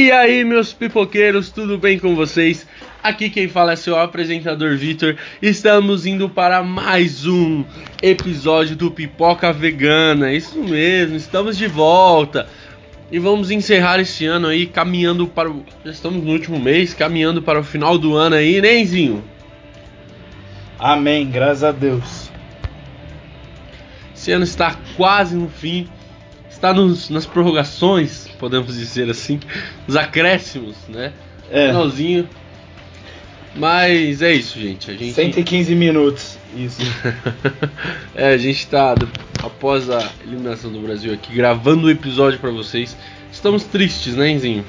E aí, meus pipoqueiros, tudo bem com vocês? Aqui quem fala é seu apresentador Vitor. Estamos indo para mais um episódio do Pipoca Vegana. Isso mesmo, estamos de volta. E vamos encerrar esse ano aí caminhando para o. Já estamos no último mês, caminhando para o final do ano aí, né, Enzinho? Amém, graças a Deus. Esse ano está quase no fim. Está nos, nas prorrogações, podemos dizer assim, os acréscimos, né? É. Finalzinho. Mas é isso, gente. A gente 115 minutos, isso. é, a gente tá após a eliminação do Brasil aqui gravando o episódio para vocês. Estamos tristes, né, Enzinho?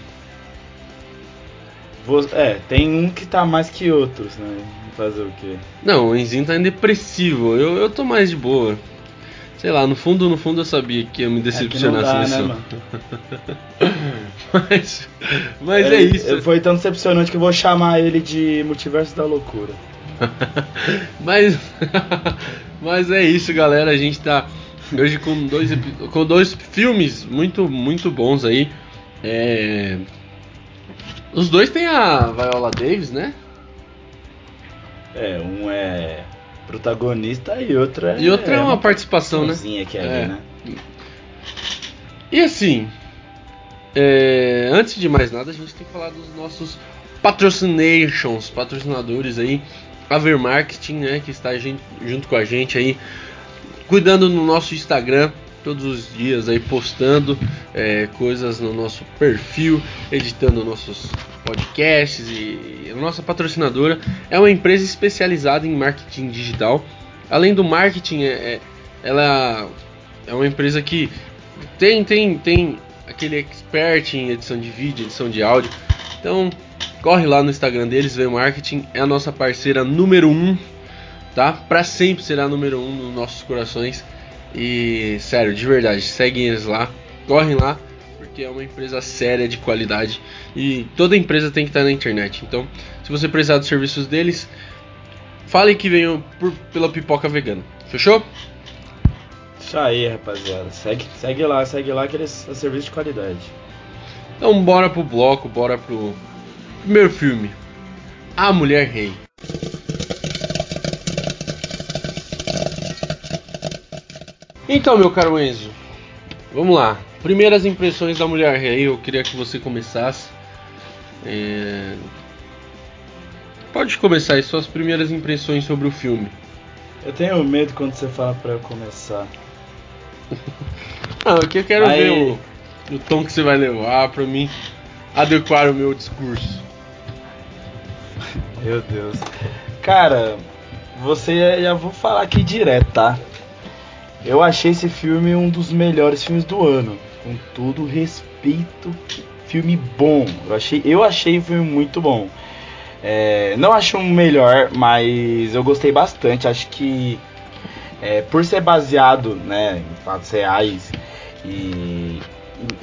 É, tem um que tá mais que outros, né? Fazer o quê? Não, o Enzinho tá depressivo. Eu, eu tô mais de boa. Sei lá, no fundo, no fundo eu sabia que ia me decepcionar É que não dá, a seleção. né, mas mas é, Ele- isso. Foi tão decepcionante que eu vou chamar ele de Multiverso da Loucura. mas, mas é isso, galera. A gente tá hoje com dois, com dois filmes muito, muito bons aí. É, Os dois tem a Viola Davis, né? É, um é protagonista e outro é. E outra é uma participação, né? que é É. ali, né? E assim, é, antes de mais nada, a gente tem que falar dos nossos patrocinations, patrocinadores aí, a Ver Marketing, né, que está junto com a gente aí, cuidando no nosso Instagram, todos os dias aí postando é, coisas no nosso perfil, editando nossos podcasts e nossa patrocinadora é uma empresa especializada em marketing digital. Além do marketing, é, é- ela é uma empresa que tem, tem, tem aquele expert em edição de vídeo, edição de áudio. Então, corre lá no Instagram deles, vê marketing, é a nossa parceira número um, tá? Pra sempre será número um nos nossos corações. E sério, de verdade, seguem eles lá, correm lá, porque é uma empresa séria de qualidade e toda empresa tem que estar na internet. Então, se você precisar dos serviços deles, fale que venham por- pela pipoca vegana. Fechou? Isso aí, rapaziada. Segue, segue lá, segue lá que eles é serviço de qualidade. Então bora pro bloco, bora pro primeiro filme. A Mulher Rei. Então, meu caro Enzo, vamos lá. Primeiras impressões da Mulher Rei, eu queria que você começasse. É, Pode começar aí suas primeiras impressões sobre o filme. Eu tenho medo quando você fala pra eu começar. Não, aqui eu quero Aí- ver o, o tom que você vai levar pra mim adequar o meu discurso. Meu Deus. Cara, você já vou falar aqui direto, tá? Eu achei esse filme um dos melhores filmes do ano. Com todo respeito, filme bom. Eu achei, eu achei o filme muito bom. É, não acho o melhor, mas eu gostei bastante. Acho que é, por ser baseado né, em fatos reais e,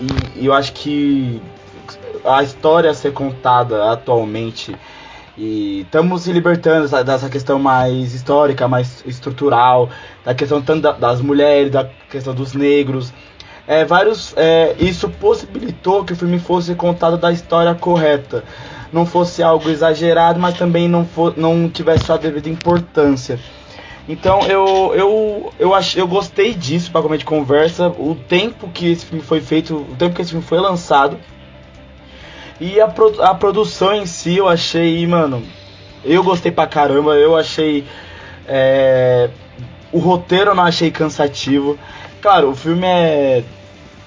e- e eu acho que a história a ser contada atualmente e estamos se libertando dessa, questão mais histórica, mais estrutural, da questão tanto da- das mulheres, da questão dos negros. É, vários, é, isso possibilitou que o filme fosse contado da história correta. Não fosse algo exagerado, mas também não, fo não tivesse sua devida importância. Então eu, eu, eu, achei, eu gostei disso para comer de conversa. O tempo que esse filme foi feito, o tempo que esse filme foi lançado. E a, pro- a produção em si eu achei, mano. Eu gostei pra caramba. Eu achei. é, o roteiro eu não achei cansativo. Claro, o filme é.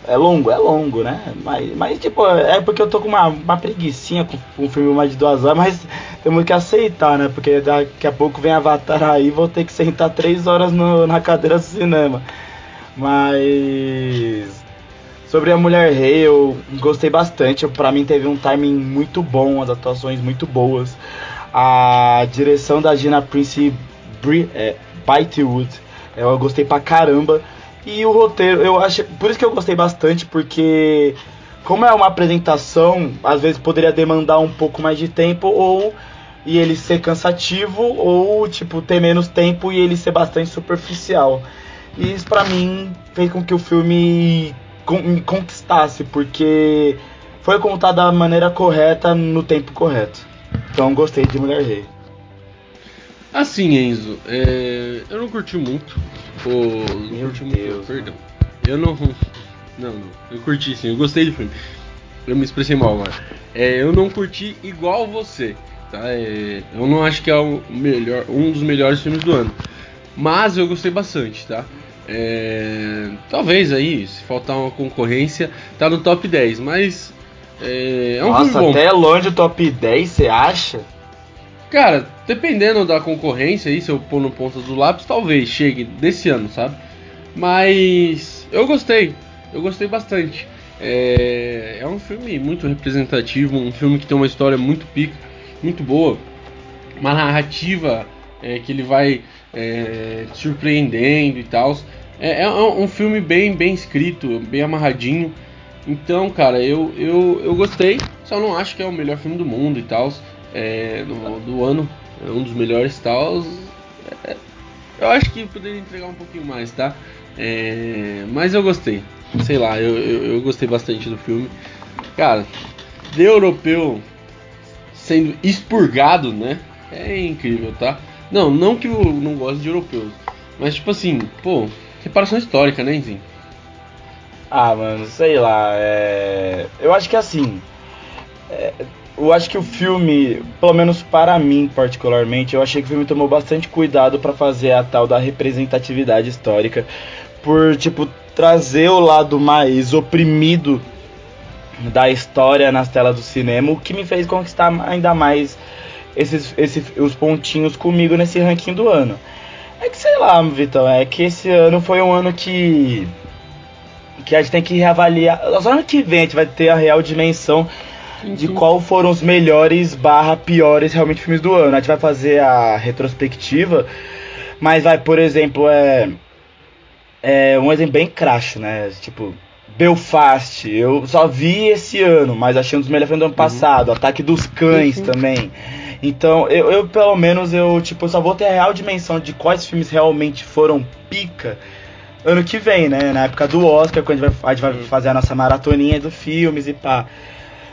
É longo, é longo, né? Mas, mas tipo, é porque eu tô com uma, uma preguiçinha com um filme mais de duas horas, mas temos que aceitar, né? Porque daqui a pouco vem Avatar aí vou ter que sentar três horas no- na cadeira do cinema. Mas. Sobre a Mulher Rei, eu gostei bastante. Pra mim teve um timing muito bom, as atuações muito boas. A direção da Gina Prince Bri- é, Bytewood, eu gostei pra caramba. E o roteiro, eu acho. Por isso que eu gostei bastante, porque como é uma apresentação, às vezes poderia demandar um pouco mais de tempo, ou e ele ser cansativo, ou tipo, ter menos tempo e ele ser bastante superficial. E isso pra mim fez com que o filme me conquistasse, porque foi contado da maneira correta no tempo correto. Então gostei de Mulher Rei. Assim, Enzo, é, eu não curti muito. O, Meu curti Deus, perdão. Eu não. Não, não. Eu curti sim, eu gostei do filme. Eu me expressei mal agora. É, eu não curti igual você. Tá? É, eu não acho que é o melhor, um dos melhores filmes do ano. Mas eu gostei bastante, tá? É, talvez aí, se faltar uma concorrência, tá no top 10, mas é, é um Nossa, filme bom. até longe do top 10, você acha? Cara, dependendo da concorrência aí, se eu pôr no ponta do lápis, talvez chegue desse ano, sabe? Mas eu gostei, eu gostei bastante. É, é um filme muito representativo, um filme que tem uma história muito pica, muito boa, uma narrativa é, que ele vai é, surpreendendo e tal. É, é um filme bem, bem escrito, bem amarradinho. Então, cara, eu, eu, eu gostei, só não acho que é o melhor filme do mundo e tal é, do, do ano, é um dos melhores tal. É, eu acho que poderia entregar um pouquinho mais, tá? É, mas eu gostei, sei lá, eu, eu, eu, gostei bastante do filme. Cara, de europeu sendo expurgado, né? É incrível, tá? Não, não que eu não gosto de europeus, mas tipo assim, pô, reparação histórica, né, Enzinho? Ah, mano, sei lá, é... eu acho que assim, é eu acho que o filme, pelo menos para mim particularmente, eu achei que o filme tomou bastante cuidado para fazer a tal da representatividade histórica, por tipo trazer o lado mais oprimido da história nas telas do cinema, o que me fez conquistar ainda mais esses, esses os pontinhos comigo nesse ranking do ano. É que sei lá, Vitão, é que esse ano foi um ano que que a gente tem que reavaliar. Só ano que vem a gente vai ter a real dimensão de qual foram os melhores barra piores realmente filmes do ano. A gente vai fazer a retrospectiva, mas vai, por exemplo, é, é um exemplo bem cracho, né? Tipo, Belfast, eu só vi esse ano, mas achei um dos melhores filmes do ano uhum. passado. Ataque dos Cães uhum. também. Então, eu, eu, pelo menos, eu tipo, só vou ter a real dimensão de quais filmes realmente foram pica ano que vem, né? Na época do Oscar, quando a gente vai, a gente vai uhum. fazer a nossa maratoninha dos filmes e pá.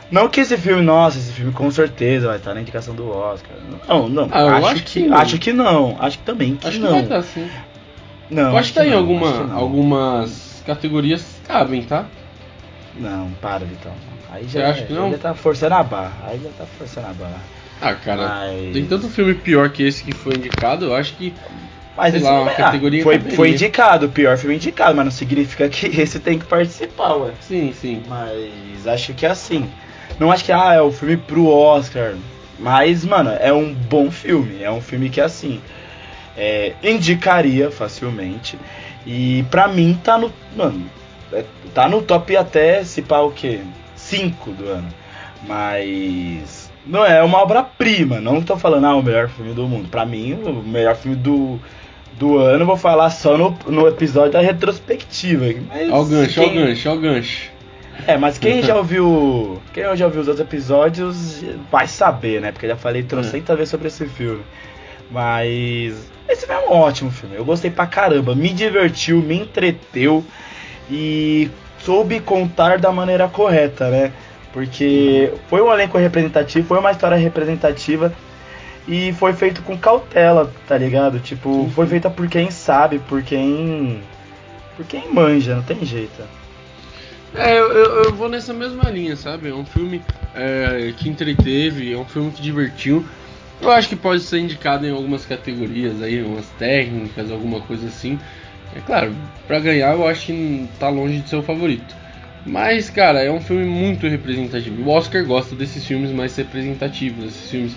Não que esse filme, nossa, esse filme com certeza vai estar na indicação do Oscar. Não, não. Ah, acho, acho, que, que acho que não. Acho que também que acho não. Que vai estar, sim. Não. Pode estar em não, alguma, algumas categorias cabem, tá? Não, para, Vitão. Aí já, acha que não? já tá forçando a barra. Aí já tá forçando a barra. Ah, cara, Mas... tem tanto filme pior que esse que foi indicado, eu acho que. Mas sei lá, uma categoria foi, foi indicado, o pior filme indicado, mas não significa que esse tem que participar, ué. Sim, sim. Mas acho que é assim. Não acho que ah, é o filme pro Oscar. Mas, mano, é um bom filme. É um filme que, assim, é, indicaria facilmente. E pra mim tá no. Mano, é, tá no top até se pá o quê? 5 do ano. Mas. Não é uma obra-prima. Não tô falando, ah, o melhor filme do mundo. Pra mim, o melhor filme do, do ano, vou falar só no, no episódio da retrospectiva. Mas ó o gancho, quem... ó o gancho, ó o gancho. É, mas quem já ouviu. Quem já ouviu os outros episódios vai saber, né? Porque eu já falei trocentas vezes sobre esse filme. Mas. Esse é um ótimo filme. Eu gostei pra caramba. Me divertiu, me entreteu e soube contar da maneira correta, né? Porque foi um elenco representativo, foi uma história representativa e foi feito com cautela, tá ligado? Tipo, foi feita por quem sabe, por quem. por quem manja, não tem jeito. É, eu, eu, vou nessa mesma linha, sabe? É um filme é, que entreteve, é um filme que divertiu. Eu acho que pode ser indicado em algumas categorias aí, umas técnicas, alguma coisa assim. É claro, para ganhar eu acho que tá longe de ser o favorito. Mas, cara, é um filme muito representativo. O Oscar gosta desses filmes mais representativos, desses filmes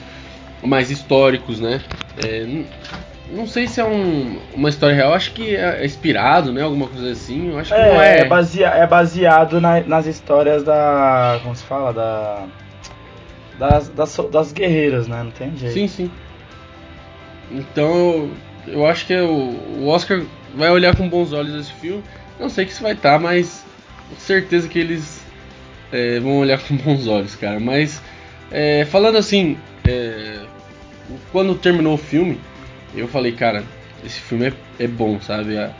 mais históricos, né? É, não sei se é um, uma história real, acho que é inspirado, né? Alguma coisa assim. Eu acho que é, não é. É, basea, é baseado na, nas histórias da. Como se fala? Da. Das, das, das, guerreiras, né? Não tem jeito. Sim, sim. Então eu, acho que é o, o Oscar vai olhar com bons olhos esse filme. Não sei que se vai estar, tá, mas certeza que eles é, vão olhar com bons olhos, cara. Mas é, falando assim, é, quando terminou o filme eu falei, cara, esse filme é, é bom, sabe? É,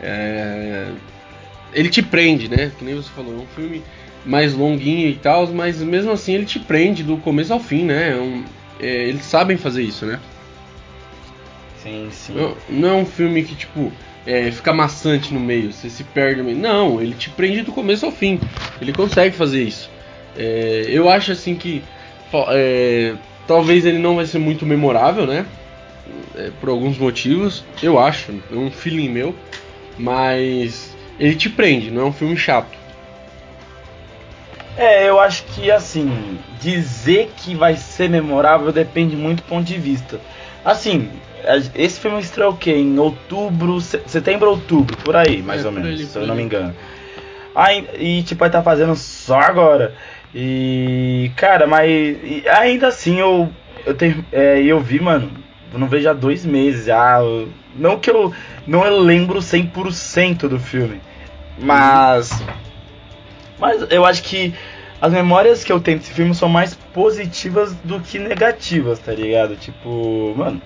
é, ele te prende, né? Que nem você falou, é um filme mais longuinho e tal, mas mesmo assim ele te prende do começo ao fim, né? É um, é, eles sabem fazer isso, né? Sim, sim. Não, não é um filme que, tipo, é, fica maçante no meio, você se perde no meio. Não, ele te prende do começo ao fim. Ele consegue fazer isso. É, eu acho assim que é, talvez ele não vai ser muito memorável, né? É, por alguns motivos, eu acho, é um feeling meu, mas ele te prende, não é um filme chato. É, eu acho que assim, dizer que vai ser memorável depende muito do ponto de vista. Assim, esse filme estreou o quê? Em outubro, setembro, outubro, por aí, mais é, ou menos, se eu não me engano. Aí, e tipo, vai tá fazendo só agora. E, cara, mas e, ainda assim eu eu tenho, é, eu vi, mano, não vejo há dois meses. Eu, não que eu não eu lembro 100% do filme, mas mas eu acho que as memórias que eu tenho desse filme são mais positivas do que negativas, tá ligado? Tipo, mano,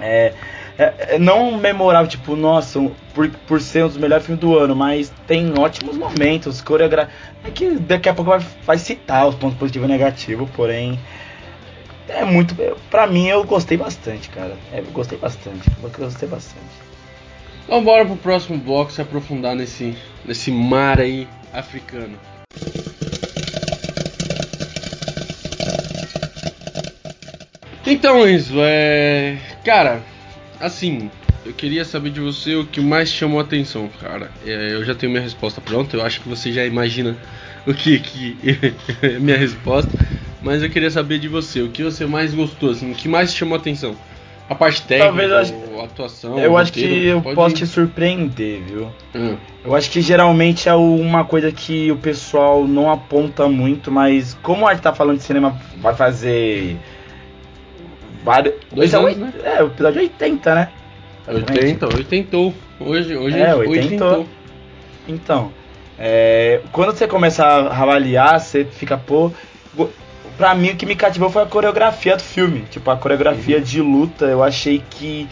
é, é, é não memorável, tipo, nossa, por, por ser um dos melhores filmes do ano, mas tem ótimos momentos, coreografia. É que daqui a pouco vai, vai citar os pontos positivos e negativos, porém. É muito. Pra mim, eu gostei bastante, cara. É, eu gostei bastante. Eu gostei bastante. Então, bora pro próximo bloco se aprofundar nesse, nesse mar aí africano. Então, Enzo, é. Cara, assim, eu queria saber de você o que mais chamou a atenção, cara. É, eu já tenho minha resposta pronta, eu acho que você já imagina o que, que é minha resposta. Mas eu queria saber de você, o que você mais gostou, assim, o que mais chamou a atenção? A parte técnica, Talvez, a atuação. Eu acho roteiro, que eu pode... posso te surpreender, viu? Hum. Eu acho que geralmente é uma coisa que o pessoal não aponta muito, mas como a gente tá falando de cinema, vai fazer vários. Dois é, anos, né? é, o episódio 80, né? 80, 80. Hoje, hoje é, 80. Então, é, quando você começa a avaliar, você fica, pô. Pra mim, o que me cativou foi a coreografia do filme. Tipo, a coreografia uhum. de luta, eu achei que.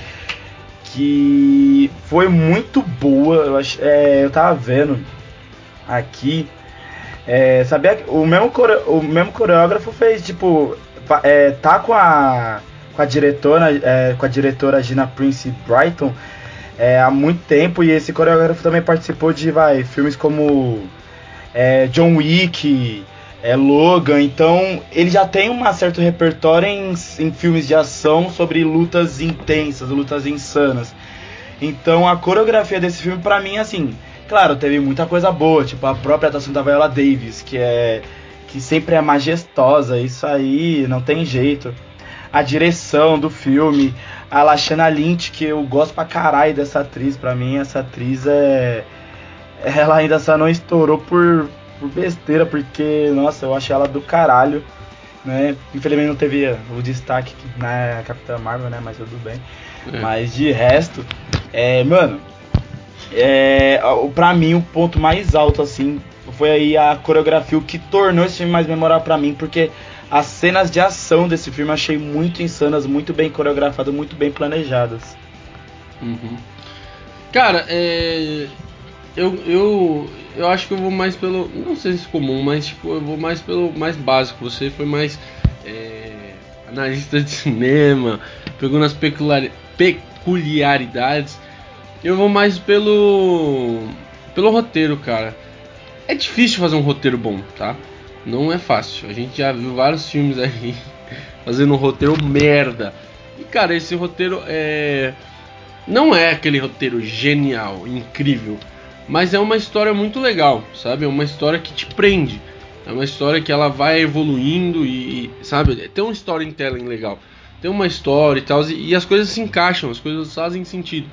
que foi muito boa. Eu, ach, é, eu tava vendo aqui. É, sabia que o mesmo, core, o mesmo coreógrafo fez, tipo, é, tá com a com a diretora, é, com a diretora Gina Prince Brighton é, há muito tempo e esse coreógrafo também participou de vai, filmes como é, John Wick, é, Logan, então ele já tem um certo repertório em, em filmes de ação sobre lutas intensas, lutas insanas. Então a coreografia desse filme para mim assim, claro, teve muita coisa boa, tipo a própria atuação da Viola Davis, que é que sempre é majestosa, isso aí não tem jeito a direção do filme, a Lashana Lynch, que eu gosto pra caralho dessa atriz, pra mim essa atriz é. Ela ainda só não estourou por, por besteira, porque, nossa, eu achei ela do caralho. Né? Infelizmente não teve o destaque na Capitã Marvel, né? Mas tudo bem. É. Mas de resto, é, mano, é, pra mim o ponto mais alto, assim, foi aí a coreografia, o que tornou esse filme mais memorável pra mim, porque as cenas de ação desse filme achei muito insanas, muito bem coreografadas, muito bem planejadas. Uhum. Cara, é... eu, eu, eu acho que eu vou mais pelo. Não sei se é comum, mas tipo, eu vou mais pelo mais básico. Você foi mais é... analista de cinema, pegou nas peculiaridades. Eu vou mais pelo. pelo roteiro, cara. É difícil fazer um roteiro bom, tá? Não é fácil. A gente já viu vários filmes aí fazendo um roteiro merda. E cara, esse roteiro é. Não é aquele roteiro genial, incrível. Mas é uma história muito legal, sabe? É uma história que te prende. É uma história que ela vai evoluindo e, sabe? Tem um storytelling legal. Tem uma história e tal. E, e as coisas se encaixam, as coisas fazem sentido.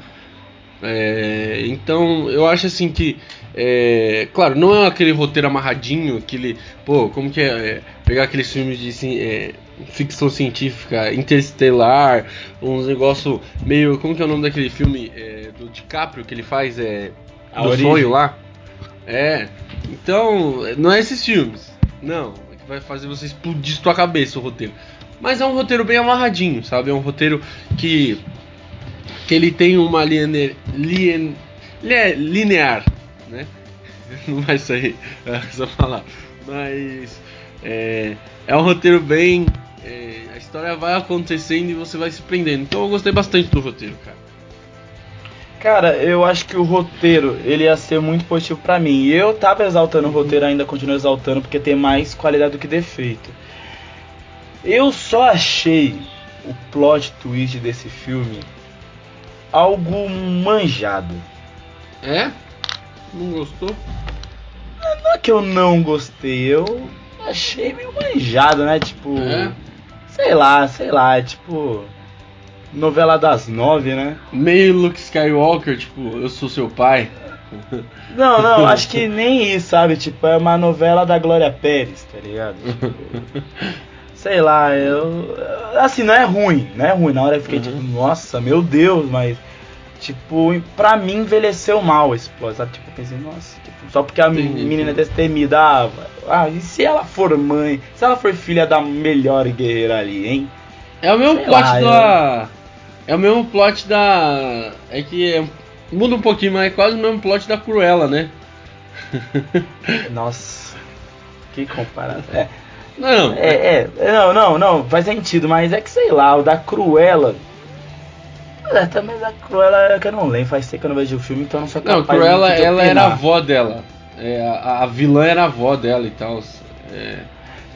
É, então eu acho assim que é, claro, não é aquele roteiro amarradinho, aquele. Pô, como que é? é pegar aqueles filmes de é, ficção científica, interestelar, uns negócio meio. Como que é o nome daquele filme é, do DiCaprio que ele faz? É, A do origem. sonho lá? É. Então, não é esses filmes. Não. É que vai fazer você explodir sua cabeça o roteiro. Mas é um roteiro bem amarradinho, sabe? É um roteiro que. que ele tem uma linha. linha linear né? não vai sair essa palavra. Mas é, é um roteiro bem. É, a história vai acontecendo e você vai se prendendo. Então eu gostei bastante do roteiro, cara. Cara, eu acho que o roteiro ele ia ser muito positivo para mim. Eu tava exaltando o roteiro, ainda continuo exaltando porque tem mais qualidade do que defeito. Eu só achei o plot twist desse filme algo manjado. É? Não gostou? Não é que eu não gostei, eu achei meio manjado, né? Tipo. É? Sei lá, sei lá, tipo. Novela das nove, né? Meio Luke Skywalker, tipo, eu sou seu pai. Não, não, acho que nem isso, sabe? Tipo, é uma novela da Glória Pérez, tá ligado? Tipo, sei lá, eu. Assim, não é ruim, não é ruim. Na hora eu fiquei Uhum. tipo, nossa, meu Deus, mas. Tipo, pra mim envelheceu mal esse plot, sabe? Tipo, eu pensei, nossa, tipo, só porque a Entendi, menina é destemida, ah, ah, e se ela for mãe? Se ela for filha da melhor guerreira ali, hein? É o mesmo Sei plot lá, da. É o mesmo plot da. É que é- muda um pouquinho, mas é quase o mesmo plot da Cruella, né? Nossa, que comparação. É, Não, É, é, não, não, não, faz sentido, mas é que sei lá, o da Cruella. É, também da Cruella é que eu não lembro, faz tempo que eu não vejo o filme, então eu não sou não, capaz Cruella, de ela era a avó dela. É, a, a vilã era a avó dela e tal. É,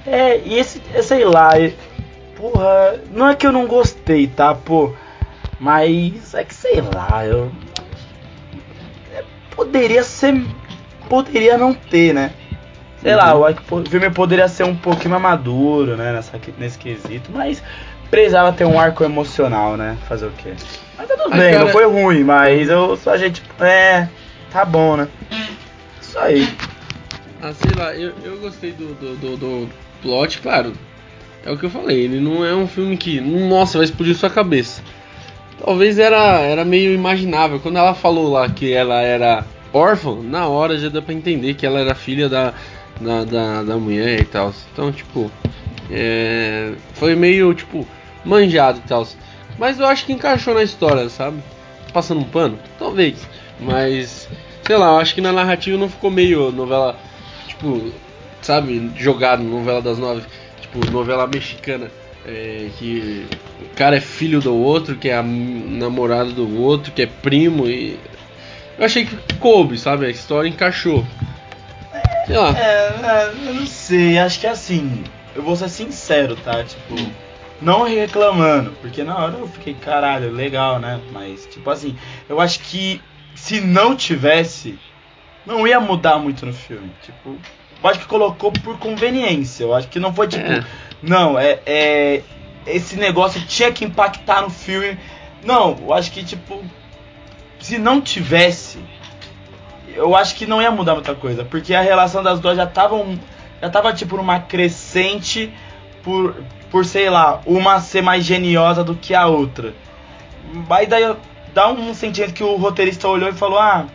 É, e esse, sei lá, e- porra, não é que eu não gostei, tá, pô, mas é que sei lá, eu. é, poderia ser. Poderia não ter, né? Sei lá, Uhum. que o filme poderia ser um pouquinho mais maduro, né, nessa, nesse quesito, mas precisava ter um arco emocional, né? Fazer o quê? Mas tá tudo bem, cara- não foi ruim, mas eu só a gente. É, tá bom, né? Isso aí. Ah, sei lá, eu, eu gostei do, do, do, do plot, claro. É o que eu falei, ele não é um filme que, nossa, vai explodir sua cabeça. Talvez era, era meio imaginável. Quando ela falou lá que ela era órfã, na hora já dá pra entender que ela era filha da, da, da, da mulher e tal. Então, tipo, é, foi meio, tipo, manjado e tal. Mas eu acho que encaixou na história, sabe? Passando um pano? Talvez. Mas, sei lá, eu acho que na narrativa não ficou meio novela, tipo, sabe, jogado, novela das nove, tipo, novela mexicana. é, que o cara é filho do outro, que é a namorada do outro, que é primo e. Eu achei que coube, sabe? A história encaixou. Sei lá. É, é, eu não sei, acho que é assim, eu vou ser sincero, tá? Tipo, não reclamando, porque na hora eu fiquei, caralho, legal, né? Mas, tipo assim, eu acho que se não tivesse, não ia mudar muito no filme. Tipo, eu acho que colocou por conveniência. Eu acho que não foi tipo, É. não, é, é. Esse negócio tinha que impactar no filme. Não, eu acho que, tipo, se não tivesse, eu acho que não ia mudar muita coisa, porque a relação das duas já tava um, já tava tipo numa crescente por por sei lá, uma ser mais geniosa do que a outra. Aí daí dá um sentimento que o roteirista olhou e falou: "Ah,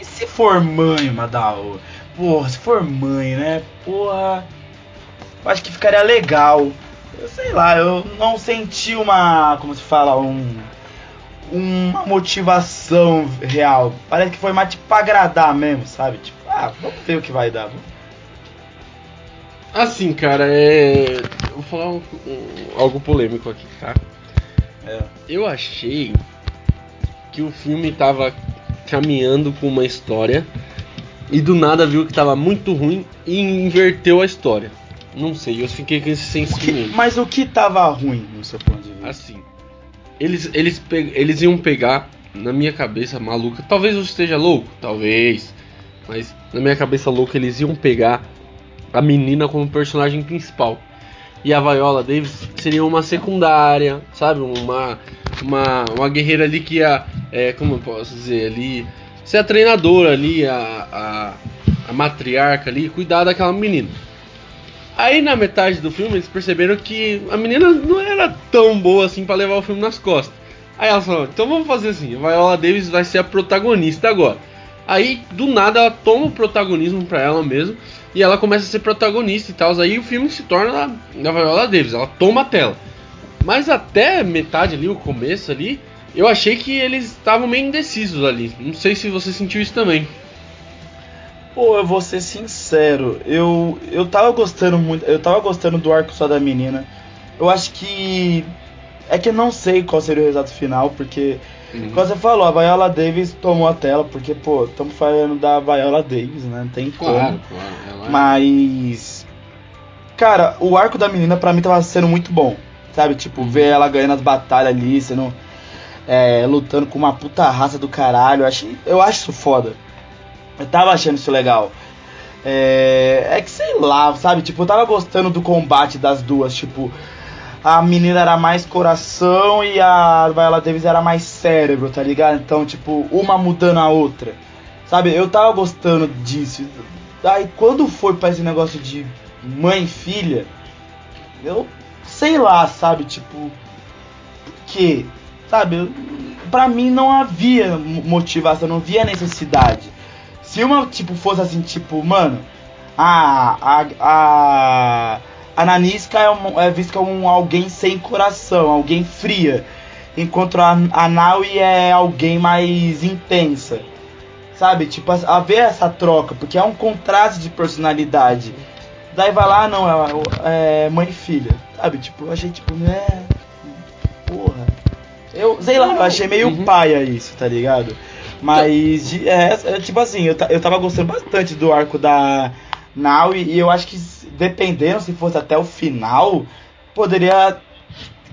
e se for mãe, Madal? Porra, se for mãe, né? Porra, acho que ficaria legal. Eu sei lá, eu não senti uma, como se fala, um uma motivação real. Parece que foi mais tipo pra agradar mesmo, sabe? Tipo, ah, vamos ver o que vai dar. Assim, cara, é. Vou falar um- um- algo polêmico aqui, tá? É. Eu achei que o filme tava caminhando com uma história e do nada viu que tava muito ruim e inverteu a história. Não sei, eu fiquei com esse sentimento. mas o que tava ruim no seu ponto de vista? Assim, eles, eles, eles iam pegar, na minha cabeça maluca, talvez eu esteja louco, talvez, mas na minha cabeça louca eles iam pegar a menina como personagem principal. E a Viola Davis seria uma secundária, sabe? Uma, uma, uma guerreira ali que ia, é, como eu posso dizer, ali, ser a treinadora ali, a, a, a matriarca ali, cuidar daquela menina. Aí na metade do filme eles perceberam que a menina não era tão boa assim pra levar o filme nas costas. Aí elas falaram, então vamos fazer assim, a Viola Davis vai ser a protagonista agora. Aí do nada ela toma o protagonismo pra ela mesmo e ela começa a ser protagonista e tal. Aí o filme se torna da Viola Davis, ela toma a tela. Mas até metade ali, o começo ali, eu achei que eles estavam meio indecisos ali. Não sei se você sentiu isso também. Pô, eu vou ser sincero, eu, eu tava gostando muito, eu tava gostando do arco só da menina. Eu acho que. É que eu não sei qual seria o resultado final, porque. Uhum. Como você falou, a Viola Davis tomou a tela, porque, pô, estamos falando da Viola Davis, né? Não tem como. Claro, claro. É... Mas. Cara, o arco da menina pra mim tava sendo muito bom. Sabe? Tipo, uhum. ver ela ganhando as batalhas ali, sendo. É, lutando com uma puta raça do caralho. Eu acho, eu acho isso foda. Eu tava achando isso legal. É, é que sei lá, sabe? Tipo, eu tava gostando do combate das duas. Tipo, a menina era mais coração e a Viola Davis era mais cérebro, tá ligado? Então, tipo, uma mudando a outra. Sabe? Eu tava gostando disso. Aí quando foi pra esse negócio de mãe e filha, eu sei lá, sabe? Tipo, por quê? Sabe? Pra mim não havia motivação, não havia necessidade. Se uma, tipo, fosse assim, tipo, mano, a. A. A, a Nanisca é, um, é vista como um, alguém sem coração, alguém fria. Enquanto a, a Naui é alguém mais intensa. Sabe? Tipo, a, a ver essa troca, porque é um contraste de personalidade. Daí vai lá, não, é, é mãe e filha. Sabe? Tipo, eu achei tipo, né. Porra. Eu, sei lá, eu achei meio uhum. paia isso, tá ligado? Mas, é, é, tipo assim, eu, eu tava gostando bastante do arco da Naui e eu acho que, dependendo se fosse até o final, poderia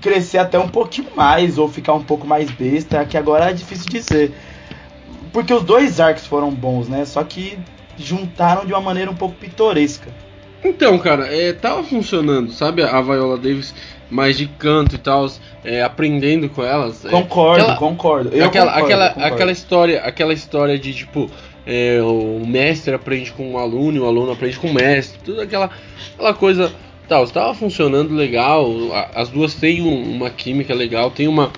crescer até um pouquinho mais ou ficar um pouco mais besta, que agora é difícil dizer. Porque os dois arcos foram bons, né? Só que juntaram de uma maneira um pouco pitoresca. Então, cara, é, tava funcionando, sabe? A Viola Davis mais de canto e tal, é, aprendendo com elas. É, concordo, é, aquela, concordo. Eu aquela, concordo, aquela, concordo. aquela história, aquela história de tipo é, o mestre aprende com o aluno, o aluno aprende com o mestre, tudo aquela, aquela coisa tal. Estava funcionando legal, as duas têm uma química legal, tem uma,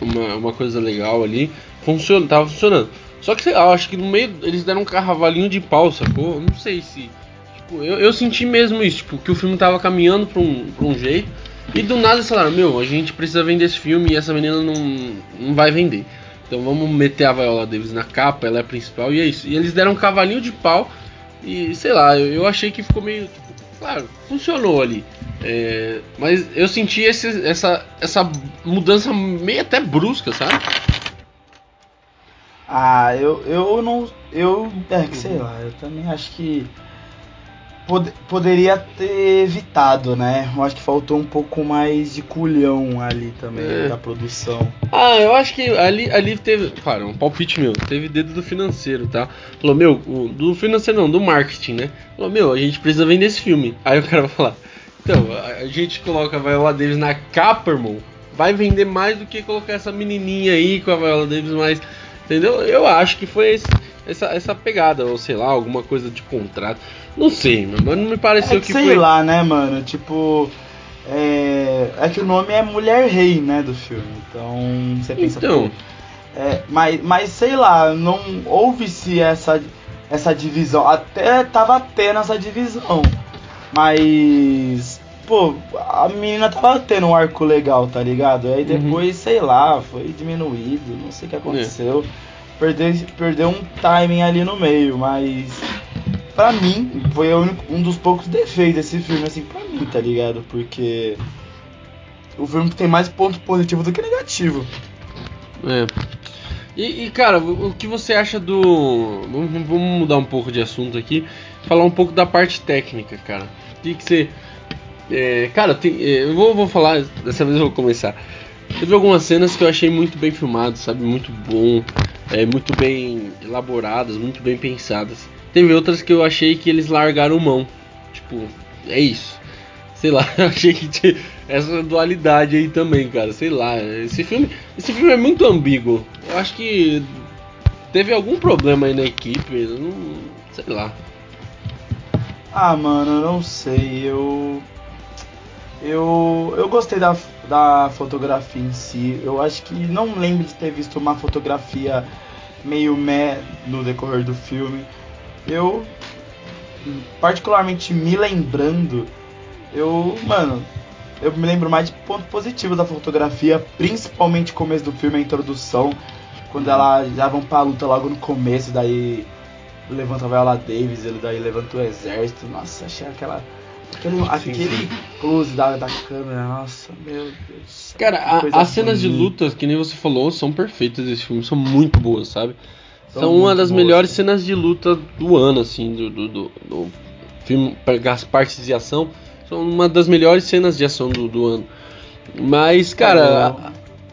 uma, uma coisa legal ali, funciona, tava funcionando. Só que sei lá, acho que no meio eles deram um carravalinho de pau, sacou? Não sei se. Tipo, eu, eu senti mesmo isso, tipo, que o filme tava caminhando pra um, pra um jeito. E do nada eles falaram, meu, a gente precisa vender esse filme e essa menina não, não vai vender. Então vamos meter a Viola Davis na capa, ela é a principal, e é isso. E eles deram um cavalinho de pau e sei lá, eu, eu achei que ficou meio. Tipo, claro, funcionou ali. É, mas eu senti esse, essa, essa mudança meio até brusca, sabe? Ah, eu, eu não. Eu. É que sei lá, eu também acho que pod poderia ter evitado, né? Eu acho que faltou um pouco mais de culhão ali também é. da produção. Ah, eu acho que ali, ali teve, claro, um palpite meu, teve dedo do financeiro, tá? Falou, meu, do financeiro não, do marketing, né? Falou, meu, a gente precisa vender esse filme. Aí o cara vai falar, então, a gente coloca a Viola Davis na capa, irmão, vai vender mais do que colocar essa menininha aí com a Viola Davis mais... Entendeu? Eu acho que foi esse, essa, essa pegada, ou sei lá, alguma coisa de contrato. Não sei, mas não me pareceu é que, sei foi. Sei lá, né, mano? Tipo. É, é que o nome é Mulher Rei, né, do filme. Então, você pensa. Então. É, mas, mas sei lá, não houve-se essa, essa divisão. Até tava tendo essa divisão. Mas. Pô, a menina tava tendo um arco legal, tá ligado? Aí uhum. depois, uhum. sei lá, foi diminuído, não sei o que aconteceu. É. Perdeu, perdeu um timing ali no meio, mas pra mim, foi um dos poucos defeitos desse filme, assim, pra mim, tá ligado? Porque o filme tem mais ponto positivo do que negativo. É. E, e, cara, o que você acha do. Vamos, vamos, mudar um pouco de assunto aqui. Falar um pouco da parte técnica, cara. O que, que você. É, cara, tem, é, eu vou, vou falar, dessa vez eu vou começar. Teve algumas cenas que eu achei muito bem filmadas, sabe? Muito bom, é, muito bem elaboradas, muito bem pensadas. Teve outras que eu achei que eles largaram mão. Tipo, é isso. Sei lá, achei que tinha essa dualidade aí também, cara. Sei lá. Esse filme, esse filme é muito ambíguo. Eu acho que teve algum problema aí na equipe. Não, sei lá. Ah, mano, eu não sei. Eu. Eu, eu gostei da, da fotografia em si. Eu acho que não lembro de ter visto uma fotografia meio meh no decorrer do filme eu particularmente me lembrando, eu, mano, eu me lembro mais de ponto positivo da fotografia, principalmente o começo do filme, a introdução, quando ela já vão pra luta logo no começo, daí levanta a Viola Davis, ele daí levanta o exército. Nossa, achei aquela. Aquele, aquele close da, da câmera, nossa, meu Deus. Cara, a, as cenas de lutas, que nem você falou, são perfeitas desse filme, são muito boas, sabe? São, são uma das boas, melhores cenas de luta do ano, assim, do, do, do, do filme, as partes de ação, são uma das melhores cenas de ação do, do ano. Mas, cara,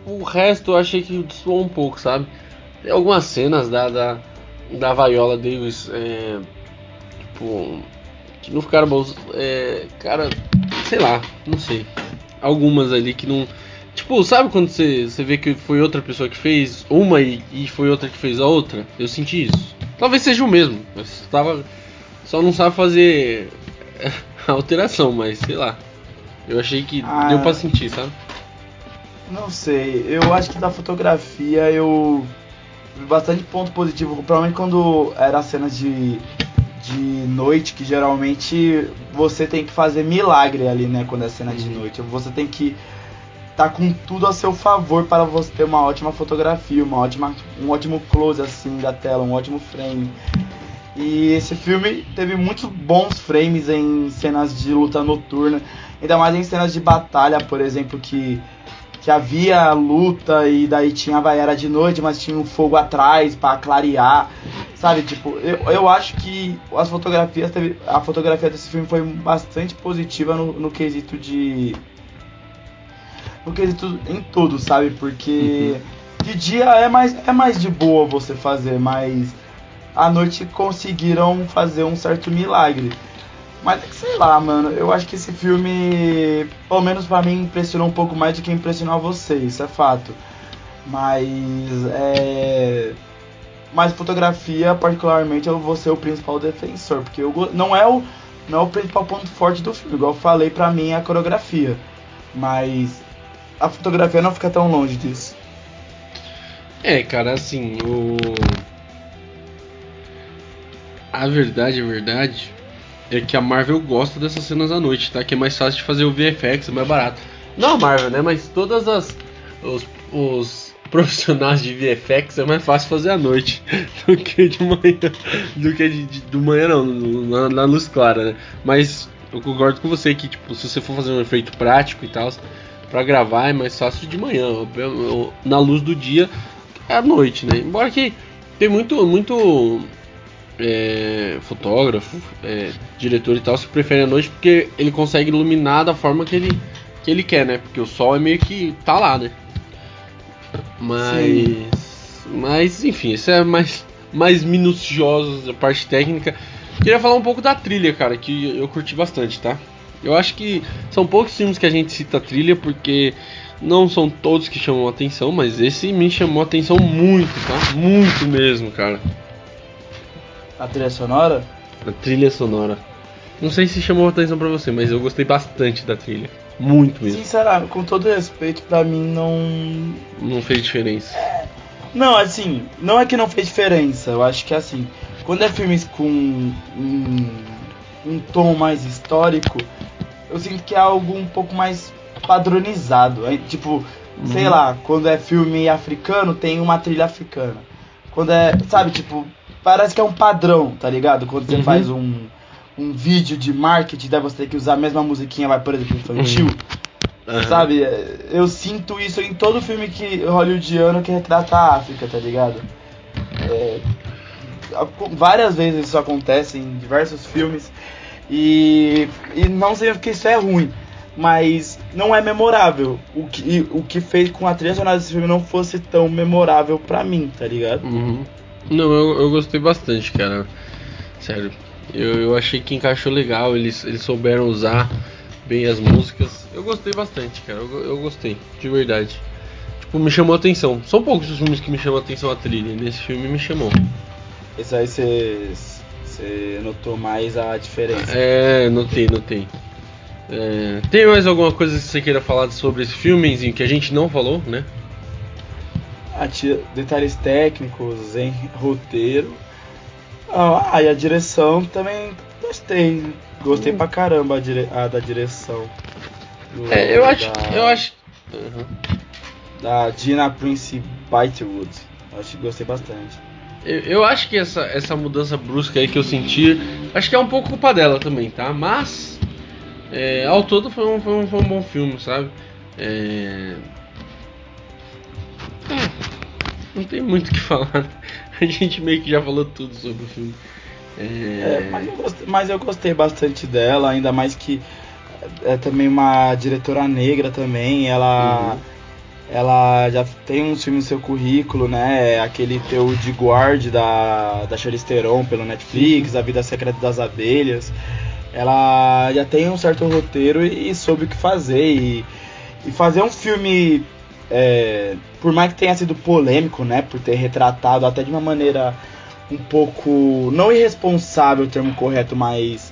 é, o resto eu achei que destoou um pouco, sabe? Tem algumas cenas da, da, da Viola Davis, é, tipo, que não ficaram boas. É, cara, sei lá, não sei. Algumas ali que não. Tipo, sabe quando você, você vê que foi outra pessoa que fez uma e, e foi outra que fez a outra? Eu senti isso. Talvez seja o mesmo. Mas tava, só não sabe fazer a alteração, mas sei lá. Eu achei que ah, deu pra sentir, sabe? Não sei. Eu acho que da fotografia eu vi bastante ponto positivo. Provavelmente quando era cena de de noite, que geralmente você tem que fazer milagre ali, né? Quando é cena de uhum. noite. Você tem que tá com tudo a seu favor para você ter uma ótima fotografia, uma ótima, um ótimo close assim da tela, um ótimo frame. E esse filme teve muitos bons frames em cenas de luta noturna, ainda mais em cenas de batalha, por exemplo, que que havia luta e daí tinha a vaiara de noite, mas tinha um fogo atrás para clarear, sabe? Tipo, eu, eu acho que as fotografias teve, a fotografia desse filme foi bastante positiva no, no quesito de no quesito em tudo, sabe? Porque uhum. de dia é mais é mais de boa você fazer, mas à noite conseguiram fazer um certo milagre. Mas é que sei lá, mano, eu acho que esse filme, pelo menos pra mim, impressionou um pouco mais do que impressionou você, isso é fato. Mas é. Mas fotografia, particularmente, eu vou ser o principal defensor, porque eu, não, é o, não é o principal ponto forte do filme, igual eu falei, pra mim é a coreografia. Mas a fotografia não fica tão longe disso. É, cara, assim, o. A verdade, a verdade é que a Marvel gosta dessas cenas à noite, tá? Que é mais fácil de fazer o VFX, é mais barato. Não a Marvel, né? Mas todas as os, os profissionais de VFX é mais fácil fazer à noite do que de manhã, do que de, de, de manhã não, na, na, luz clara, né? Mas eu concordo com você que tipo, se você for fazer um efeito prático e tal, para gravar é mais fácil de manhã, na luz do dia é à noite, né? Embora que tem muito muito é, fotógrafo, é, diretor e tal, se prefere à noite porque ele consegue iluminar da forma que ele, que ele quer, né? Porque o sol é meio que tá lá, né? Mas. Sim. Mas, enfim, isso é mais, mais minucioso a parte técnica. Queria falar um pouco da trilha, cara, que eu curti bastante, tá? Eu acho que são poucos filmes que a gente cita trilha porque não são todos que chamam atenção, mas esse me chamou atenção muito, tá? Muito mesmo, cara. A trilha sonora? A trilha sonora. Não sei se chamou atenção para você, mas eu gostei bastante da trilha. Muito mesmo. Sinceramente, com todo respeito, para mim não. Não fez diferença. Não, assim, não é que não fez diferença. Eu acho que assim, quando é filmes com um, um tom mais histórico, eu sinto que é algo um pouco mais padronizado. É, tipo, uhum. sei lá, quando é filme africano, tem uma trilha africana. Quando é, sabe, tipo, parece que é um padrão, tá ligado? Quando você uhum. faz um, um vídeo de marketing, daí você tem que usar a mesma musiquinha, vai, por exemplo, infantil. Uhum. Sabe? Eu sinto isso em todo filme que hollywoodiano que retrata a África, tá ligado? É, várias vezes isso acontece em diversos filmes. E, e não sei que isso é ruim, mas não é memorável. O que, o que fez com a trilha sonora desse filme não fosse tão memorável pra mim, tá ligado? Uhum. Não, eu, eu gostei bastante, cara. Sério. Eu, eu achei que encaixou legal, eles, eles souberam usar bem as músicas. Eu gostei bastante, cara. Eu, eu gostei, de verdade. Tipo, me chamou a atenção. São poucos os filmes que me chamam a atenção a trilha. Nesse filme me chamou. Esse aí você notou mais a diferença. É, notei, notei. É, tem mais alguma coisa que você queira falar sobre esse filmezinho que a gente não falou, né? detalhes técnicos em roteiro. Ah, e a direção também gostei. Gostei hum. pra caramba a, dire a da direção. Do, é, eu acho. Da, eu acho. Uhum. Da Gina Prince Bytewood. Acho que gostei bastante. Eu, eu acho que essa, essa mudança brusca aí que eu senti, acho que é um pouco culpa dela também, tá? Mas, é, ao todo foi um, foi, um, foi um bom filme, sabe? É... é não tem muito o que falar. Né? A gente meio que já falou tudo sobre o filme. É... É, mas, eu gostei, mas, eu gostei, bastante dela, ainda mais que é também uma diretora negra também. Ela. Uhum ela já tem um filme no seu currículo, né? Aquele teu de guard da, da Charlize Theron pelo Netflix, A Vida Secreta das Abelhas. Ela já tem um certo roteiro e, e soube o que fazer. E, e fazer um filme, é, por mais que tenha sido polêmico, né? Por ter retratado até de uma maneira um pouco, não irresponsável o termo correto, mas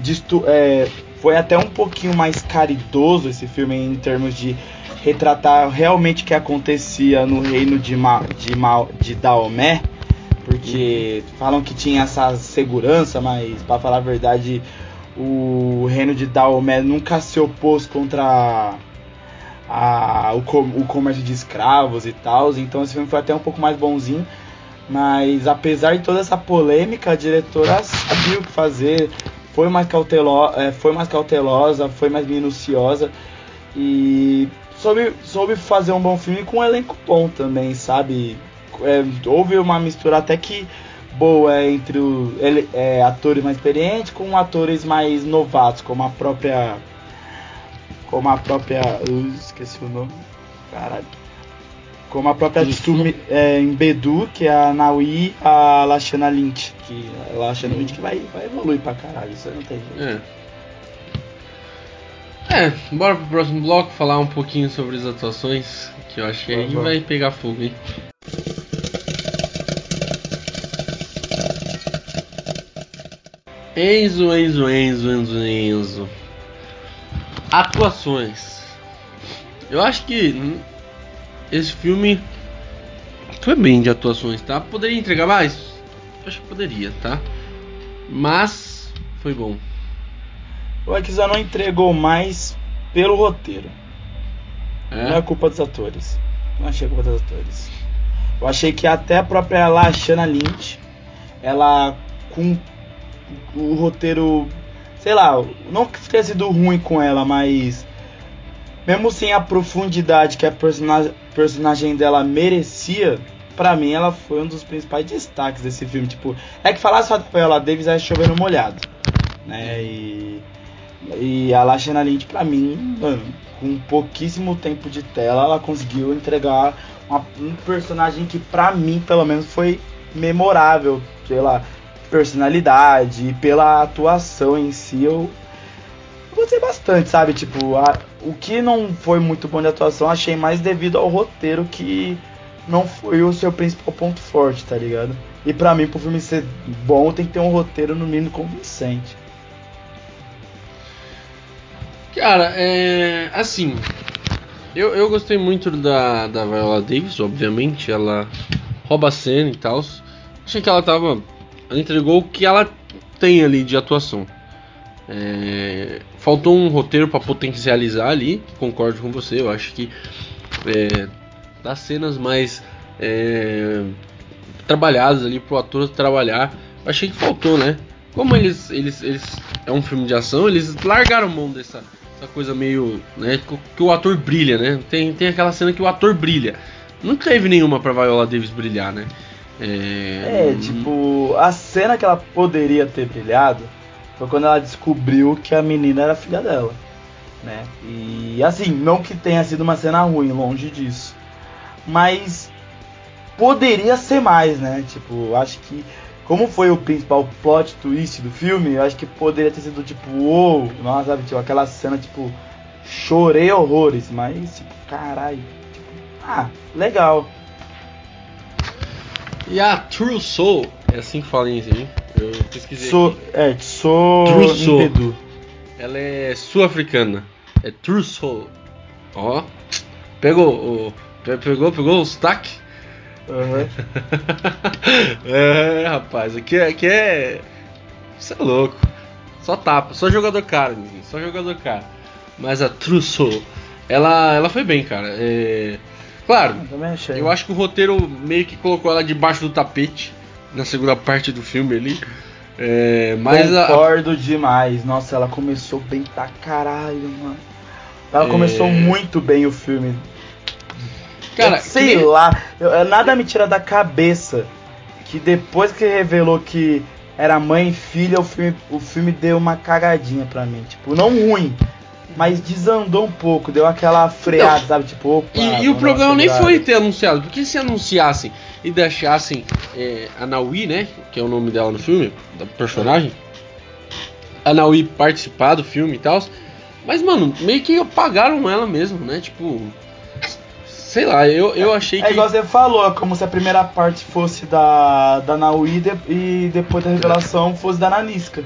disto, é, foi até um pouquinho mais caridoso esse filme em termos de retratar realmente o que acontecia no reino de, Ma, de, Ma, de Daomé, porque falam que tinha essa segurança, mas para falar a verdade, o reino de Daomé nunca se opôs contra a, o, o comércio de escravos e tal, então esse filme foi até um pouco mais bonzinho. Mas apesar de toda essa polêmica, a diretora sabia o que fazer, foi mais, cautelo, é, foi mais cautelosa, foi mais minuciosa e soube, soube fazer um bom filme com um elenco bom também, sabe? É, houve uma mistura até que boa entre o, ele, é, atores mais experientes com atores mais novatos, como a própria. Como a própria. Uh, esqueci o nome. Caralho. Como a própria Tsumi, é, em Bedu, que é a Naui, a Lashana Lynch. Que a Lashana Lynch que vai, vai evoluir pra caralho, isso não tem jeito. É. É, bora pro próximo bloco falar um pouquinho sobre as atuações, que eu acho que aí vai pegar fogo, hein? Enzo, Enzo, Enzo, Enzo, Enzo. Atuações. Eu acho que esse filme foi bem de atuações, tá? Poderia entregar mais? Eu acho que poderia, tá? Mas foi bom o Akisa não entregou mais pelo roteiro. É? Não é culpa dos atores. Não achei culpa dos atores. Eu achei que até a própria Lashana Lynch, ela com o roteiro, sei lá, não que tenha sido ruim com ela, mas mesmo sem a profundidade que a personagem, personagem dela merecia, para mim ela foi um dos principais destaques desse filme. Tipo, é que falar só da Viola Davis é chovendo molhado, né? E e a Lashana Lynch, pra mim, mano, com pouquíssimo tempo de tela, ela conseguiu entregar uma, um personagem que, pra mim, pelo menos, foi memorável pela personalidade e pela atuação em si. Eu gostei bastante, sabe? Tipo, a, o que não foi muito bom de atuação, achei mais devido ao roteiro que não foi o seu principal ponto forte, tá ligado? E pra mim, pro filme ser bom, tem que ter um roteiro no mínimo convincente. Cara, é. Assim. Eu, eu gostei muito da, da Viola Davis, obviamente. Ela rouba a cena e tal. Achei que ela tava. Ela entregou o que ela tem ali de atuação. É, faltou um roteiro para potencializar ali. Concordo com você. Eu acho que é, das cenas mais é, trabalhadas ali pro ator trabalhar, achei que faltou, né? Como eles, eles, eles é um filme de ação, eles largaram mão dessa essa coisa meio. Né, que o ator brilha, né? Tem, tem aquela cena que o ator brilha. Não teve nenhuma pra Viola Davis brilhar, né? É, é tipo, a cena que ela poderia ter brilhado foi quando ela descobriu que a menina era filha dela, né? E assim, não que tenha sido uma cena ruim, longe disso. Mas poderia ser mais, né? Tipo, acho que como foi o principal plot twist do filme, eu acho que poderia ter sido tipo, uou, wow, nossa, sabe, tipo, aquela cena, tipo, chorei horrores, mas, tipo, caralho, tipo, ah, legal. E a True Soul, é assim que fala em inglês, eu pesquisei. So, é, sou True Soul. Ela é sul-africana, é True Soul. Ó, pegou, pegou, pegou o sotaque? Uhum. é, rapaz, aqui, aqui é. Isso é louco. Só tapa, só jogador cara, só jogador cara. Mas a Trusso, ela, ela foi bem, cara. É... Claro, eu, eu acho que o roteiro meio que colocou ela debaixo do tapete. na segunda parte do filme ali. É, mas Concordo a... demais. Nossa, ela começou bem pra caralho, mano. Ela é... começou muito bem o filme. Cara, sei que... lá, eu, nada me tira da cabeça que depois que revelou que era mãe e filha, o filme, o filme deu uma cagadinha pra mim. Tipo, não ruim, mas desandou um pouco, deu aquela freada, então, sabe? Tipo, opa. E, e o problema nem foi ter anunciado, porque se anunciassem e deixassem é, a Naui, né? Que é o nome dela no filme, da personagem, a Naui participar do filme e tal. Mas, mano, meio que apagaram ela mesmo, né? Tipo. Sei lá, eu, eu achei é, que. É igual você falou, é como se a primeira parte fosse da, da Naui e depois da revelação fosse da Nanisca.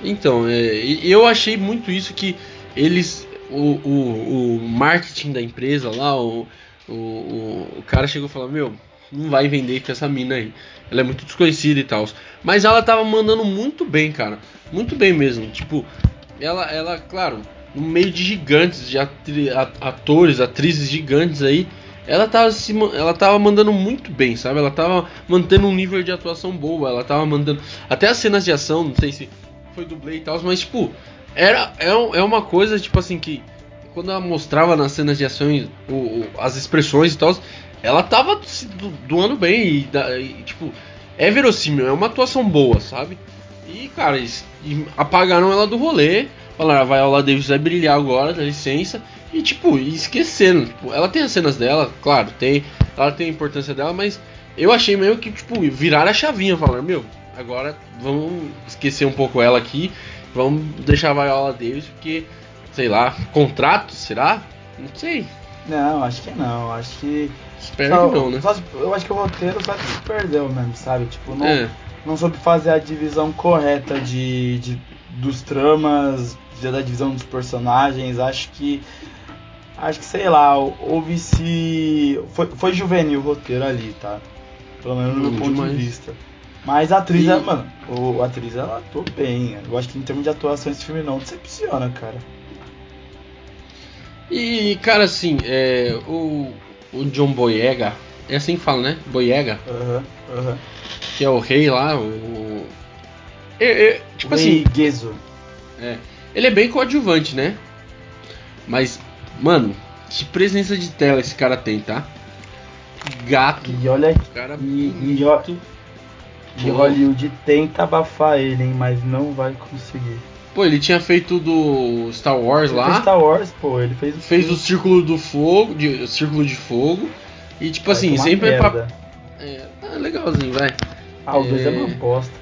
Então, é, eu achei muito isso que eles. O, o, o marketing da empresa lá, o, o, o cara chegou e falou: Meu, não vai vender com essa mina aí. Ela é muito desconhecida e tal. Mas ela tava mandando muito bem, cara. Muito bem mesmo. Tipo, ela, ela claro, no meio de gigantes, de atri, atores, atrizes gigantes aí. Ela tava, se, ela tava mandando muito bem, sabe? Ela tava mantendo um nível de atuação boa. Ela tava mandando. Até as cenas de ação, não sei se foi dublê e tal, mas tipo, era, é, é uma coisa, tipo assim, que quando ela mostrava nas cenas de ações o, o, as expressões e tal, ela tava se doando bem e, e, tipo, é verossímil, é uma atuação boa, sabe? E, cara, eles, apagaram ela do rolê, falaram, ah, vai Viola Davis vai brilhar agora, dá licença, e, tipo, esquecendo, tipo, ela tem as cenas dela, claro, tem, ela tem a importância dela, mas eu achei meio que, tipo, virar a chavinha, falaram, meu, agora vamos esquecer um pouco ela aqui, vamos deixar a Viola Davis, porque, sei lá, contrato, será? Não sei. Não, acho que não, acho que Espero só, que não, né? Só, eu acho que o roteiro só se perdeu mesmo, sabe? Tipo, não, é. Não soube fazer a divisão correta de, de dos tramas, da divisão dos personagens. Acho que. Acho que, sei lá, houve se. Foi, foi juvenil o roteiro ali, tá? Pelo menos no meu ponto demais. de vista. Mas a atriz, e... ela, mano, o, a atriz ela atuou bem. Eu acho que em termos de atuação esse filme não decepciona, cara. E, cara, assim, é, o, o John Boyega, é assim que fala, né? Boyega. Aham, uhum, aham. Uhum. Que é o rei lá, o. É, é, tipo o assim. Gezo. É. Ele é bem coadjuvante, né? Mas, mano, que presença de tela esse cara tem, tá? Gato. E olha cara e, e, e Hollywood tenta abafar ele, hein, mas não vai conseguir. Pô, ele tinha feito do Star Wars ele lá. Star Wars, pô, ele fez o Fez o Círculo do Fogo, de, o Círculo de Fogo. E tipo vai assim, sempre é pra. É, tá legalzinho, vai. Ah, o 2 é... é uma bosta.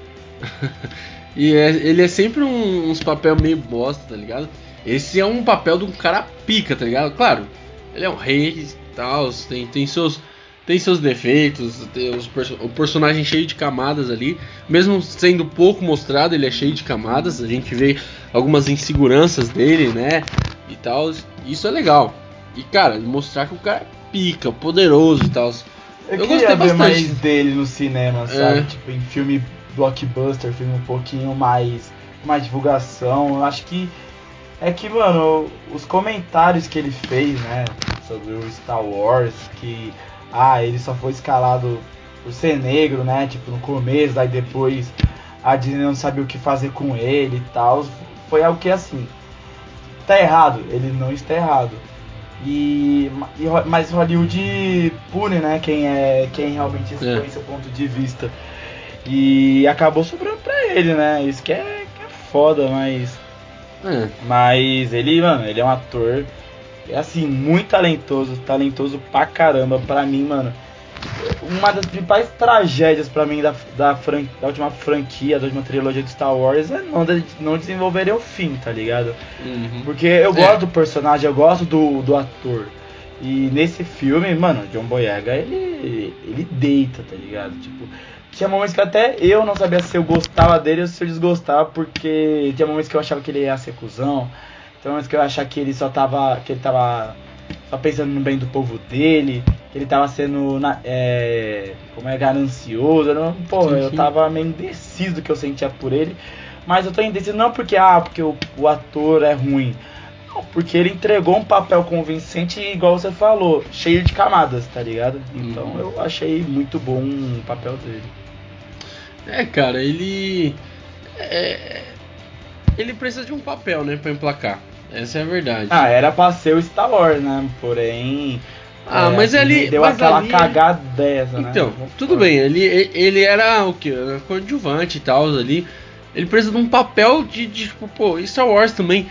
e é, ele é sempre um, uns papel meio bosta, tá ligado? Esse é um papel de um cara pica, tá ligado? Claro, ele é um rei e tal, tem, tem seus tem seus defeitos, tem os, o personagem cheio de camadas ali, mesmo sendo pouco mostrado, ele é cheio de camadas, a gente vê algumas inseguranças dele, né? E tal, isso é legal. E cara, mostrar que o cara é pica, poderoso e tal. Eu, eu queria ver bastante. mais dele no cinema, sabe? É. Tipo, em filme blockbuster, filme um pouquinho mais. mais divulgação. Eu acho que. É que, mano, os comentários que ele fez, né? Sobre o Star Wars, que ah, ele só foi escalado por ser negro, né? Tipo, no começo, aí depois a Disney não sabia o que fazer com ele e tal. Foi algo que assim. Tá errado? Ele não está errado. E, e mas Hollywood pune, né? Quem é quem realmente expõe é. seu ponto de vista. E acabou sobrando pra ele, né? Isso que é, que é foda, mas. É. Mas ele, mano, ele é um ator é assim, muito talentoso, talentoso pra caramba. Pra mim, mano, uma das principais tragédias para mim da, da, fran, da, última franquia, da última trilogia de Star Wars é não, não desenvolverem o fim, tá ligado? Uhum. Porque eu gosto é. do personagem, eu gosto do, do ator. E nesse filme, mano, John Boyega, ele, ele deita, tá ligado? Tipo, tinha momentos que até eu não sabia se eu gostava dele ou se eu desgostava, porque tinha momentos que eu achava que ele ia ser cuzão, então antes que eu achar que ele só tava. que ele tava só pensando no bem do povo dele, que ele tava sendo é, como é ganancioso, não, pô, sim, sim. eu tava meio indeciso do que eu sentia por ele, mas eu tô indeciso não porque ah, porque o, o ator é ruim, não, porque ele entregou um papel convincente igual você falou, cheio de camadas, tá ligado? Então hum. eu achei muito bom o papel dele. É, cara, ele. É, ele precisa de um papel, né, pra emplacar. Essa é a verdade. Ah, era pra ser o Star Wars, né? Porém. Ah, é, mas ele. Deu mas aquela ali- cagada dessa, né? Então, tudo bem, ele, ele era o que? Coadjuvante e tal ali. Ele precisa de um papel de, de tipo, pô, e Star Wars também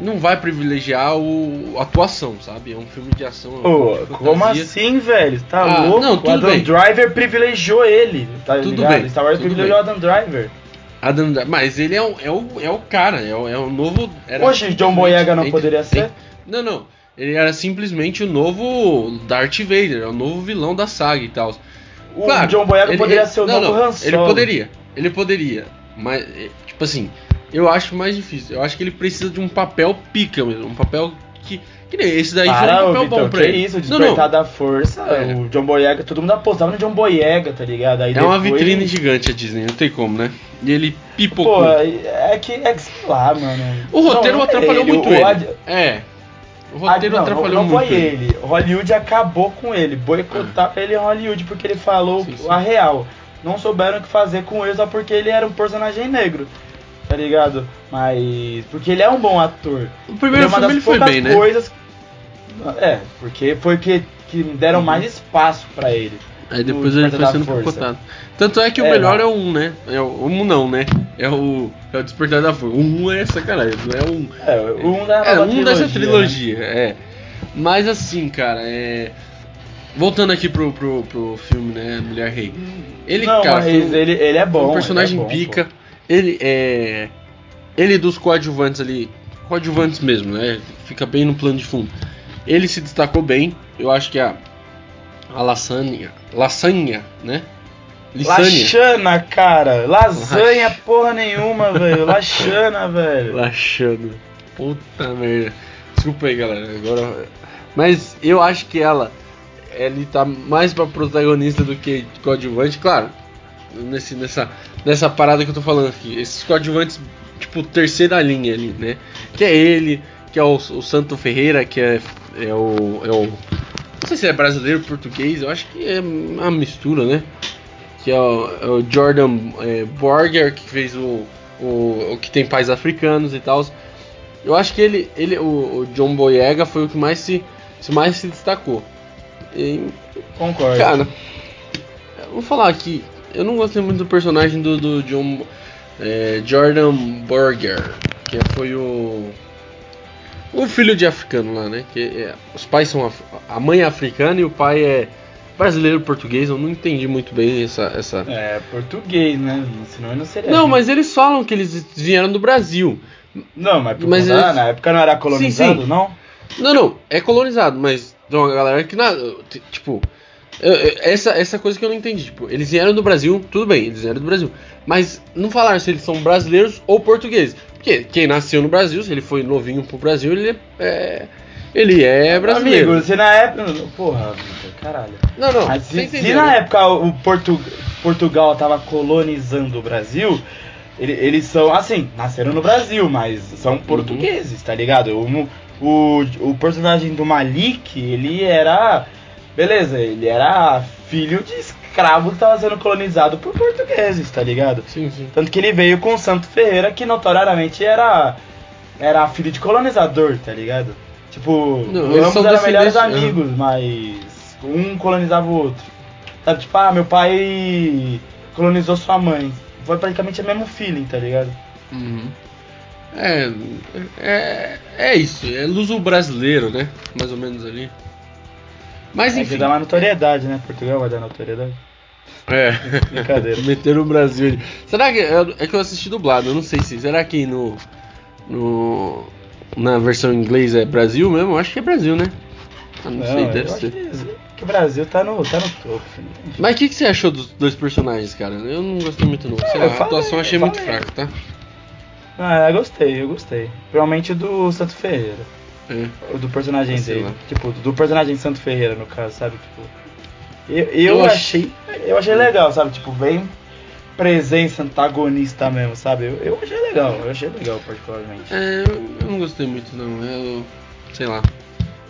não vai privilegiar o, a atuação, sabe? É um filme de ação. é um Pô, de como assim, velho? Tá Ah, louco? não, o Adam bem. Driver privilegiou ele, tá Tudo ligado? bem, Star Wars privilegiou o. Adam Driver. Adam mas ele é o, é o, é o cara, é o, é o novo. Era Poxa, John Boyega não poderia ser? Não, não. Ele era simplesmente o novo Darth Vader, é o novo vilão da saga e tal. O John Boyega ele- poderia ele- ser o não, novo não, Han Solo. Ele poderia, ele poderia. Mas, é, tipo assim, eu acho mais difícil. Eu acho que ele precisa de um papel pica mesmo. Um papel que. Que nem esse daí Para, foi um papel Vitor, bom pra ele. isso, o não, Despertar não. da Força, É. o John Boyega, todo mundo apostava no John Boyega, tá ligado? Aí É uma depois- vitrine gigante a Disney, não tem como, né? E ele pipocou. Pô, é que, é que sei lá, mano. o roteiro Não, é atrapalhou ele, muito o ele. Ad- É. O Ah, roteiro não, atrapalhou não, não muito foi ele. Hollywood acabou com ele, boicotava ele em Hollywood porque ele falou Sim, sim. a real. Não souberam o que fazer com ele só porque ele era um personagem negro. Tá ligado? Mas. Porque ele é um bom ator. O primeiro é uma filme das ele foi poucas bem, né? coisas. É, porque foi que, que deram Uhum. mais espaço pra ele. Aí depois o ele foi sendo picotado. Tanto é que o É, melhor mas- é o 1, né? É o um não, né? É o, é o Despertar da Força. O 1 é sacanagem, não é um. É, um da É um dessa né? trilogia, é. Mas assim, cara, é. Voltando aqui pro, pro, pro filme, né? Mulher Rei. Ele, Não, cara, mas um, ele, ele é bom. um ele personagem é bom, pica. pô. Ele é. Ele dos coadjuvantes ali. Coadjuvantes mesmo, né? Fica bem no plano de fundo. Ele se destacou bem. Eu acho que a. A lasanha. Lasanha, né? Lissânia. Laxana, cara. Lasanha porra nenhuma, velho. Laxana, velho. Laxando. Puta merda. Desculpa aí, galera. Agora. Mas eu acho que ela. Ele tá mais pra protagonista do que coadjuvante, claro. Nesse, nessa, nessa parada que eu tô falando aqui. Esses coadjuvantes, tipo, terceira linha ali, né? Que é ele, que é o, o Santo Ferreira, que é, é o. É o não sei se é brasileiro ou português, eu acho que é uma mistura, né? Que é o, é o Jordan é, Borger, que fez o, o, o que tem pais africanos e tal. Eu acho que ele, ele o, o John Boyega foi o que mais se, se mais se destacou. E, Concordo. cara, vou falar aqui, eu não gostei muito do personagem do, do John é, Jordan Borger, que foi o o filho de africano lá, né? Que é- os pais são af- a mãe é africana e o pai é brasileiro português. Eu não entendi muito bem essa essa É, português, né? Senão não seria. Não, mas eles falam que eles vieram do Brasil. Não, mas, por mas eles- na época não era colonizado, Sim, sim. não? Não, não, é colonizado, mas tem uma galera que na, tipo, essa essa coisa que eu não entendi, tipo, eles vieram do Brasil, tudo bem, eles vieram do Brasil, mas não falaram se eles são brasileiros ou portugueses. Porque quem nasceu no Brasil, se ele foi novinho pro Brasil, ele é ele é brasileiro. Amigo, se na época. Porra, caralho. não, não, Mas se, se na né? época o Portu- Portugal tava colonizando o Brasil, ele- eles são, assim, nasceram no Brasil, mas são portugueses, tá ligado? O, o, o personagem do Malik, ele era. Beleza, ele era filho de escravo que tava sendo colonizado por portugueses, tá ligado? Sim, sim. Tanto que ele veio com o Santo Ferreira, que notoriamente era era filho de colonizador, tá ligado? Tipo, Não, ambos eram melhores descendentes- amigos, mas um colonizava o outro. Sabe, tipo, ah, meu pai colonizou sua mãe. Foi praticamente o mesmo feeling, tá ligado? Uhum. É, é, é isso, é luso brasileiro, né? Mais ou menos ali. Mas É enfim. que dá mais notoriedade, né? Portugal vai dar notoriedade. É. Brincadeira. Meteram o Brasil ali. Será que. É que eu assisti dublado, eu não sei se. Será que no. no na versão em inglês é Brasil mesmo? Eu acho que é Brasil, né? Ah, não, sei, eu deve ser. que, que o Brasil tá no, tá no topo. filho. Mas o que, que você achou dos dois personagens, cara? Eu não gostei muito, não. Sei eu lá, a falei, atuação eu achei eu muito fraca, tá? Ah, eu gostei, eu gostei. Principalmente do Santo Ferreira. É. O do personagem Sei dele. lá. Tipo, do personagem Santo Ferreira, no caso, sabe? Tipo. Eu, eu, Eu ach- achei. Eu achei legal, sabe? Tipo, bem presença antagonista mesmo, sabe? Eu, eu achei legal, eu achei legal particularmente. É, eu não gostei muito, não. Eu. Sei lá.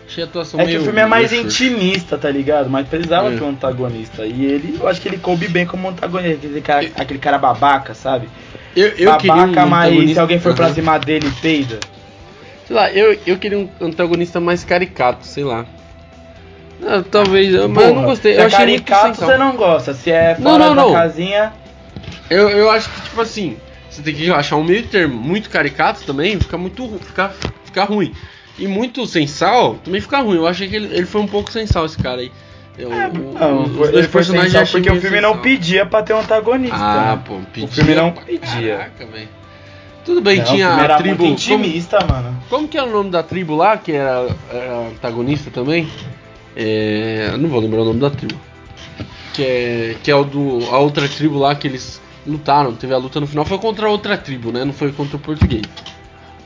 Achei a atuação É meio, que o filme é mais intimista, tá ligado? Mas precisava É. ter um antagonista. E ele, eu acho que ele coube bem como antagonista. Aquele cara, aquele cara babaca, sabe? Eu, eu babaca, um mas se alguém for pra cima dele, peida. Sei lá, eu, eu queria um antagonista mais caricato, sei lá. Ah, talvez, eu- mas eu não Porra, gostei. Se Eu é caricato, você não gosta. Se é Não, fora não, da não. casinha. Eu, eu acho que, tipo assim, você tem que achar um meio termo. Muito caricato também fica muito fica, fica ruim. E muito sem sal também fica ruim. Eu achei que ele, ele foi um pouco sem sal, esse cara aí. Eu, o- É, Não, os dois personagens porque o filme não pedia pra ter um antagonista. Ah, né? pô, pedia. filme não pedia. Caraca, velho. Tudo bem, Não, tinha a tribo. muito como, intimista, mano. como que é o nome da tribo lá, que era, era antagonista também? É, não vou lembrar o nome da tribo. Que é, que é o do. A outra tribo lá que eles lutaram. Teve a luta no final. Foi contra a outra tribo, né? Não foi contra o português.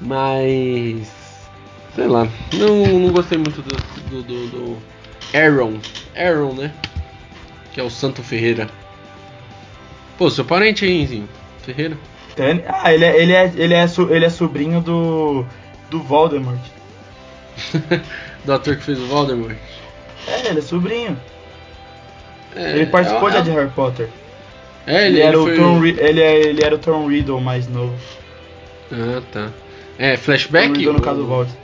Mas. Sei lá. Não, não gostei muito do, do, do, do Aaron. Aaron, né? Que é o Santo Ferreira. Pô, seu parente aí. Ferreira. Ah, ele é, ele é, ele é, so- ele é sobrinho do. do Voldemort. do ator que fez o Voldemort. É, ele é sobrinho. É, ele participou é, já de Harry Potter. É, Ele, ele, era ele o foi... Tom, Ri- ele, é, ele era o Tom Riddle mais novo. Ah, tá. É, Tom flashback? Riddle no caso do Voldemort.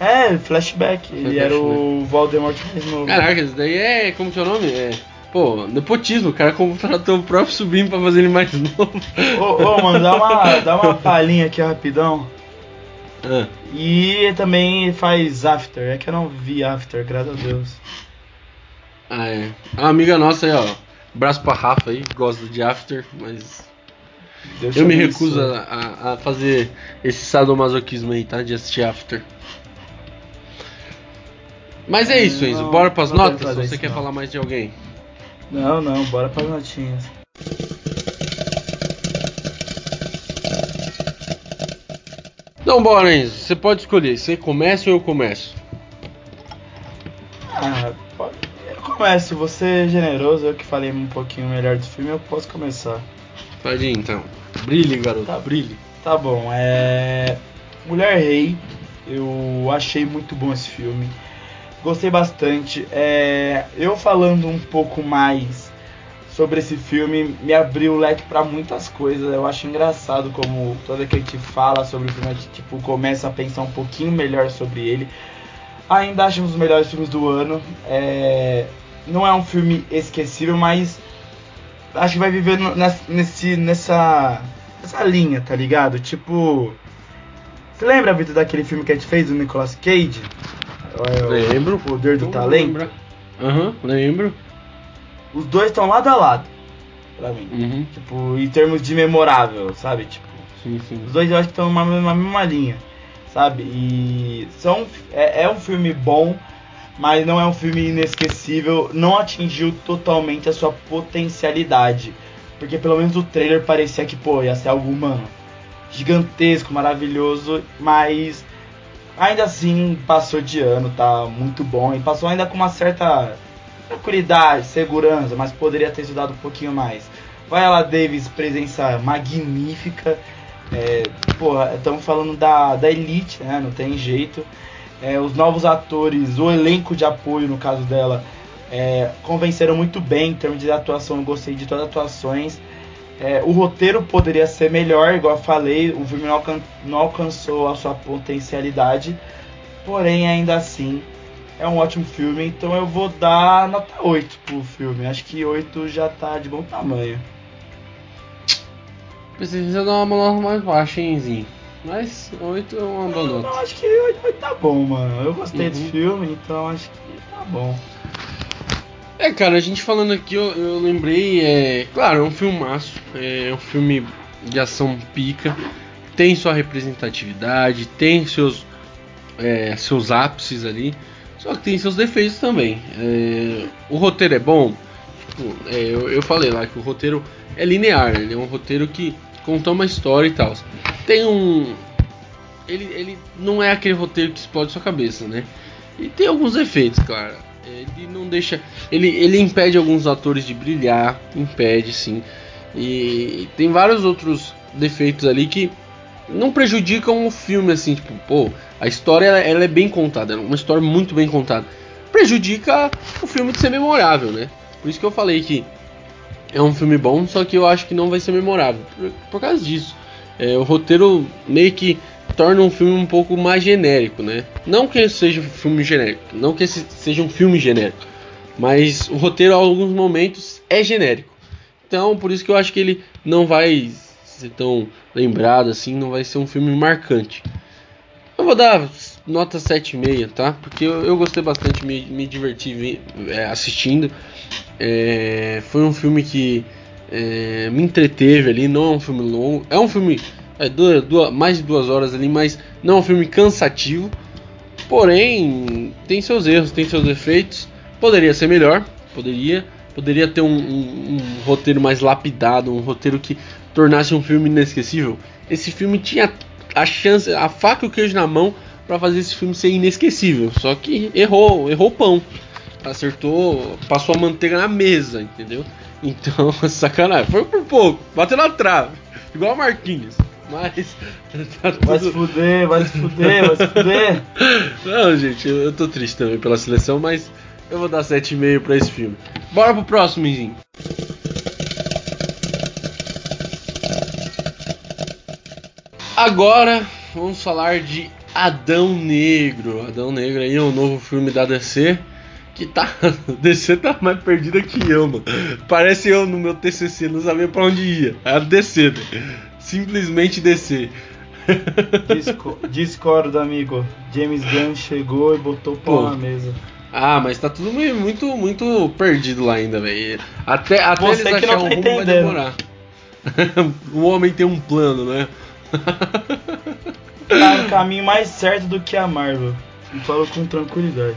É, flashback. Ele era o Voldemort mais novo. Caraca, isso daí é. Como que é o nome? É. Pô, nepotismo, o cara contratou o próprio sobrinho pra fazer ele mais novo. Ô, ô, mano, dá uma, dá uma palhinha aqui rapidão. Ah, E também faz After. É que eu não vi After, graças a Deus. ah, é. Uma amiga nossa aí, ó. Braço pra Rafa aí, gosta de After, mas. Deus Eu me recuso a, a- a fazer esse sadomasoquismo aí, tá? De assistir After. Mas é isso, Enzo. Bora pras não notas? Ou você isso, quer não. falar mais de alguém? Não, não, bora pras notinhas. Então bora, Enzo. Você pode escolher. Você começa ou eu começo? Ah, pode. Eu começo, você é generoso, eu que falei um pouquinho melhor do filme, eu posso começar. Pode então. Brilhe, garoto. Tá. Brilhe. Tá bom, é. Mulher Rei, eu achei muito bom esse filme. Gostei bastante. É... Eu falando um pouco mais sobre esse filme, me abriu o leque pra muitas coisas. Eu acho engraçado como toda que a gente fala sobre o filme, a gente tipo, começa a pensar um pouquinho melhor sobre ele. Ainda acho um dos melhores filmes do ano. É... Não é um filme esquecível, mas acho que vai viver nesse, nessa, nessa linha, tá ligado? Tipo. Você lembra, Vitor, daquele filme que a gente fez do Nicolas Cage? É o Lembro. Poder do Talento. Aham, lembro. Os dois estão lado a lado, pra mim. Uhum. Tipo, em termos de memorável, sabe? Tipo, Sim, sim. os dois eu acho que estão mesma, mesma linha, sabe? E são, é, é um filme bom, mas não é um filme inesquecível. Não atingiu totalmente a sua potencialidade. Porque pelo menos o trailer parecia que, pô, ia ser algo humano. Gigantesco, maravilhoso, mas ainda assim passou de ano, tá muito bom. E passou ainda com uma certa tranquilidade, segurança, mas poderia ter estudado um pouquinho mais. Viola Davis, presença magnífica. É, porra, estamos falando da, da elite, né? Não tem jeito. É, os novos atores, o elenco de apoio, no caso dela, é, convenceram muito bem em termos de atuação. Eu gostei de todas as atuações. É, o roteiro poderia ser melhor, igual eu falei. O filme não, alcan- não alcançou a sua potencialidade. Porém, ainda assim, é um ótimo filme. Então eu vou dar nota 8 pro filme. Acho que 8 já tá de bom tamanho. Precisa dar uma nota mais baixa, hein, Zinho? Mas 8 é uma boa Não, nota. acho que 8 tá bom, mano. Eu gostei Uhum. desse filme, então acho que tá bom. É, cara, a gente falando aqui, eu, eu lembrei, é. Claro, é um filmaço. É um filme de ação pica. Tem sua representatividade, tem seus, é, seus ápices ali. Só que tem seus defeitos também. É, o roteiro é bom. Tipo, é, eu, eu falei lá que o roteiro é linear. Ele é um roteiro que conta uma história e tal. Tem um. Ele, ele não é aquele roteiro que explode sua cabeça, né? E tem alguns defeitos, claro. Ele não deixa. Ele, ele impede alguns atores de brilhar. Impede, sim. E tem vários outros defeitos ali que não prejudicam o filme, assim, tipo, pô, a história ela é bem contada, é uma história muito bem contada. Prejudica o filme de ser memorável, né? Por isso que eu falei que é um filme bom, só que eu acho que não vai ser memorável. Por, por causa disso. É, o roteiro meio que torna um filme um pouco mais genérico, né? Não que seja um filme genérico, não que seja um filme genérico, mas o roteiro, em alguns momentos, é genérico. Então, por isso que eu acho que ele não vai ser tão lembrado assim, não vai ser um filme marcante. Eu vou dar nota 7,5, tá? Porque eu, eu, gostei bastante, me, me diverti é, assistindo. É, foi um filme que é, me entreteve ali, não é um filme longo. É um filme é, mais de duas horas ali, mas não é um filme cansativo. Porém, tem seus erros, tem seus defeitos. Poderia ser melhor, poderia. Poderia ter um, um, um roteiro mais lapidado, um roteiro que tornasse um filme inesquecível. Esse filme tinha a chance, a faca e o queijo na mão para fazer esse filme ser inesquecível. Só que errou, errou o pão. Acertou, passou a manteiga na mesa, entendeu? Então, sacanagem. Foi por pouco, bateu na trave. Igual a Marquinhos. Mas. Tá tudo... Vai se fuder, vai se fuder, vai se fuder. Não, gente, eu, eu tô triste também pela seleção, mas eu vou dar 7,5 pra esse filme. Bora pro próximo, Minzinho. Agora vamos falar de Adão Negro. Adão Negro aí é um novo filme da DC que tá. DC tá mais perdida que eu, mano. Parece eu no meu TCC, não sabia pra onde ia. Era DC, né? Simplesmente DC. Disco, discordo, amigo. James Gunn chegou e botou o pau na mesa. Ah, mas tá tudo muito, muito perdido lá ainda, velho. Até, até Você eles acharem um tá rumo vai demorar. o homem tem um plano, né? tá no caminho mais certo do que a Marvel. E falo com tranquilidade.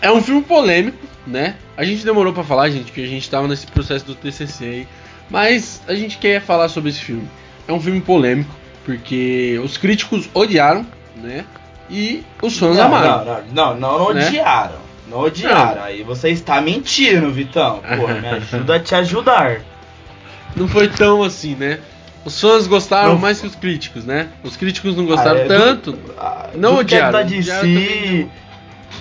É um filme polêmico, né? A gente demorou para falar, gente, que a gente tava nesse processo do TCC aí. Mas a gente quer falar sobre esse filme. É um filme polêmico, porque os críticos odiaram, né? E os fãs não, amaram. Não, não, não, não Né? odiaram. Não odiaram. Aí você está mentindo, Vitão. Pô, me ajuda a te ajudar. Não foi tão assim, né? Os fãs gostaram Não. mais que os críticos, né? Os críticos não gostaram Ah, é, do- tanto. Ah, Não do que é odiaram, da odiaram DC.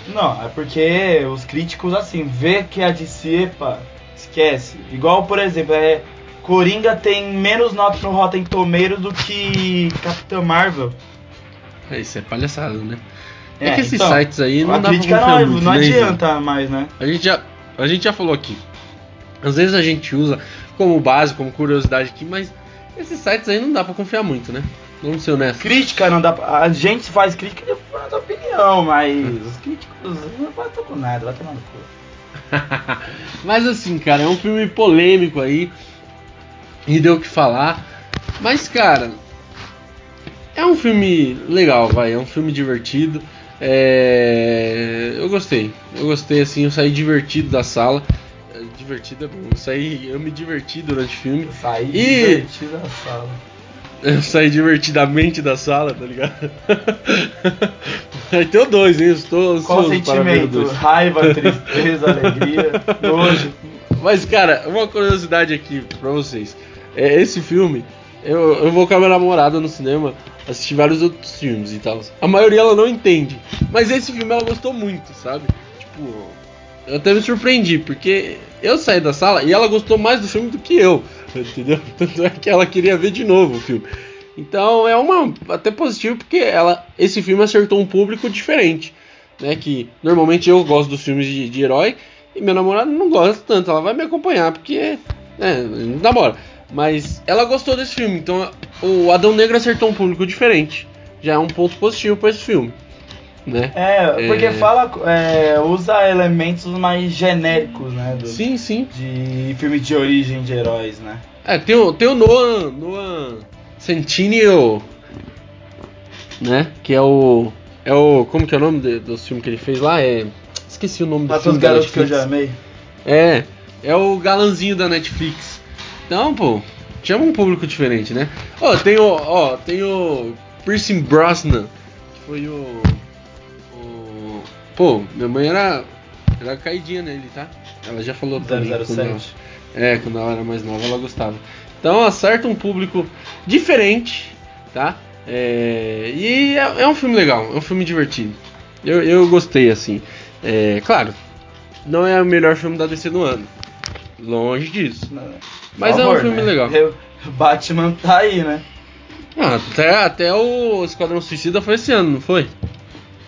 Não, é porque os críticos, assim, vê que a DC, pá, esquece. Igual, por exemplo, é. Coringa tem menos nota no Rotten Tomatoes do que Capitã Marvel. É, isso é palhaçada, né? É, É, que esses então, sites aí não dá pra crítica confiar não, muito, não né, adianta mais, né? A gente, já, a gente já falou aqui. Às vezes a gente usa como base, como curiosidade aqui, mas esses sites aí não dá pra confiar muito, né? Vamos ser honestos. Crítica não dá pra, A gente faz crítica de forma da opinião, mas os críticos não vai tomar nada, vai tomar no cu. Mas assim, cara, é um filme polêmico aí. E deu o que falar. Mas, cara, é um filme legal, vai. É um filme divertido. É... Eu gostei. Eu gostei, assim, eu saí divertido da sala. É, Divertido é bom. Eu saí, eu me diverti durante o filme. Sair E- divertido da sala. Eu saí divertidamente da sala, tá ligado? Aí tem o dois, hein? Eu Estou Qual sentimento? Raiva, tristeza, alegria, nojo. Mas, cara, uma curiosidade aqui pra vocês. É, esse filme, eu, eu vou com a minha namorada no cinema assistir vários outros filmes e tal. A maioria ela não entende. Mas esse filme ela gostou muito, sabe? Tipo, eu até me surpreendi, porque eu saí da sala e ela gostou mais do filme do que eu. Entendeu? Tanto é que ela queria ver de novo o filme. Então é uma até positivo porque ela esse filme acertou um público diferente, né? Que normalmente eu gosto dos filmes de, de herói e minha namorada não gosta tanto. Ela vai me acompanhar porque é, namora. Mas ela gostou desse filme, então o Adão Negro acertou um público diferente. Já é um ponto positivo para esse filme, né? É, porque É. fala, é, usa elementos mais genéricos, né? do- Sim, sim. De filme de origem de heróis, né? É, tem o, tem o Noah, Noah Centineo, né? Que é o. É o. Como que é o nome de- dos filmes que ele fez lá? É. Esqueci o nome do filme os garotos que eu já amei. É, é o galanzinho da Netflix. Então, pô, chama um público diferente, né? Ó, tem o. Ó, tem o. Piercing Brosnan, que foi o. O. Pô, minha mãe era. Era caidinha nele, tá? Ela já falou pra mim. quando ela- 007. é, quando ela era mais nova, ela gostava. Então acerta um público diferente, tá? É, e é, é, um filme legal, é um filme divertido. Eu, eu gostei, assim. É, claro, não é o melhor filme da DC do ano. Longe disso. Não. Mas Por é um filme né? legal. Eu, Batman tá aí, né? Ah, até, até o Esquadrão Suicida foi esse ano, não foi?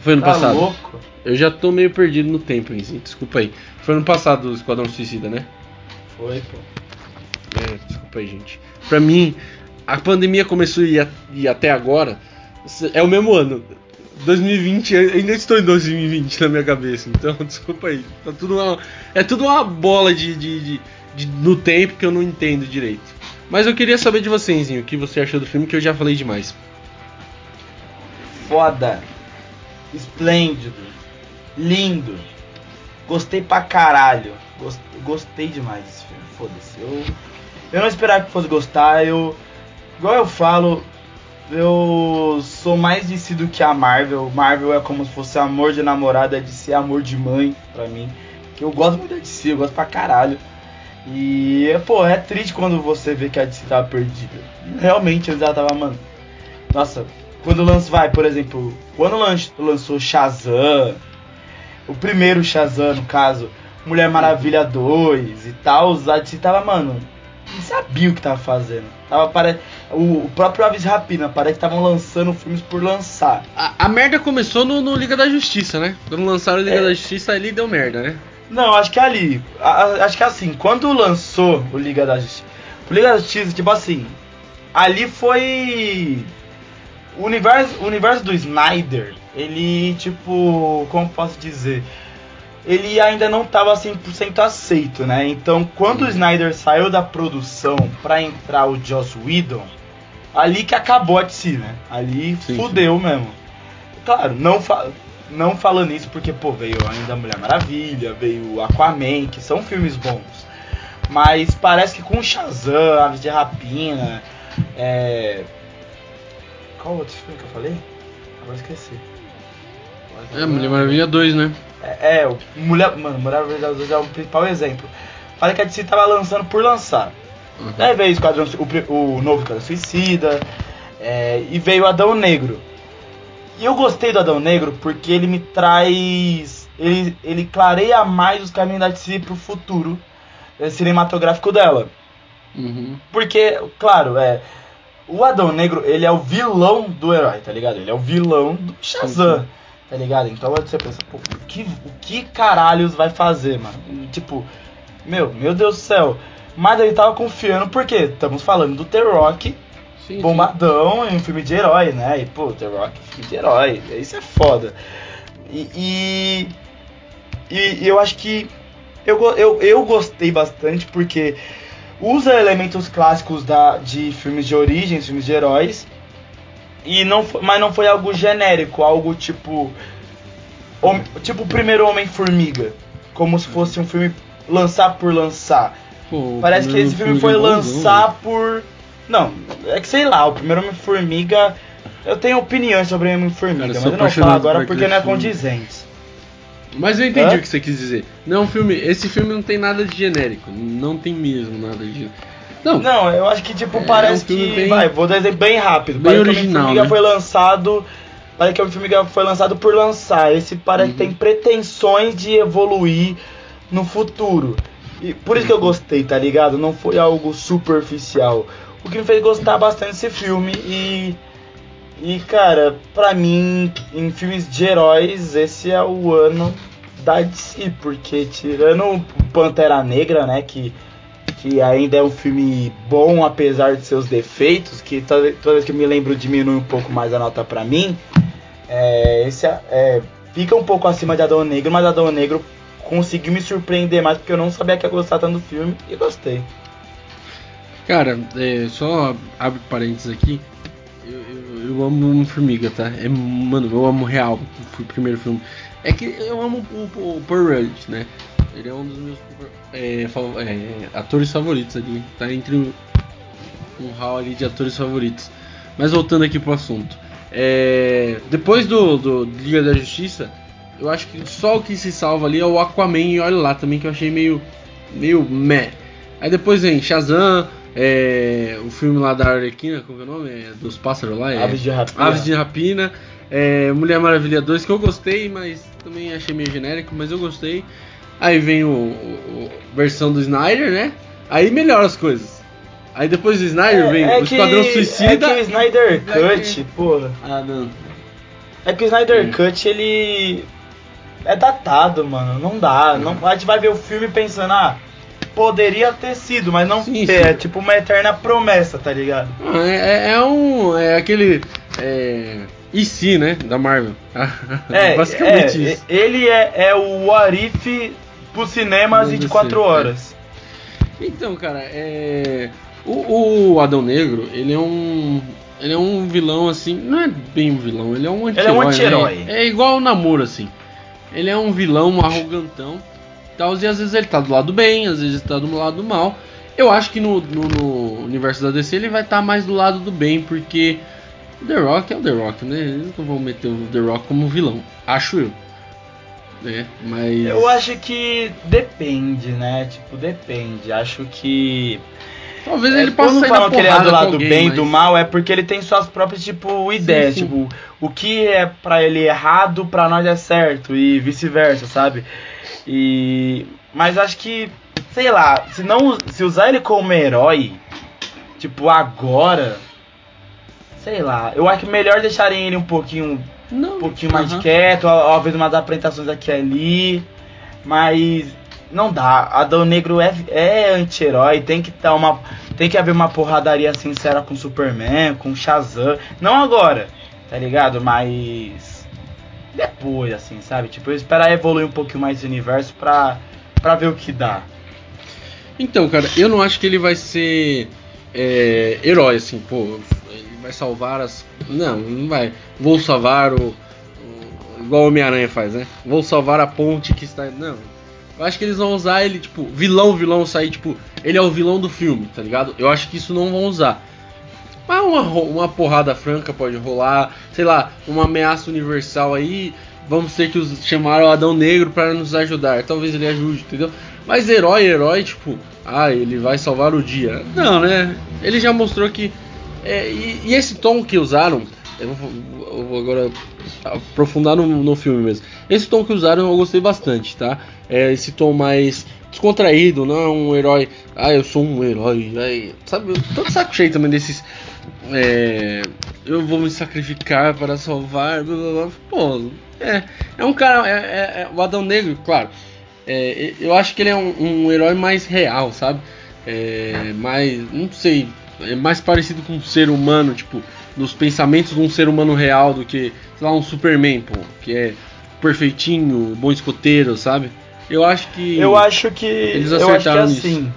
Foi ano tá passado. Louco? Eu já tô meio perdido no tempo, hein? Desculpa aí. Foi ano passado o Esquadrão Suicida, né? Foi, pô. É, desculpa aí, gente. Pra mim, a pandemia começou e, e até agora é o mesmo ano. 2020, ainda estou em 2020 na minha cabeça, então desculpa aí. Tá tudo uma, é tudo uma bola de, de, de, de, no tempo que eu não entendo direito. Mas eu queria saber de vocês, o que você achou do filme, que eu já falei demais. Foda. Esplêndido. Lindo. Gostei pra caralho. Gostei demais desse filme. Foda-se. Eu, eu não esperava que fosse gostar. Eu, igual eu falo, eu sou mais DC do que a Marvel. Marvel é como se fosse amor de namorada, de ser amor de mãe pra mim. Que eu gosto muito da DC, eu gosto pra caralho. E, pô, é triste quando você vê que a DC tava perdida. Realmente, eles já tava, mano. Nossa, quando lança, vai, por exemplo, quando lançou Shazam, o primeiro Shazam, no caso, Mulher Maravilha 2 e tal, a DC tava, mano, não sabia o que tava fazendo. Tava pare... o, o próprio Aves Rapina, parece que estavam lançando filmes por lançar. A, a merda começou no, no, Liga da Justiça, né? Quando lançaram o Liga é... da Justiça, ali deu merda, né? Não, acho que ali. A, acho que assim, quando lançou o Liga da Justiça. O Liga da Justiça, tipo assim. Ali foi. O universo, o universo do Snyder, ele, tipo. Como posso dizer? Ele ainda não estava 100% aceito, né? Então, quando o Snyder saiu da produção para entrar o Joss Whedon, ali que acabou a DC, né? Ali sim, fudeu sim. mesmo. Claro, não, fa não falando isso porque, pô, veio ainda Mulher Maravilha, veio Aquaman, que são filmes bons. Mas parece que com Shazam, Aves de Rapina, é... Qual outro filme que eu falei? Agora esqueci. É, Mulher Maravilha 2, né? É, é o Mulher, mano, Mulher Maravilha 2 é o principal exemplo. Falei que a DC tava lançando por lançar. Uhum. Aí veio o, Esquadrão, o, o novo Esquadrão Suicida, é, e veio Adão Negro. E eu gostei do Adão Negro porque ele me traz. Ele, ele clareia mais os caminhos da DC pro futuro é, cinematográfico dela. Uhum. Porque, claro, é. O Adão Negro, ele é o vilão do herói, tá ligado? Ele é o vilão do Shazam, tá ligado? Então você pensa, pô, o que, o que caralhos vai fazer, mano? Tipo, meu, meu Deus do céu. Mas ele tava confiando porque estamos falando do The Rock, sim, bombadão sim. em um filme de herói, né? E, pô, The Rock, filme de herói, isso é foda. E, e, e eu acho que eu, eu, eu gostei bastante porque usa elementos clássicos da, de filmes de origem, filmes de heróis, e não, mas não foi algo genérico, algo tipo. Hom, tipo o primeiro Homem-Formiga. Como se fosse um filme lançar por lançar. Pô, Parece que esse filme foi lançar por não, é que sei lá, o primeiro Homem-Formiga. Eu tenho opiniões sobre Homem-Formiga, mas eu não falar agora porque não é condizente. Mas eu entendi Hã? o que você quis dizer. Não, filme, esse filme não tem nada de genérico. Não tem mesmo nada de. Não, não eu acho que tipo, é, parece é um que. Bem, vai, vou dar exemplo bem rápido. Bem parece original, que o né? foi lançado. Parece que o Homem-Formiga foi lançado por lançar. Esse parece uhum. que tem pretensões de evoluir no futuro. E por isso que eu uhum. gostei, tá ligado? Não foi algo superficial o que me fez gostar bastante desse filme e e cara, pra mim, em filmes de heróis, esse é o ano da DC, porque tirando Pantera Negra, né, que que ainda é um filme bom apesar de seus defeitos, que toda, vez que eu me lembro diminui um pouco mais a nota pra mim. É, esse é, é, fica um pouco acima de Adão Negro, mas Adão Negro conseguiu me surpreender mais porque eu não sabia que ia gostar tanto do filme e gostei. Cara, é, só abre parênteses aqui. Eu, eu, eu amo Homem-Formiga, tá? É, mano, eu amo real o primeiro filme. É que eu amo o, o, o Paul Rudd, né? Ele é um dos meus é, é, atores favoritos ali. Tá entre um, um hall ali de atores favoritos. Mas voltando aqui pro assunto. É, depois do, do Liga da Justiça, eu acho que só o que se salva ali é o Aquaman e olha lá também que eu achei meio meio meh. Aí depois vem Shazam, é, o filme lá da Arlequina, como é o nome? É, dos pássaros lá? É, Aves de Rapina. Aves de Rapina. É, Mulher Maravilha 2, que eu gostei, mas também achei meio genérico, mas eu gostei. Aí vem o, o- o versão do Snyder, né? Aí melhora as coisas. Aí depois do Snyder vem o que, Esquadrão Suicida. É que o Snyder Cut, porra. Ah, não. É que o Snyder Hum. Cut, ele. É datado, mano. Não dá. Não, a gente vai ver o filme pensando, ah, poderia ter sido, mas não Sim, ter. sim. É tipo uma eterna promessa, tá ligado? Ah, É, é- é um. É aquele. É, e se, né? Da Marvel. É, Basicamente é, isso. ele é, é o What Vamos e de ver 4 se- horas. Então, cara, é. O, o Adão Negro, ele é um. Ele é um vilão assim. Não é bem um vilão, ele é um Ele é um anti-herói. anti-herói. né? É igual o Namoro, assim. Ele é um vilão, um arrogantão. Tal, e às vezes ele tá do lado do bem, às vezes ele tá do lado do mal. Eu acho que no, no- no universo da DC ele vai estar mais do lado do bem, porque o The Rock é o The Rock, né? Eles não vão meter o The Rock como vilão, acho eu. Né? Mas. Eu acho que depende, né? Tipo, depende. Acho que. Talvez É, ele possa quando sair falam na que ele é do lado alguém, bem e mas- do mal é porque ele tem suas próprias, tipo, ideias. sim. Tipo, o que é pra ele errado, pra nós é certo. E vice-versa, sabe? E. Mas acho que. Sei lá, se não. Se usar ele como herói, tipo, agora. Sei lá, eu acho que melhor deixarem ele um pouquinho Não, um pouquinho mais aham. quieto, vendo umas apresentações aqui e ali. Mas não dá. Adão Negro é, é anti-herói, tem que dar uma. Tem que haver uma porradaria sincera com Superman, com Shazam. Não agora, tá ligado? Mas. Depois, assim, sabe? Tipo, eu esperar evoluir um pouquinho mais esse universo pra, pra ver o que dá. Então, cara, eu não acho que ele vai ser é, herói, assim, pô, vai salvar as. Não, não vai. Vou salvar o. igual o Homem-Aranha faz, né? Vou salvar a ponte que está. Não. Eu acho que eles vão usar ele, tipo, vilão, vilão, sair, tipo, ele é o vilão do filme, tá ligado? Eu acho que isso não vão usar. Mas uma, uma porrada franca pode rolar, sei lá, uma ameaça universal aí. Vamos ter que os, chamar o Adão Negro para nos ajudar. Talvez ele ajude, entendeu? Mas herói, herói, tipo, ah, ele vai salvar o dia. Não, né? Ele já mostrou que. É, e, e esse tom que usaram, eu vou, vou agora aprofundar no, no filme mesmo. Esse tom que usaram eu gostei bastante, tá? É esse tom mais descontraído, não é um herói. Ah, eu sou um herói. Aí, sabe, eu tô de saco cheio também desses. é, eu vou me sacrificar para salvar. Blá, blá, blá. Pô, é, é um cara. É, é- é- o Adão Negro, claro. é, eu acho que ele é um, um herói mais real, sabe? É, mais. Não sei. É mais parecido com um ser humano, tipo, nos pensamentos de um ser humano real do que, sei lá, um Superman, pô, que é perfeitinho, bom escoteiro, sabe? Eu acho que. Eu acho que. Eles eu acho que acertaram assim.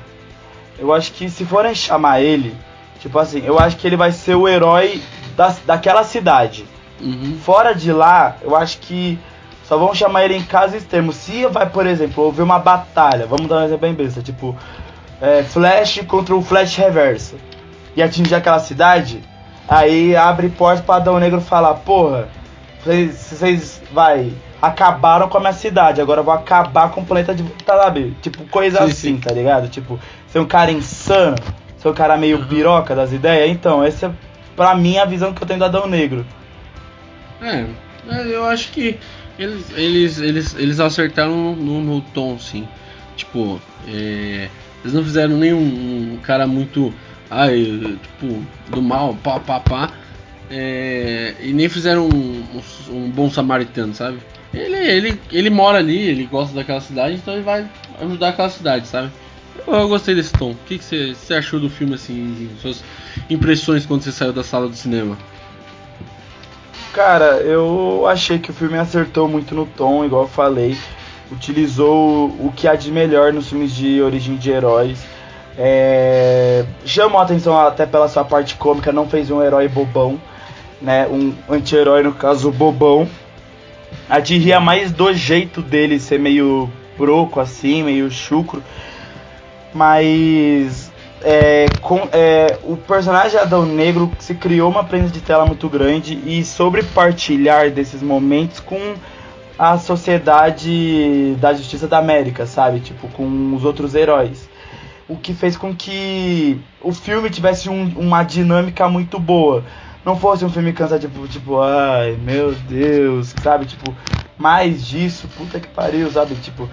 Eu acho que se forem chamar ele, tipo assim, eu acho que ele vai ser o herói da, daquela cidade. Uhum. Fora de lá, eu acho que só vão chamar ele em casos extremos. Se vai, por exemplo, houver uma batalha, vamos dar um exemplo bem besta, tipo é, Flash contra o Flash Reverso e atingir aquela cidade, aí abre porta pra Adão Negro falar, porra, vocês, vocês vai, acabaram com a minha cidade, agora eu vou acabar com o planeta de. Tá sabe? Tipo, coisa Sim, assim, sim. tá ligado? Tipo, ser um cara insano, ser um cara meio Uhum. piroca das ideias, então, essa é pra mim a visão que eu tenho do Adão Negro. É, eu acho que eles, eles, eles, eles acertaram no, no- no tom, sim. Tipo, é, eles não fizeram nenhum um cara muito. Ai, tipo, do mal, pá, pá, pá. é, e nem fizeram um, um- um bom samaritano, sabe? Ele, ele, ele mora ali, ele gosta daquela cidade, então ele vai ajudar aquela cidade, sabe? Eu, eu gostei desse tom. O que, você achou do filme, assim, suas impressões quando você saiu da sala do cinema? Cara, eu achei que o filme acertou muito no tom, igual eu falei. Utilizou o que há de melhor nos filmes de origem de heróis. É... Chamou a atenção até pela sua parte cômica, não fez um herói bobão, né? Um anti-herói, no caso, bobão. A gente ria mais do jeito dele ser meio broco assim, meio chucro. Mas é, com- é, o personagem Adão Negro se criou uma presença de tela muito grande e sobre partilhar desses momentos com a sociedade da Justiça da América, sabe? Tipo, com os outros heróis. O que fez com que o filme tivesse um, uma dinâmica muito boa. Não fosse um filme cansativo, tipo, ai meu Deus, sabe? Tipo, mais disso, puta que pariu, sabe? Tipo,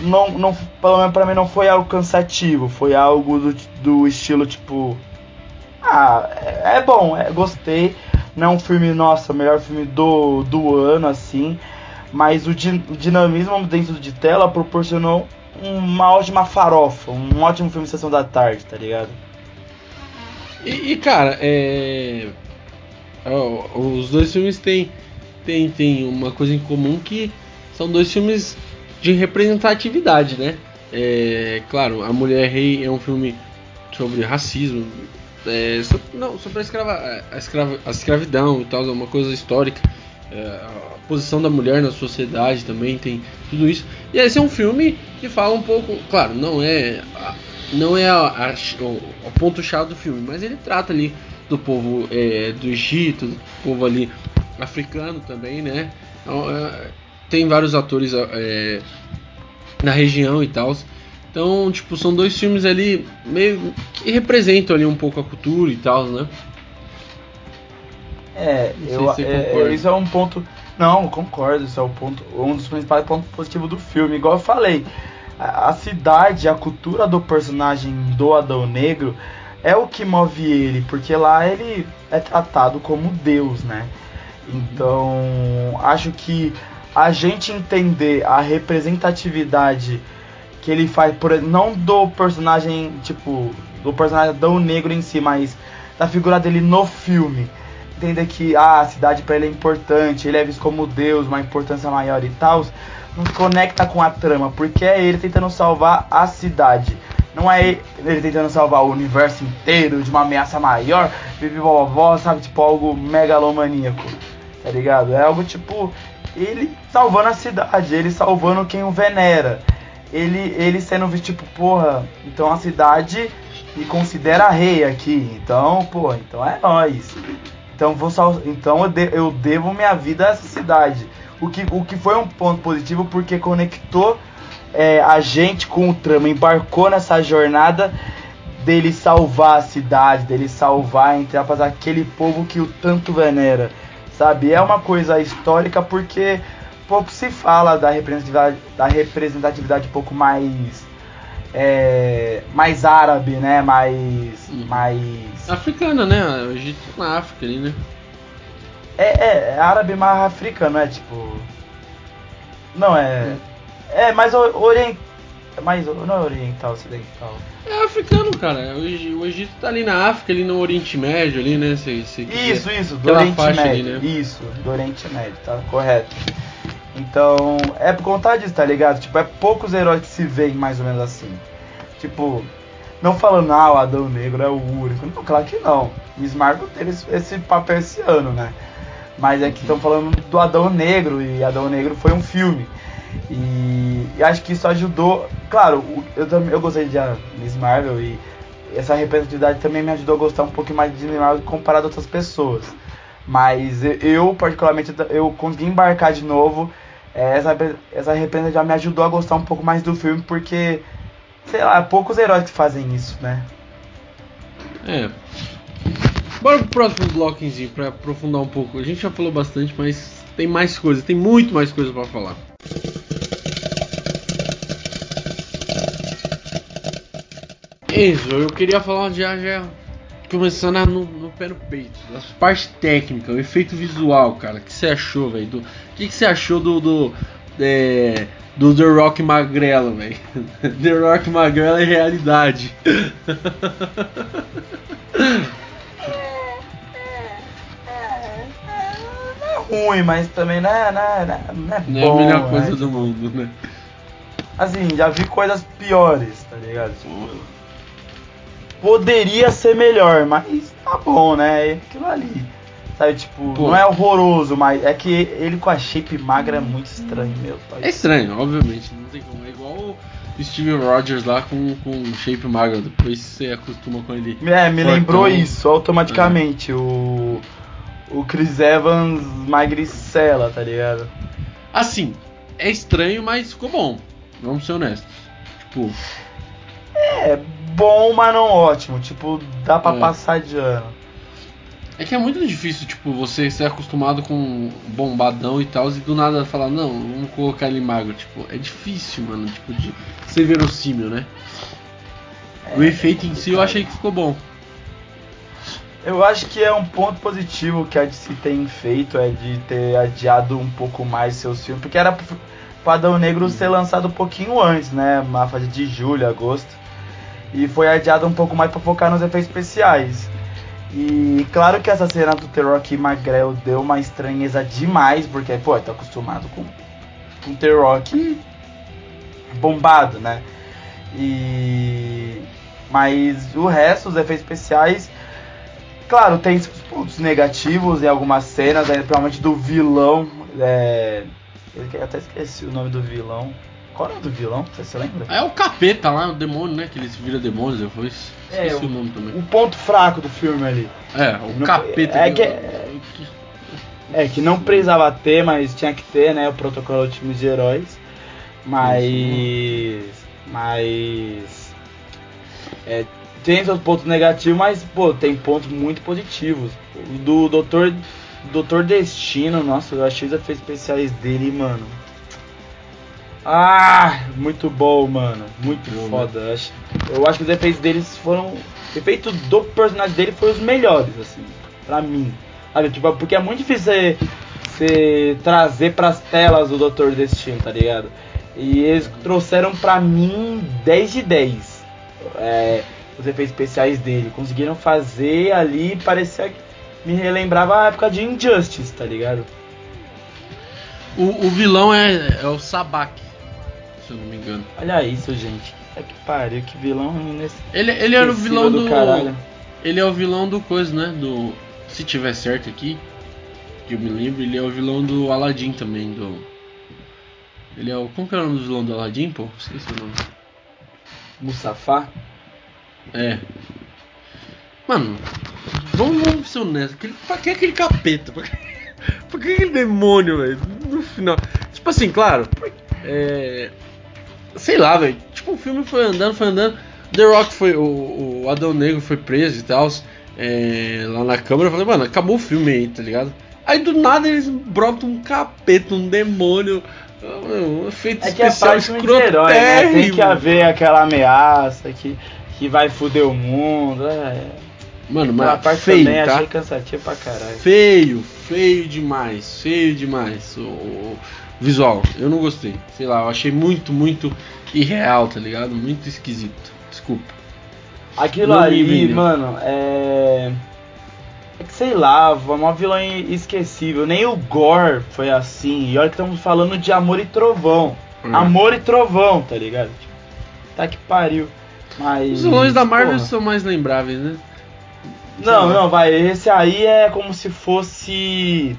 não, não, pelo menos pra mim não foi algo cansativo, foi algo do, do estilo, tipo, ah, é, é bom, é, gostei. Não é um filme, nossa, melhor filme do, do ano, assim. Mas o, din, o dinamismo dentro de tela proporcionou uma ótima farofa, um ótimo filme de sessão da tarde, tá ligado? E, e cara, é. Os dois filmes têm, têm, têm uma coisa em comum que são dois filmes de representatividade, né? É, claro, A Mulher Rei é um filme sobre racismo, é, sobre, não, sobre a, escrava, a, escrava, a escravidão e tal, é uma coisa histórica. É, a posição da mulher na sociedade também tem tudo isso. E esse é um filme que fala um pouco, claro, não é não é a, a, o, o ponto chave do filme, mas ele trata ali do povo é, do Egito, do povo ali africano também, né? Então, é, tem vários atores é, na região e tal. Então, tipo, são dois filmes ali meio que representam ali um pouco a cultura e tal, né? É, eu, é, isso é um ponto. Não, concordo, isso é um ponto, um dos principais pontos positivos do filme. Igual eu falei, a, a cidade, a cultura do personagem do Adão Negro é o que move ele, porque lá ele é tratado como Deus, né? Então, acho que a gente entender a representatividade que ele faz, por não do personagem, tipo, do personagem Adão Negro em si, mas da figura dele no filme. Que ah, a cidade para ele é importante, ele é visto como Deus, uma importância maior e tal, nos conecta com a trama, porque é ele tentando salvar a cidade. Não é ele tentando salvar o universo inteiro de uma ameaça maior, vive vovó, sabe? Tipo algo megalomaníaco, tá ligado? É algo tipo ele salvando a cidade, ele salvando quem o venera ele, ele sendo visto, tipo, porra, então a cidade me considera rei aqui. Então, pô, então é nós. Então, vou então eu, de... eu devo minha vida a essa cidade. O que, o que foi um ponto positivo porque conectou é, a gente com o trama, embarcou nessa jornada dele salvar a cidade, dele salvar, entre aspas, aquele povo que o tanto venera, sabe? É uma coisa histórica porque pouco se fala da representatividade, da representatividade um pouco mais é, mais árabe, né? Mais mais africana, né? O Egito na África ali, né? É, é, é árabe mais africano, é tipo não é é mais orient mais não é oriental, ocidental. É africano, cara. O Egito tá ali na África, ali no Oriente Médio, ali, né? Se, se isso, isso, do Oriente Médio. Ali, né? Isso, do Oriente Médio, tá correto. Então, é por conta disso, tá ligado? Tipo, é poucos heróis que se veem mais ou menos assim. Tipo, não falando, ah, o Adão Negro é o único. Não, claro que não. Miss Marvel teve esse papel esse ano, né? Mas é que estão falando do Adão Negro, e Adão Negro foi um filme. E, e acho que isso ajudou. Claro, eu também eu gostei de Miss Marvel e essa representatividade também me ajudou a gostar um pouco mais de Miss Marvel comparado a outras pessoas. Mas eu, particularmente, eu consegui embarcar de novo essa, essa represa já me ajudou a gostar um pouco mais do filme, porque, sei lá, poucos heróis que fazem isso, né? É. Bora pro próximo bloquinho pra aprofundar um pouco. A gente já falou bastante, mas tem mais coisas, tem muito mais coisas para falar. Isso, eu queria falar já já começando no, no, pé no peito. As partes técnicas, o efeito visual, cara. Que você achou, velho? O que, que você achou do. do é, do The Rock Magrelo, velho. The Rock Magrelo é realidade. ruim, mas também não é, não é, não é, não é a melhor coisa né? do mundo, né? Assim, já vi coisas piores, tá ligado? Tipo, poderia ser melhor, mas tá bom, né? É aquilo ali. Sabe, tipo, Pô. não é horroroso, mas é que ele com a shape magra é muito estranho, meu. É estranho, obviamente, não tem como. É igual o Steve Rogers lá com, com shape magra, depois você acostuma com ele. É, me lembrou isso automaticamente. É. O, o Chris Evans magricela, tá ligado? Assim, é estranho, mas ficou bom. Vamos ser honestos. Tipo. É, bom, mas não ótimo. Tipo, dá pra É. passar de ano. É que é muito difícil, tipo, você ser acostumado com bombadão e tal, e do nada falar, não, vamos colocar ele magro. Tipo, é difícil, mano, tipo, de ser verossímil, né? o efeito em si eu achei que ficou bom. Eu acho que é um ponto positivo que a DC tem feito, é de ter adiado um pouco mais seus filmes, porque era Adão Negro ser lançado um pouquinho antes, né? Na fase de julho, agosto. E foi adiado um pouco mais pra focar nos efeitos especiais. E claro que essa cena do The Rock Magrelo deu uma estranheza demais, porque, pô, tá acostumado com, com The Rock bombado, né? E. Mas o resto, os efeitos especiais. Claro, tem pontos negativos em algumas cenas, né, principalmente do vilão. É... Eu até esqueci o nome do vilão. Qual é o do vilão? Você se lembra? É o capeta lá, o demônio, né? Que ele se vira demônio depois. É, Esqueci o- o nome também. O ponto fraco do filme ali. É, o Não- capeta. é do- que- É, que não precisava ter, mas tinha que ter, né? O protocolo de filmes de heróis. Mas. Mas. É, tem seus pontos negativos, mas, pô, tem pontos muito positivos. O do Doutor, Doutor Destino, nossa, eu achei os efeitos especiais dele, mano. Ah, muito bom, mano. Muito Bom, né? foda. Eu acho, eu acho que os efeitos deles foram. O efeito do personagem dele foi os melhores, assim, pra mim. Sabe, tipo, porque é muito difícil você, você trazer pras telas o Doutor Destino, tá ligado? E eles trouxeram pra mim 10 de 10. É, os efeitos especiais dele. Conseguiram fazer ali, parecia que me relembrava a época de Injustice, tá ligado? O, o vilão é, é o Sabak, se eu não me engano. Olha isso, gente. É que pariu, que vilão nesse. Ele, ele era o vilão do. caralho. Ele é o vilão do coisa, né? Do. Se tiver certo aqui, que eu me lembro, ele é o vilão do Aladdin também, do. Ele é o. Como que é o nome do vilão do Aladdin, pô? Esqueci o nome. Mustafa? É. Mano, vamos, vamos ser honestos. Aquele, pra que aquele capeta? Pra que, pra que aquele demônio, velho? No final. Tipo assim, claro. É. Sei lá, velho. Tipo, o filme foi andando, foi andando. The Rock foi. O, o Adão Negro foi preso e tal. é, lá na câmera. Eu falei, mano, acabou o filme aí, tá ligado? Aí do nada eles brotam um capeta, um demônio. Um efeito É que é especial um herói, né? Tem que haver aquela ameaça que, que vai foder o mundo. É. Mano, mas parte feio, também tá? achei cansativo pra caralho. Feio, feio demais, feio demais o visual. Eu não gostei. Sei lá, eu achei muito, muito irreal, tá ligado? Muito esquisito. Desculpa. Aquilo Não ali, mano, é. É que sei lá, uma vilã esquecível. Nem o Gore foi assim. E olha que estamos falando de amor e trovão. Hum. Amor e trovão, tá ligado? Tipo, tá que pariu. Mas. Os vilões da Marvel porra. são mais lembráveis, né? Não, não, vai. Esse aí é como se fosse.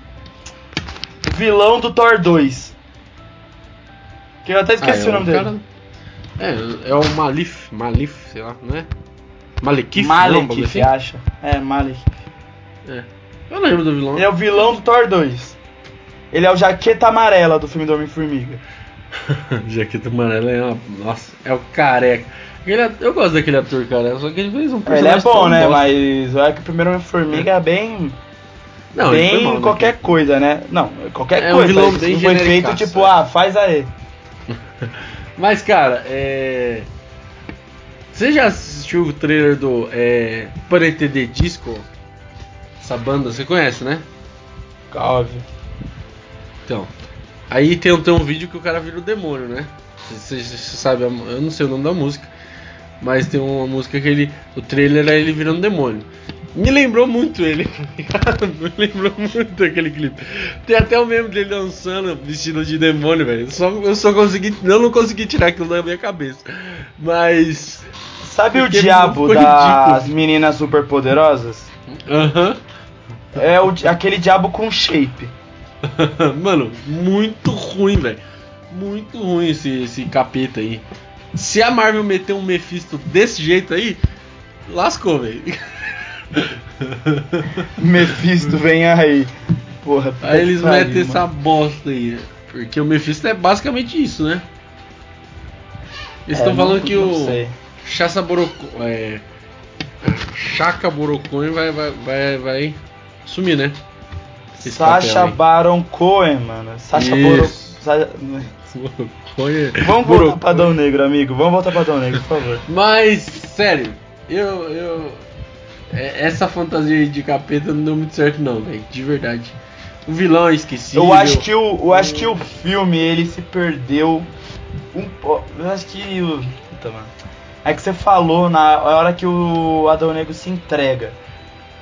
Vilão do Thor 2. Que eu até esqueci Ah, é o nome dele. cara- É, é o Malif, Malif, sei lá, não é? Malekith? um bagulho Malekith, assim? acha. É, Malekith. É. Eu lembro do vilão. Ele é o vilão do Thor 2. Ele é o jaqueta amarela do filme do Homem-Formiga. Jaqueta amarela é uma... Nossa, é o careca. At- Eu gosto daquele ator, cara. Só que ele fez um Ele personagem é bom, né? bosta. Mas é que o primeiro Homem-Formiga é bem. Não, ele bem mal, né, qualquer coisa, né? Não, qualquer É um coisa. vilão mas bem foi feito tipo, é. ah, faz aí. Mas, cara, é. Você já assistiu o trailer do é, Parente de Disco? Essa banda, você conhece, né? Óbvio. Então. Aí tem, tem um vídeo que o cara vira o demônio, né? Você, você- sabe, eu não sei o nome da música. Mas tem uma música que ele. O trailer é ele virando demônio. Me lembrou muito ele, tá? Me lembrou muito aquele clipe. Tem até o meme dele dançando vestido de demônio, velho. Só, eu só consegui. Eu não consegui tirar aquilo da minha cabeça. Mas. Sabe o diabo das ridículo. meninas superpoderosas? Aham. É o, aquele diabo com shape. Mano, muito ruim, velho. Muito ruim esse, esse capeta aí. Se a Marvel meter um Mephisto desse jeito aí, lascou, velho. Mephisto vem aí. Porra, Aí eles metem mano. essa bosta aí. Porque o Mephisto é basicamente isso, né? Eles É, estão não- falando que o sei. Borocô. É, Chaka Borocô vai, vai, vai, vai sumir, né? Esse Sacha. Baron Cohen, mano. Sacha Foi- Vamos voltar pra Adão Negro, amigo. Vamos voltar pra Adão Negro, por favor. Mas, sério, eu. eu é- essa fantasia aí de capeta não deu muito certo, não, velho. De verdade. O vilão é esquecido. Eu acho que o, eu acho que o filme ele se perdeu um po- Eu acho que o Puta, mano. É que você falou na hora que o Adão Negro se entrega.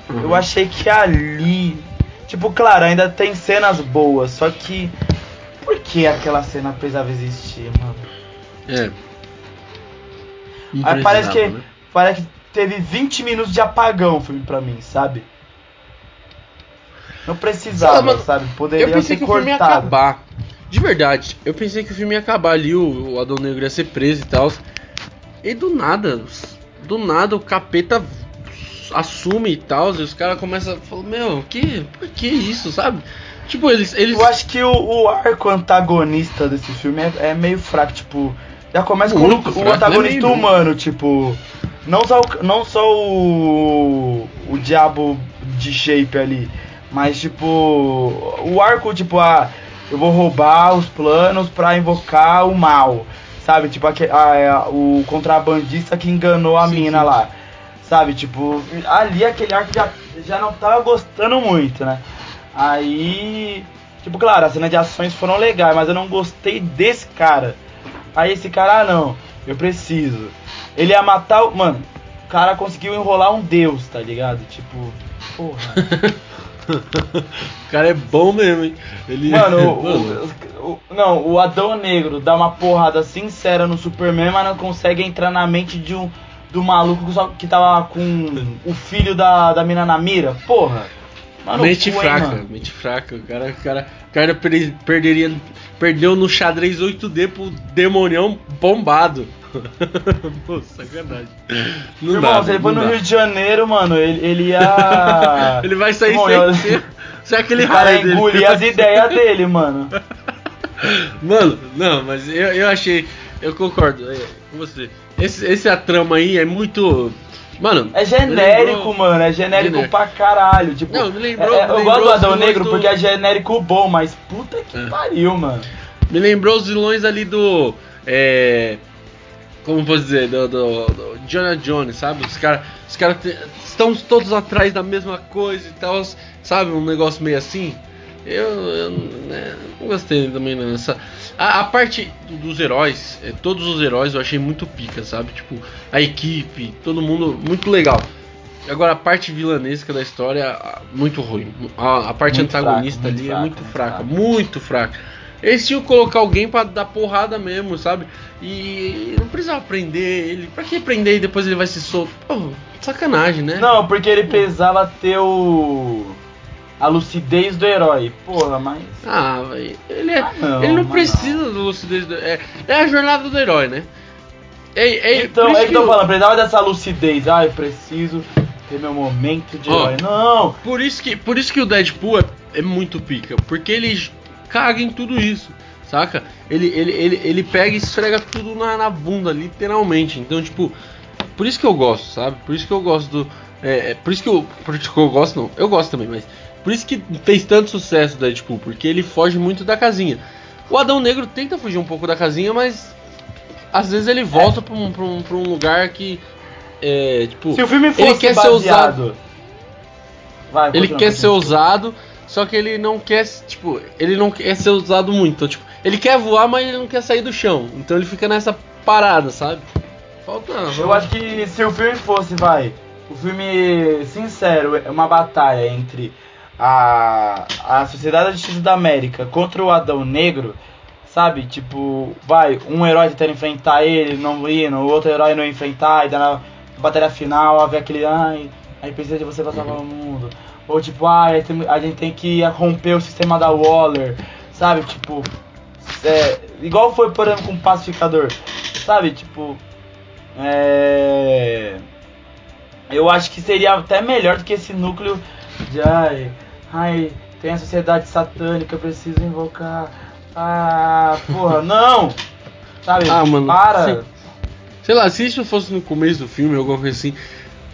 Eu Uhum. achei que ali, tipo, claro, ainda tem cenas boas, só que por que aquela cena precisava existir, mano? É. Aí parece que né? parece que teve 20 minutos de apagão o filme pra mim, sabe? Não precisava, Ah, mano, sabe? Poderia Eu pensei que o filme ia cortado. acabar. De verdade, eu pensei que o filme ia acabar ali, o, o Adão Negro ia ser preso e tal. E do nada, do nada o capeta assume e tal, e os caras começam a falar, meu, que, por que isso, sabe? Tipo, eles. eles Eu acho que o, o arco antagonista desse filme é, é meio fraco, tipo. Já começa com Muito o, fraco, o antagonista é meio, humano, tipo. Não só, o, não só o. o diabo de shape ali, mas tipo. O arco, tipo, ah, eu vou roubar os planos pra invocar o mal. Sabe? Tipo, aque- ah, é, o contrabandista que enganou a Sim, mina sim. lá. Sabe? Tipo, ali aquele arco já, já não tava gostando muito, né? Aí. Tipo, claro, as cenas de ações foram legais, mas eu não gostei desse cara. Aí esse cara, ah não, eu preciso. Ele ia matar o. Mano, o cara conseguiu enrolar um deus, tá ligado? Tipo, porra. o cara é bom mesmo, hein? Ele Mano, o, Mano, o- o- não, o Adão Negro dá uma porrada sincera no Superman, mas não consegue entrar na mente de um do maluco que tava com o filho da, da mina na mira. Porra. Mano, mente fraca, mano? mente fraca. O cara, o cara, o cara per- perderia, perdeu no xadrez 8D pro demonião bombado. Pô, sacanagem. Não Irmão, dá, se ele não for no. Rio de Janeiro, mano, ele, ele ia. Ele vai sair Irmão, sem eu- ser, cara raio ia dele. engolir as ideias dele, mano. Mano, não, mas eu, eu achei. Eu concordo é, com você. Esse, esse a trama aí é muito. Mano. É genérico, lembrou- mano. É genérico Genérico. pra caralho. Tipo, Não, me lembrou- é- me eu lembrou gosto do Adão Negro do- porque é genérico bom, mas puta que É. pariu, mano. Me lembrou os vilões ali do. É. Como posso dizer? Do, do, do Jonah Jones, sabe? Os caras os cara estão todos atrás da mesma coisa e tal, sabe? Um negócio meio assim. Eu, eu né, não gostei também não. Essa, a, a parte do- dos heróis, é, todos os heróis eu achei muito pica, sabe? Tipo, a equipe, todo mundo, muito legal. Agora a parte vilanesca da história, muito ruim. A, a parte Muito antagonista fraca, muito ali é fraca, muito fraca, muito fraca. Eles tinham que colocar alguém pra dar porrada mesmo, sabe? E não precisava prender ele. Pra que prender e depois ele vai se solto? Pô, sacanagem, né? Não, porque ele precisava ter o. A lucidez do herói. Porra, mas. Ah, véi, ele, é, Ah, não, ele não precisa do lucidez. Do, é, é a jornada do herói, né? Então, é que eu tô falando, precisava dessa lucidez. Ah, eu preciso ter meu momento de Ó. herói. Não! Por isso que, por isso que o Deadpool é, é muito pica, porque ele caga em tudo isso, saca? Ele, ele, ele, ele pega e esfrega tudo na, na bunda, literalmente. Então, tipo, por isso que eu gosto, sabe? Por isso que eu gosto do. É, é, por isso que eu. Por isso que eu gosto, não. Eu gosto também, mas. Por isso que fez tanto sucesso o Deadpool, porque ele foge muito da casinha. O Adão Negro tenta fugir um pouco da casinha, mas. Às vezes ele volta pra, um, pra, um, pra um lugar que. É, tipo. Se o filme ele fosse quer ser usado. baseado. Vai, Ele quer ser usado, só que ele não quer, tipo, ele não quer ser usado muito. Então, tipo, ele quer voar, mas ele não quer sair do chão. Então ele fica nessa parada, sabe? Falta. Eu acho que se o filme fosse, vai, o filme sincero, é uma batalha entre a, a Sociedade da Justiça da América contra o Adão Negro, sabe? Tipo, vai, um herói tentando enfrentar ele, não indo, o outro herói não enfrentar, e daí na batalha final haver aquele, ai, a gente precisa de você pra salvar o mundo. Ou tipo, ai, a gente tem- a gente tem que romper o sistema da Waller, sabe? Tipo, é, igual foi, por exemplo, com o Pacificador, sabe? Tipo, é... Eu acho que seria até melhor do que esse núcleo de ai, ai, tem a sociedade satânica, eu preciso invocar. Ah, porra, não! Sabe? Ah, mano, para! sim. Sei lá, se isso fosse no começo do filme, alguma coisa assim.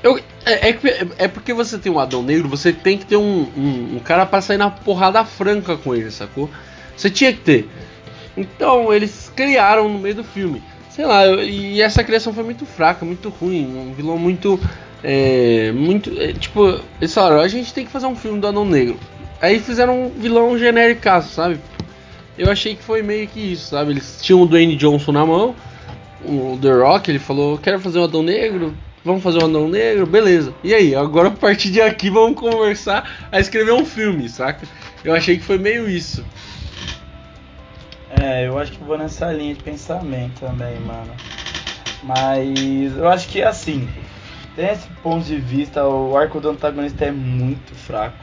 Eu, é, é, é porque você tem um Adão Negro, você tem que ter um, um, um cara pra sair na porrada franca com ele, sacou? Você tinha que ter. Então eles criaram no meio do filme. Sei lá, e essa criação foi muito fraca, muito ruim. Um vilão muito. É, muito. É, tipo, eles falaram, a gente tem que fazer um filme do Adão Negro. Aí fizeram um vilão genérico, sabe? Eu achei que foi meio que isso, sabe? Eles tinham o Dwayne Johnson na mão, o The Rock, ele falou, quero fazer um Adão Negro, vamos fazer um Adão Negro, beleza. E aí, agora a partir de aqui vamos conversar a escrever um filme, saca? Eu achei que foi meio isso. É, eu acho que vou nessa linha de pensamento também, mano. Mas eu acho que assim, tem esse ponto de vista, o arco do antagonista é muito fraco.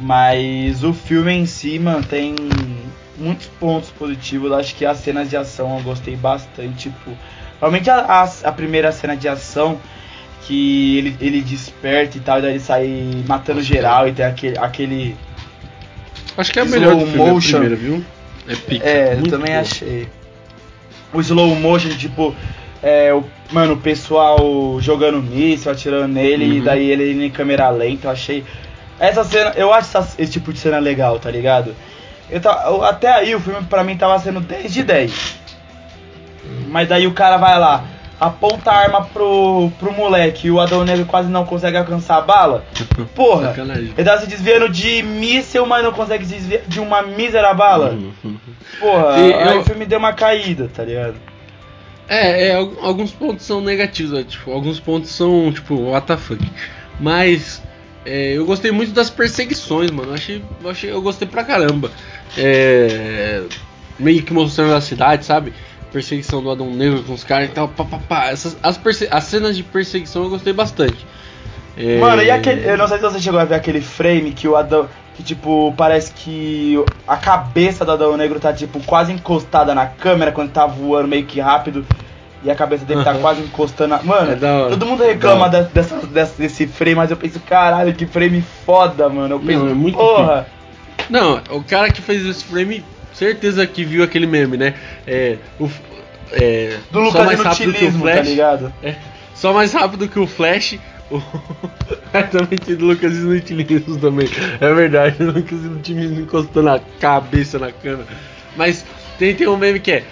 Mas o filme em si mantém muitos pontos positivos. Eu acho que as cenas de ação eu gostei bastante. Tipo, realmente a, a, a, primeira cena de ação que ele, ele desperta e tal, e daí ele sai matando geral e tem aquele. aquele acho que é a melhor do filme, motion. Primeira, viu? É pica. É, eu também achei. O slow motion, tipo, é, o, mano, o pessoal jogando míssil, atirando nele, uhum. e daí ele em câmera lenta, eu achei. Essa cena, eu acho essa, esse tipo de cena legal, tá ligado? Eu, até aí o filme pra mim tava sendo 10 de 10. Mas daí o cara vai lá, aponta a arma pro, pro moleque e o Adão Negro quase não consegue alcançar a bala. Porra, Sacanagem. ele tá se desviando de míssel, mas não consegue se desviar de uma mísera bala. Porra, e aí eu... o filme deu uma caída, tá ligado? É, é, alguns pontos são negativos, tipo, alguns pontos são, tipo, what the fuck. Mas é, eu gostei muito das perseguições, mano. Eu achei, eu achei, eu gostei pra caramba. É, meio que mostrando a cidade, sabe? Perseguição do Adão Negro com os caras e tal. Pá, pá, pá. Essas, as, as cenas de perseguição eu gostei bastante. É... Mano, e aquele. Eu não sei se você chegou a ver aquele frame que o Adão. Que tipo, parece que a cabeça do Adão Negro tá tipo quase encostada na câmera quando tá voando meio que rápido. E a cabeça dele tá quase encostando. Mano, é todo mundo reclama é dessa, dessa, desse frame, mas eu penso, caralho, que frame foda, mano. Eu penso, não, é muito porra. Não, o cara que fez esse frame, certeza que viu aquele meme, né? É. O, é Do Lucas mais rápido que o tá Flash, tá ligado? É, só mais rápido que o Flash. É, também tem do Lucas Inutilismo também. É verdade, o Lucas Inutilismo encostando a cabeça na câmera. Mas tem, tem um meme que é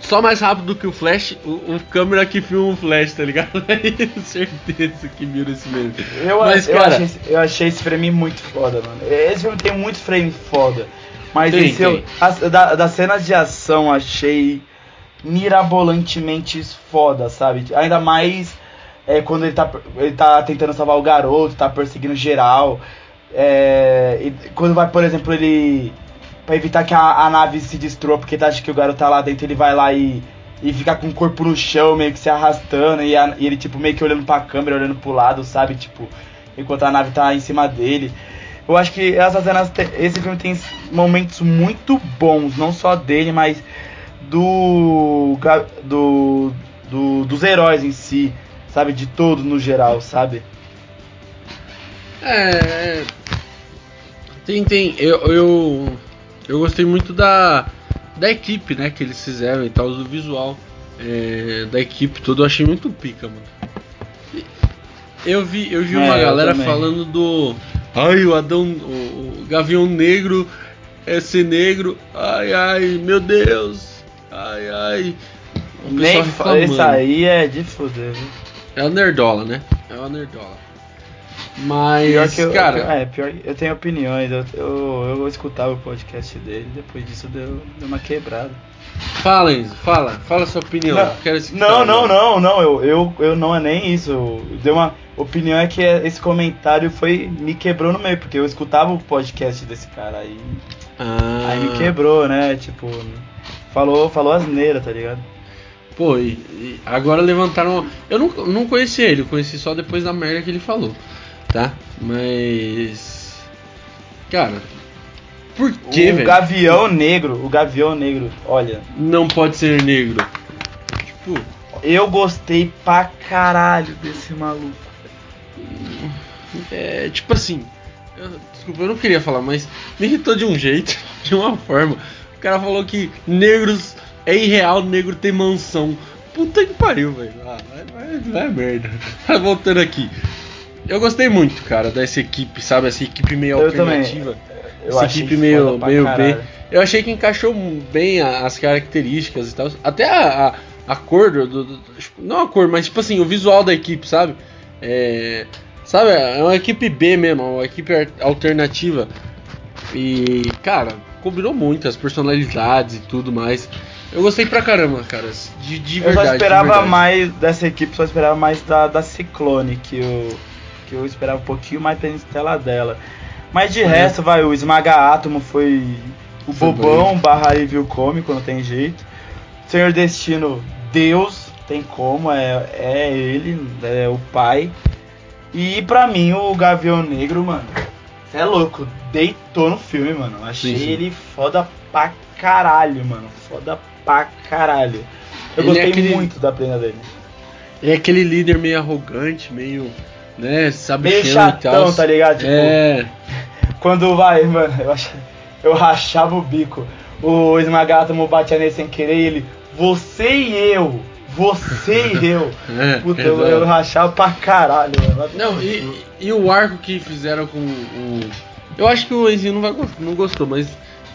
só mais rápido que o Flash, o, câmera que filma o Flash, tá ligado? É certeza que viram esse meme. Eu, Mas, eu, cara, achei, eu achei esse frame muito foda, mano. Esse filme tem muito frame foda. Mas tem, esse eu, as, da, das cenas de ação achei mirabolantemente foda, sabe? Ainda mais é, quando ele tá, ele tá tentando salvar o garoto, tá perseguindo geral. É, quando vai, por exemplo, ele para evitar que a, a, nave se destrua, porque tá, acha que o garoto tá lá dentro, ele vai lá e, e fica com o corpo no chão, meio que se arrastando, e, a, e ele, tipo, meio que olhando pra câmera, olhando pro lado, sabe? Tipo, enquanto a nave tá em cima dele. Eu acho que essas cenas, esse filme tem momentos muito bons, não só dele, mas do, do, do dos heróis em si, sabe? De todos no geral, sabe? É. Tem, tem. Eu, eu eu gostei muito da, da equipe, né, que eles fizeram e tal, do visual é, da equipe toda, eu achei muito pica, mano. Eu vi, eu vi é, uma galera falando do. Ai, o Adão. O, o Gavião Negro é ser negro. Ai, ai, meu Deus. Ai, ai. Nem isso aí é de foder, viu? É a nerdola, né? É a nerdola. Mas, pior eu, cara. é, pior eu tenho opiniões. Eu, eu, eu escutava o podcast dele, depois disso deu, deu uma quebrada. Fala, Enzo, fala, fala sua opinião. Não, Quero não, não, não, não, eu, eu, eu não é nem isso. Deu uma opinião é que esse comentário foi me quebrou no meio, porque eu escutava o podcast desse cara aí. Ah. Aí me quebrou, né? Tipo, falou, falou asneira, tá ligado? Pô, e, e agora levantaram. Eu não, não conheci ele, eu conheci só depois da merda que ele falou tá? Mas. Cara. Por que, O Gavião Negro, o Gavião Negro, olha. Não pode ser negro. Tipo. Eu gostei pra caralho desse maluco. É, tipo assim. Eu, desculpa, eu não queria falar, mas me irritou de um jeito, de uma forma. O cara falou que negros é irreal negro ter mansão. puta que pariu, velho. Ah, vai, vai, vai merda. Voltando aqui. Eu gostei muito, cara, dessa equipe, sabe? Essa equipe meio Eu alternativa. Eu essa equipe meio, meio B. Eu achei que encaixou bem as características e tal. Até a, a, a cor do, do- tipo, Não a cor, mas tipo assim, o visual da equipe, sabe? É. Sabe, é uma equipe B mesmo, uma equipe alternativa. E, cara, combinou muito as personalidades e tudo mais. Eu gostei pra caramba, cara. De, de Eu verdade. só de esperava mais dessa equipe, só esperava mais da, da Ciclone, que eu, que eu esperava um pouquinho mais pela estela dela. Mas de É. resto, vai, o Esmaga Átomo foi o Foi bobão barra alívio cômico, não tem jeito. Senhor Destino, Deus, tem como, é, é ele, é o pai. E pra mim, o Gavião Negro, mano, é louco, deitou no filme, mano. Achei Sim, sim. ele foda pra caralho, mano. Foda pra caralho. Eu Ele é gostei aquele- muito da plena dele. É aquele líder meio arrogante, meio. né, sabe Meio chatão, tá ligado? Tipo, É. Quando vai, mano, eu, ach... eu rachava o bico. O Esmagátomo batia nele sem querer ele, você e eu, você e eu. é Puta, eu, eu rachava pra caralho, mano. Não, e, e o arco que fizeram com o. Eu acho que o Enzinho não, vai, não gostou, mas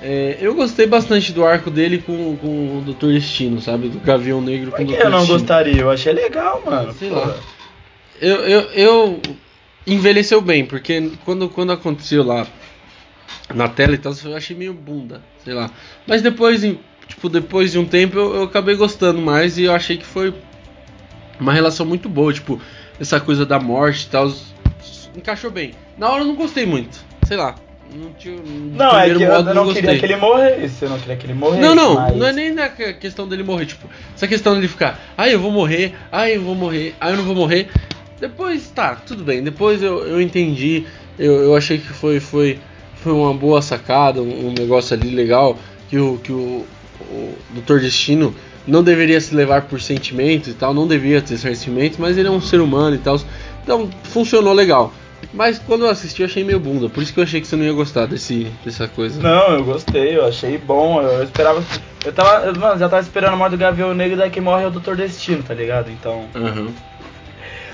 é, eu gostei bastante do arco dele com, com o Dr. Destino, sabe? Do Gavião Negro Por com o que Dr. eu não Destino. gostaria? Eu achei legal, mano. Sei pô. lá. Eu, eu, eu envelheceu bem, porque quando, quando aconteceu lá na tela e tal, eu achei meio bunda, sei lá. Mas depois, tipo, depois de um tempo eu, eu acabei gostando mais e eu achei que foi uma relação muito boa, tipo, essa coisa da morte e tal, encaixou bem. Na hora eu não gostei muito, sei lá. Não, tinha, Não, é que eu modo, não, gostei. queria que ele morresse, eu não queria que ele morresse. Não, não, mas... não é nem na que- questão dele morrer, tipo, essa questão dele ficar, ai eu vou morrer, ai eu vou morrer, ai eu não vou morrer. Depois, tá, tudo bem, depois eu, eu entendi, eu, eu achei que foi, foi, foi uma boa sacada, um, um negócio ali legal, que o, que o, o Dr. Destino não deveria se levar por sentimentos e tal, não devia ter sentimentos, mas ele é um ser humano e tal, então funcionou legal. Mas quando eu assisti eu achei meio bunda, por isso que eu achei que você não ia gostar desse, dessa coisa. Não, eu gostei, eu achei bom, eu esperava... Eu tava, eu, mano, já tava esperando a morte do Gavião Negro, daí que morre é o Dr. Destino, tá ligado? Então... Aham.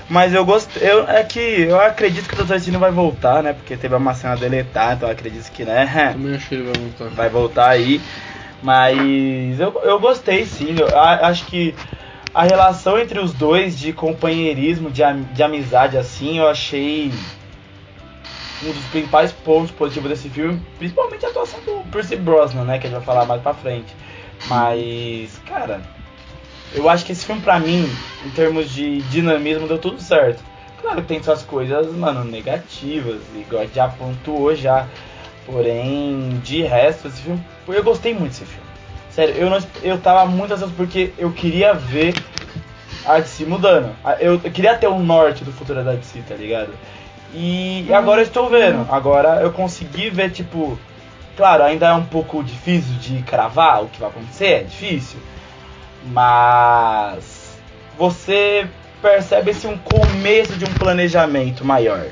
Mas eu gostei. Eu, é que eu acredito que o Dr. Destino vai voltar, né? Porque teve uma cena deletada, então eu acredito que, né? Também acho que ele vai voltar. Vai voltar aí. Mas eu, eu gostei sim. Eu acho que a relação entre os dois de companheirismo, de, am- de amizade, assim, eu achei um dos principais pontos positivos desse filme, principalmente a atuação do Percy Brosnan, né? Que a gente vai falar mais pra frente. Mas, cara, eu acho que esse filme, pra mim, em termos de dinamismo, deu tudo certo. Claro que tem suas coisas, mano, negativas, igual já pontuou já. Porém, de resto, esse filme. Eu gostei muito desse filme. Sério, eu, não, eu tava muito ansioso porque eu queria ver a DC mudando. Eu, eu queria ter o norte do futuro da DC, tá ligado? E agora eu estou vendo. Agora eu consegui ver, tipo. Claro, ainda é um pouco difícil de cravar o que vai acontecer, é difícil. Mas você percebe esse um começo de um planejamento maior,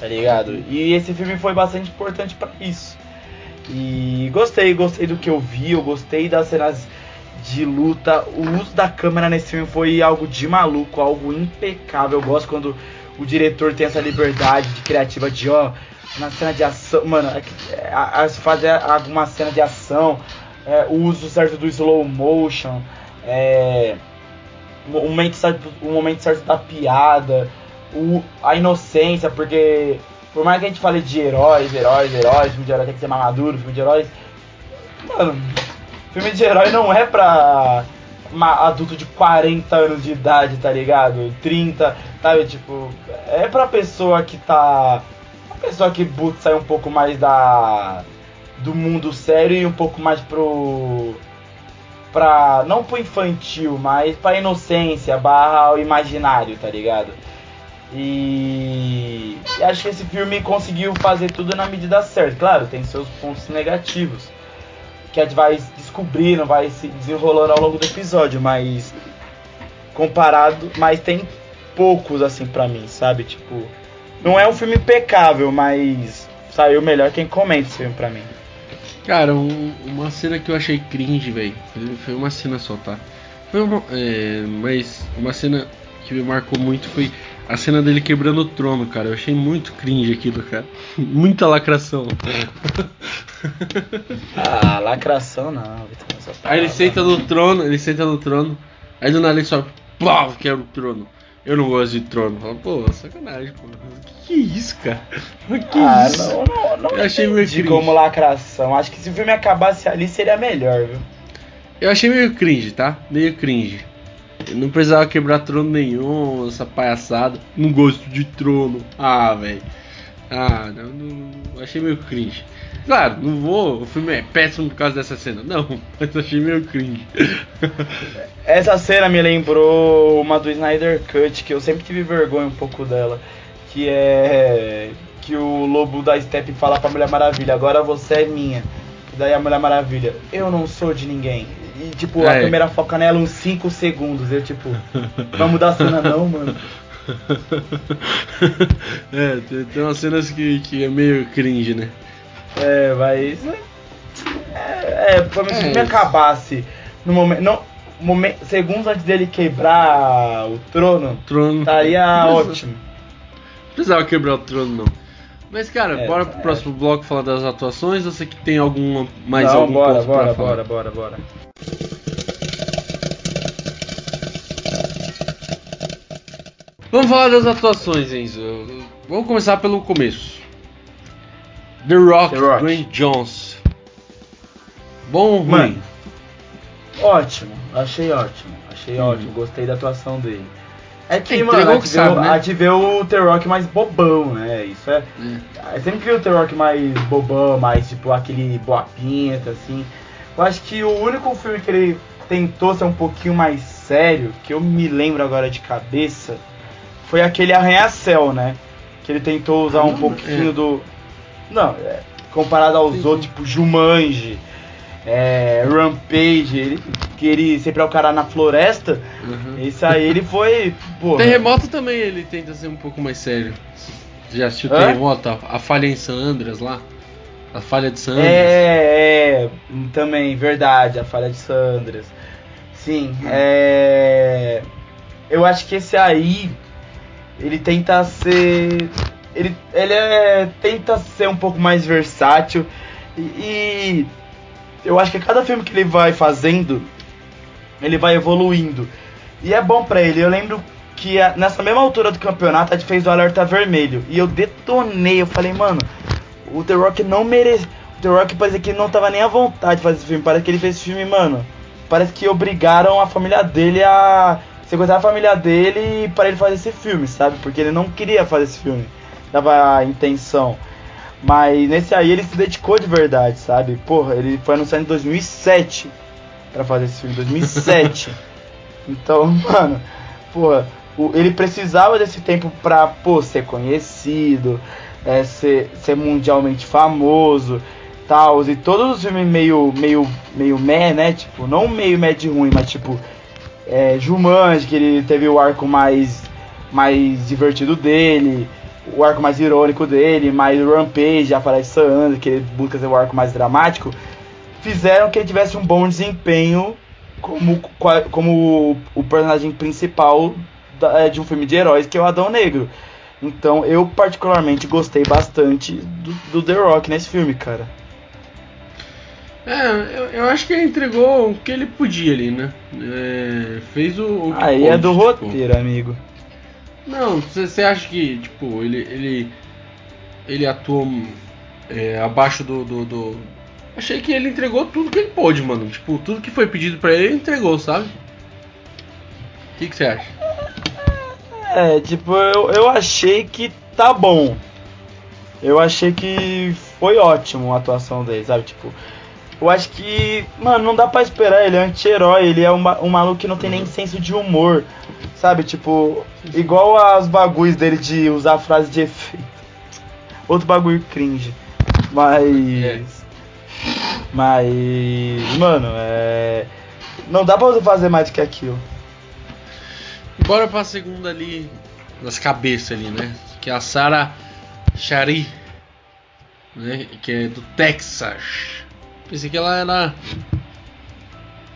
tá ligado? E esse filme foi bastante importante pra isso. E gostei, gostei do que eu vi, eu gostei das cenas de luta. O uso da câmera nesse filme foi algo de maluco, algo impecável. Eu gosto quando o diretor tem essa liberdade de criativa de ó, na cena de ação, mano, é é, a- a- fazer alguma cena de ação, é, o uso certo do slow motion, é, o momento certo, o momento certo da piada, o, a inocência, porque por mais que a gente fale de heróis, heróis, heróis, filme de herói tem que ser mais maduro, filme de heróis. Mano, filme de herói não é pra adulto de 40 anos de idade, tá ligado? 30, sabe? Tipo, é pra pessoa que tá. Uma pessoa que sair um pouco mais da. do mundo sério e um pouco mais pro. pra. não pro infantil, mas pra inocência barra o imaginário, tá ligado? E, e acho que esse filme conseguiu fazer tudo na medida certa. Claro, tem seus pontos negativos. Que a gente vai descobrindo, vai se desenrolando ao longo do episódio, mas comparado, mas tem poucos assim pra mim, sabe? Tipo, não é um filme impecável, mas saiu melhor quem comenta esse filme pra mim. Cara, um- uma cena que eu achei cringe, velho. Foi uma cena só, tá? Foi uma, é, mas uma cena que me marcou muito foi a cena dele quebrando o trono, cara. Eu achei muito cringe aquilo, cara. Muita lacração. ah, lacração não. Aí ele senta no trono, ele senta no trono. Aí do nada ele só quebra o trono. Eu não gosto de trono. Fala, pô, sacanagem, pô. Que, que é isso, cara? Que ah, isso? Não, não, não eu achei meio cringe. como lacração. Acho que se o filme acabasse ali seria melhor, viu? Eu achei meio cringe, tá? Meio cringe. Eu não precisava quebrar trono nenhum, essa palhaçada. Não gosto de trono. Ah, velho. Ah, não, não, achei meio cringe. Claro, não vou. O filme é péssimo por causa dessa cena. Não, mas achei meio cringe. Essa cena me lembrou uma do Snyder Cut, que eu sempre tive vergonha um pouco dela. Que é. Que o lobo da Step fala pra Mulher Maravilha: Agora você é minha. E daí a Mulher Maravilha: Eu não sou de ninguém. E tipo, é. a câmera foca nela uns 5 segundos. Eu tipo, vamos mudar a cena não, mano. é, tem, tem umas cenas que, que é meio cringe, né? É, mas. É, é pra mim, se me acabasse no momento. Não, momento, segundos antes dele quebrar o trono, trono. estaria ótimo. Não precisava quebrar o trono, não. Mas, cara, é, bora pro é. próximo bloco falar das atuações. Você que tem alguma mais não, algum bora, ponto bora, pra bora, falar? bora, bora, bora. Vamos falar das atuações, Enzo. Vamos começar pelo começo. The Rock, The Rock. Dwayne Johnson. Bom ou ruim? Mano, ótimo, achei ótimo. Achei hum. ótimo, gostei da atuação dele. É que, é, mano, a gente, sabe, vê, né? a gente vê o The Rock mais bobão, né? Isso é. é. sempre vi o The Rock mais bobão, mais tipo aquele boa pinta, assim. Eu acho que o único filme que ele tentou ser um pouquinho mais sério, que eu me lembro agora de cabeça, foi aquele Arranha-Céu, né? Que ele tentou usar ah, um pouquinho é. do. Não, é, comparado aos sim, outros, tipo Jumanji, é, Rampage, ele, que ele sempre é o cara na floresta. Uhum. Esse aí ele foi. Porra. Terremoto também ele tenta ser um pouco mais sério. Já assistiu Hã? Terremoto? A, a falha em San Andreas lá? A falha de San Andreas? É, é, também, verdade, a falha de San Andreas. Sim, hum. é. Eu acho que esse aí. Ele tenta ser ele, ele é, tenta ser um pouco mais versátil e, e, eu acho que cada filme que ele vai fazendo, ele vai evoluindo. E é bom para ele. Eu lembro que nessa mesma altura do campeonato a gente fez o Alerta Vermelho e eu detonei. Eu falei, mano, o The Rock não merece. O The Rock parece que não tava nem à vontade de fazer esse filme. Parece que ele fez esse filme, mano. Parece que obrigaram a família dele a sequestrar a família dele para ele fazer esse filme, sabe? Porque ele não queria fazer esse filme dava a intenção. Mas nesse aí ele se dedicou de verdade, sabe? Porra, ele foi anunciado em 2007 para fazer esse filme, 2007. então, mano, porra, ele precisava desse tempo pra, pô, ser conhecido, é, ser, ser mundialmente famoso, tal. E todos os filmes meio, meio, meio meh, né? Tipo, não meio meh de ruim, mas tipo, é, Jumanji, que ele teve o arco mais, mais divertido dele o arco mais irônico dele, mais Rampage, aparece Sandra, que ele busca ser o arco mais dramático, fizeram que ele tivesse um bom desempenho como, como o personagem principal é, de um filme de heróis, que é o Adão Negro. Então eu particularmente gostei bastante do, do The Rock nesse filme, cara. É, eu, eu, acho que ele entregou o que ele podia ali, né? É, fez o. o Aí é do tipo... roteiro, amigo. Não, você acha que, tipo, ele ele, ele atuou é, abaixo do, do, do, Achei que ele entregou tudo que ele pôde, mano. Tipo, tudo que foi pedido pra ele, ele entregou, sabe? O que você acha? É, tipo, eu, eu achei que tá bom. Eu achei que foi ótimo a atuação dele, sabe? Tipo, eu acho que, mano, não dá pra esperar. Ele é anti-herói, ele é um, um maluco que não tem nem senso de humor. Sabe, tipo, igual as bagulhos dele de usar frase de efeito. Outro bagulho cringe. Mas. Mas. Mano, é. Não dá pra fazer mais do que aquilo. Bora pra segunda ali. Das cabeças ali, né? Que é a Sarah Shari. Né? Que é do Texas. Pensei que ela era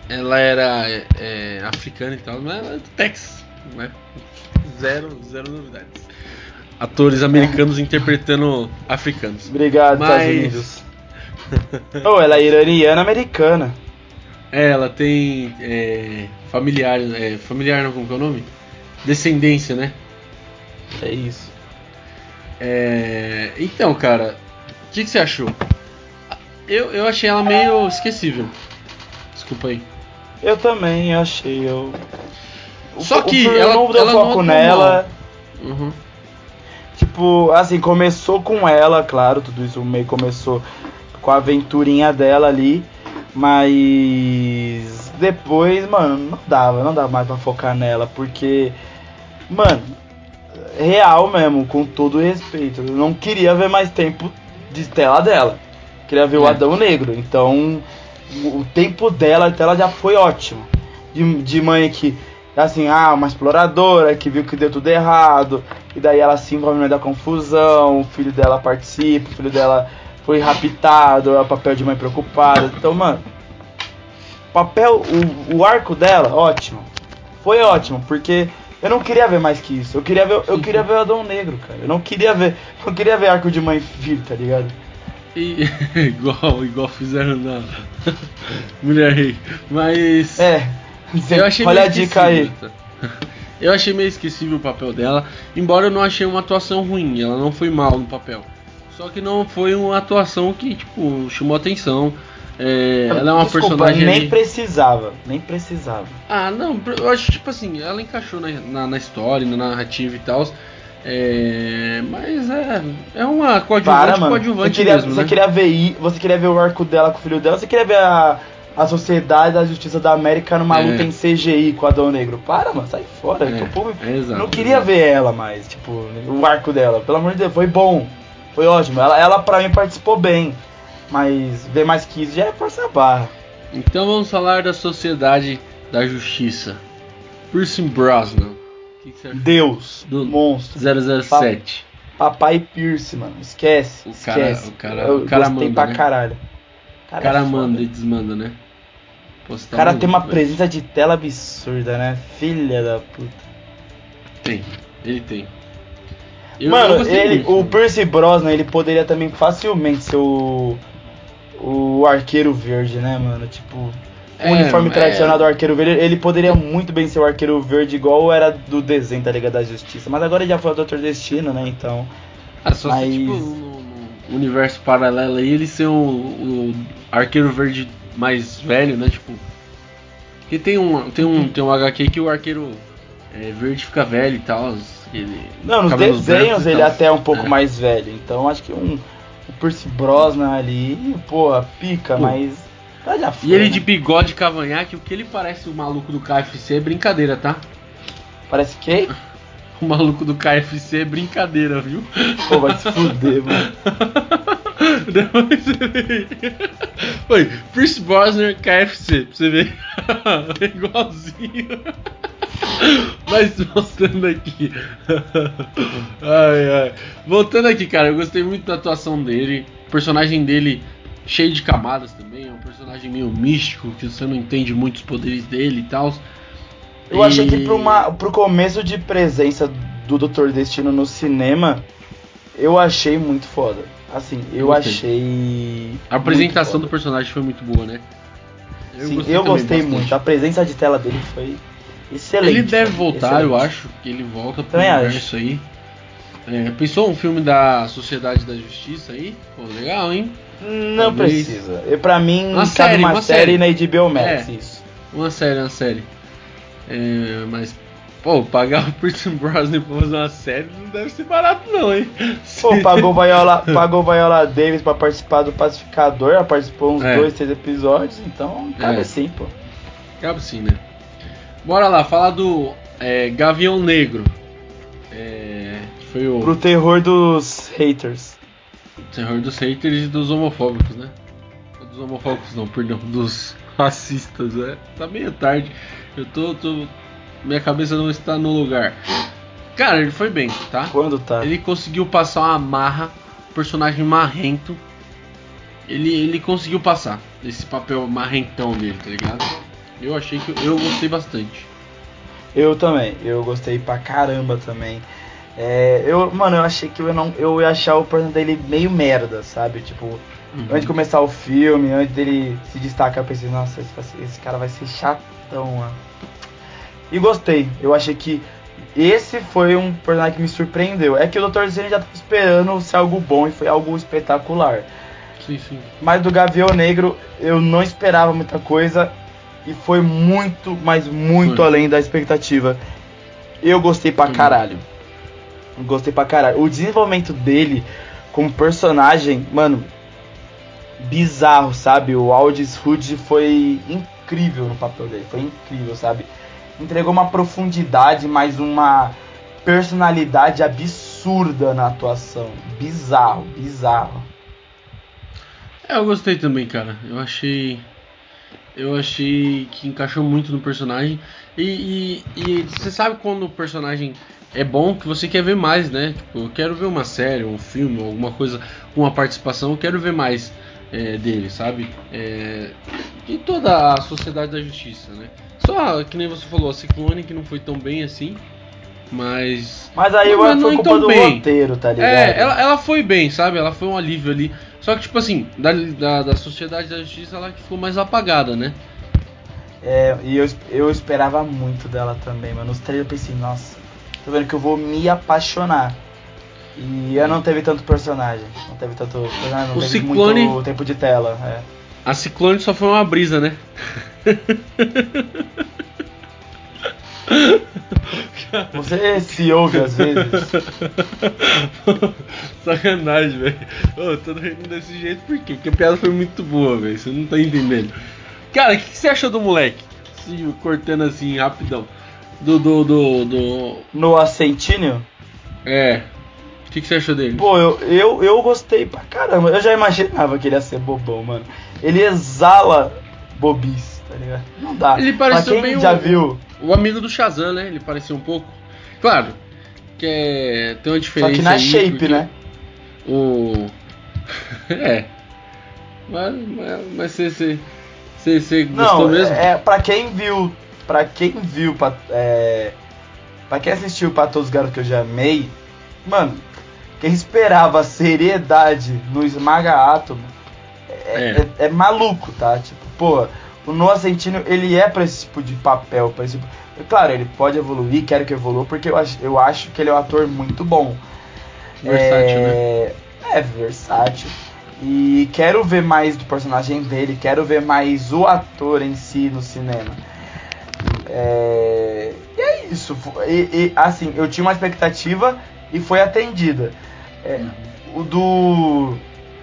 ela era é, é, africana e tal, mas ela é do Texas, né? Zero, zero novidades. Atores americanos interpretando africanos. Obrigado, Mas- Estados Unidos. oh, ela é iraniana americana. É, ela tem é, familiar, é, familiar não, como que é o nome? Descendência, né? É isso. É, então, cara, o que, que você achou? Eu, eu achei ela meio esquecível. Desculpa aí. Eu também achei. Eu... O- Só o que filme ela- não deu ela não foco atuou nela. Uhum. Tipo, assim, começou com ela, claro, tudo isso meio começou com a aventurinha dela ali. Mas depois, mano, não dava, não dava mais pra focar nela, porque, mano, real mesmo, com todo respeito, eu não queria ver mais tempo de tela dela. Queria ver o É. Adão Negro. Então, o o tempo dela, a tela já foi ótimo. De, de mãe que, assim, ah, uma exploradora que viu que deu tudo errado, e daí ela se envolve no meio da confusão, o filho dela participa, o filho dela foi raptado, é o papel de mãe preocupada. Então, mano, papel, o, o arco dela, ótimo. Foi ótimo, porque eu não queria ver mais que isso. Eu queria ver, eu queria ver o Adão Negro, cara. Eu não queria ver, não queria ver arco de mãe filho, tá ligado? E, igual, igual fizeram na Mulher Rei. Mas. É. Eu achei Olha a dica aí. tá? Eu achei meio esquecível o papel dela, embora eu não achei uma atuação ruim, ela não foi mal no papel. Só que não foi uma atuação que, tipo, chamou atenção. É, ela é uma Desculpa, personagem. nem ali- precisava, nem precisava. Ah, não, eu acho tipo assim, ela encaixou na, na, na história, na narrativa e tal. É, mas é, é uma Para, coadjuvante, mano. Você coadjuvante queria, mesmo, você né? queria ver você queria ver o arco dela com o filho dela, você queria ver a, a sociedade da justiça da América numa É. luta em CGI com o Adão Negro. Para, mano, sai fora. É, que o povo é exato, não queria exato. ver ela mais, tipo, o arco dela. Pelo amor de Deus, foi bom. Foi ótimo. Ela, ela pra mim participou bem. Mas ver mais que isso já é força barra. Então vamos falar da Sociedade da Justiça. Pierce Brosnan. Que, que? Deus, Do- monstro. 007. Papai Pierce, mano. Esquece. O cara- esquece. o cara- Eu o cara manda, pra né? caralho. O Cara, cara é foda. manda e desmanda, né? Você O tá cara tem uma velho. presença de tela absurda, né? Filha da puta. Tem, ele tem. Eu- Mano, ele, o. Percy Brosnan, ele poderia também facilmente ser o. O arqueiro verde, né, mano? Tipo, o É, uniforme é. tradicional do arqueiro verde, ele poderia muito bem ser o arqueiro verde, igual era do desenho da Liga da Justiça. Mas agora ele já foi o Doutor Destino, né? Então. Ah, só Mas- se tipo no, no universo paralelo aí ele ser o, o arqueiro verde mais velho, né? Tipo. Porque tem um, tem um, tem um HQ que o arqueiro é, verde fica velho e tal. Ele, Não, nos desenhos ele tal. até é um pouco É. mais velho. Então acho que um. O Percy Brosnan ali, porra, pica, Pô. mas. tá foi, E ele né? de bigode cavanhaque, o que ele parece o maluco do KFC é brincadeira, tá? Parece que. O maluco do KFC é brincadeira, viu? Pô, vai se fuder, mano. Depois você vê. Oi, Chris Brosnan KFC, pra você ver. É Igualzinho. Mas voltando aqui. Ai, ai. Voltando aqui, cara, eu gostei muito da atuação dele. O personagem dele cheio de camadas também. É um personagem meio místico, que você não entende muito os poderes dele e tal. Eu achei que pro, uma, pro começo de presença do Doutor Destino no cinema, eu achei muito foda. Assim, eu, Eu gostei. achei. A apresentação do personagem foi muito boa, né? foda. Sim, eu gostei também muito. A presença de tela dele foi excelente. Ele deve voltar, eu excelente. acho que ele volta pro Também universo aí. É, pensou um filme da Sociedade da Justiça aí? Pô, legal, hein? Não Talvez. precisa. Eu, pra mim, Uma série, uma, uma série, série. na HBO Max, É. isso. Uma série, uma série. É, mas, pô, pagar o Pierce Brosnan pra fazer uma série não deve ser barato não, hein? Pô, pagou Viola, pagou Viola Davis pra participar do Pacificador, ela participou uns É. dois, três episódios, então cabe É. sim, pô. Cabe sim, né? Bora lá, falar do é, Gavião Negro. É, foi o Pro terror dos haters. terror dos haters e dos homofóbicos, né? Dos homofóbicos não, perdão, dos racistas, né? Tá meio tarde. Eu tô, tô. Minha cabeça não está no lugar. Cara, ele foi bem, tá? Quando tá? Ele conseguiu passar uma marra, personagem marrento. Ele, ele conseguiu passar esse papel marrentão dele, tá ligado? Eu achei que eu gostei bastante. Eu também, eu gostei pra caramba também. É, eu, mano, eu achei que eu não, eu ia achar o personagem dele meio merda, sabe? Tipo, uhum. antes de começar o filme, antes dele se destacar, eu pensei, nossa, esse, esse cara vai ser chatão, mano. E gostei. Eu achei que esse foi um personagem que me surpreendeu. É que o Dr. Zane já tava esperando ser algo bom e foi algo espetacular. Sim, sim. Mas do Gavião Negro eu não esperava muita coisa e foi muito, mas muito foi. além da expectativa. Eu gostei pra caralho. Gostei pra caralho. O desenvolvimento dele como personagem, mano, bizarro, sabe? O Aldis Hood foi incrível no papel dele. Foi incrível, sabe? entregou uma profundidade, mais uma personalidade absurda na atuação. Bizarro, bizarro. É, eu gostei também, cara. Eu achei. Eu achei que encaixou muito no personagem. E, e, e, você sabe quando o personagem é bom que você quer ver mais, né? Tipo, eu quero ver uma série, um filme, alguma coisa, uma participação, eu quero ver mais é, dele, sabe? É, e toda a sociedade da justiça, né? Só que nem você falou, a Ciclone que não foi tão bem assim. Mas. Mas aí eu acho que foi culpa do bem. roteiro, tá ligado? É, ela, ela foi bem, sabe? Ela foi um alívio ali. Só que, tipo assim, da, da, da Sociedade da Justiça ela que ficou mais apagada, né? É, e eu, eu esperava muito dela também, mano. Nos trailers eu pensei, nossa, tô vendo que eu vou me apaixonar. E ela não teve tanto personagem. Não teve tanto. Não o teve Ciclone... muito tempo de tela. É. A Ciclone só foi uma brisa, né? Você se ouve às vezes. Sacanagem, velho. Oh, tô rindo desse jeito por quê? Porque a piada foi muito boa, velho. Você não tá entendendo. Cara, o que, que, você achou do moleque? Se cortando assim, rapidão. Do. do. do. do... No Ascentinho? É. O que, que, você achou dele? Pô, eu, eu, eu gostei pra caramba. Eu já imaginava que ele ia ser bobão, mano. Ele exala bobice tá ligado? Não dá. Ele pareceu bem já viu. O amigo do Shazam, né? Ele parecia um pouco. Claro, que é, tem uma diferença. Só que na aí, shape, né? O. é. Mas, mas, mas você, você, você, você gostou Não, mesmo? É, pra quem viu. Pra quem viu. Pra, é, pra quem assistiu pra todos os garotos que eu já amei. Mano, quem esperava seriedade no Esmaga Átomo é, é. é, é maluco, tá? Tipo, pô, o Noah Centineo, ele é pra esse tipo de papel, pra esse tipo... Claro, ele pode evoluir, quero que evolua, porque eu acho, eu acho que ele é um ator muito bom. Versátil, né? é... né? É, versátil. E quero ver mais do personagem dele, quero ver mais o ator em si no cinema. É... E é isso. E, e, assim, eu tinha uma expectativa e foi atendida. É, o do.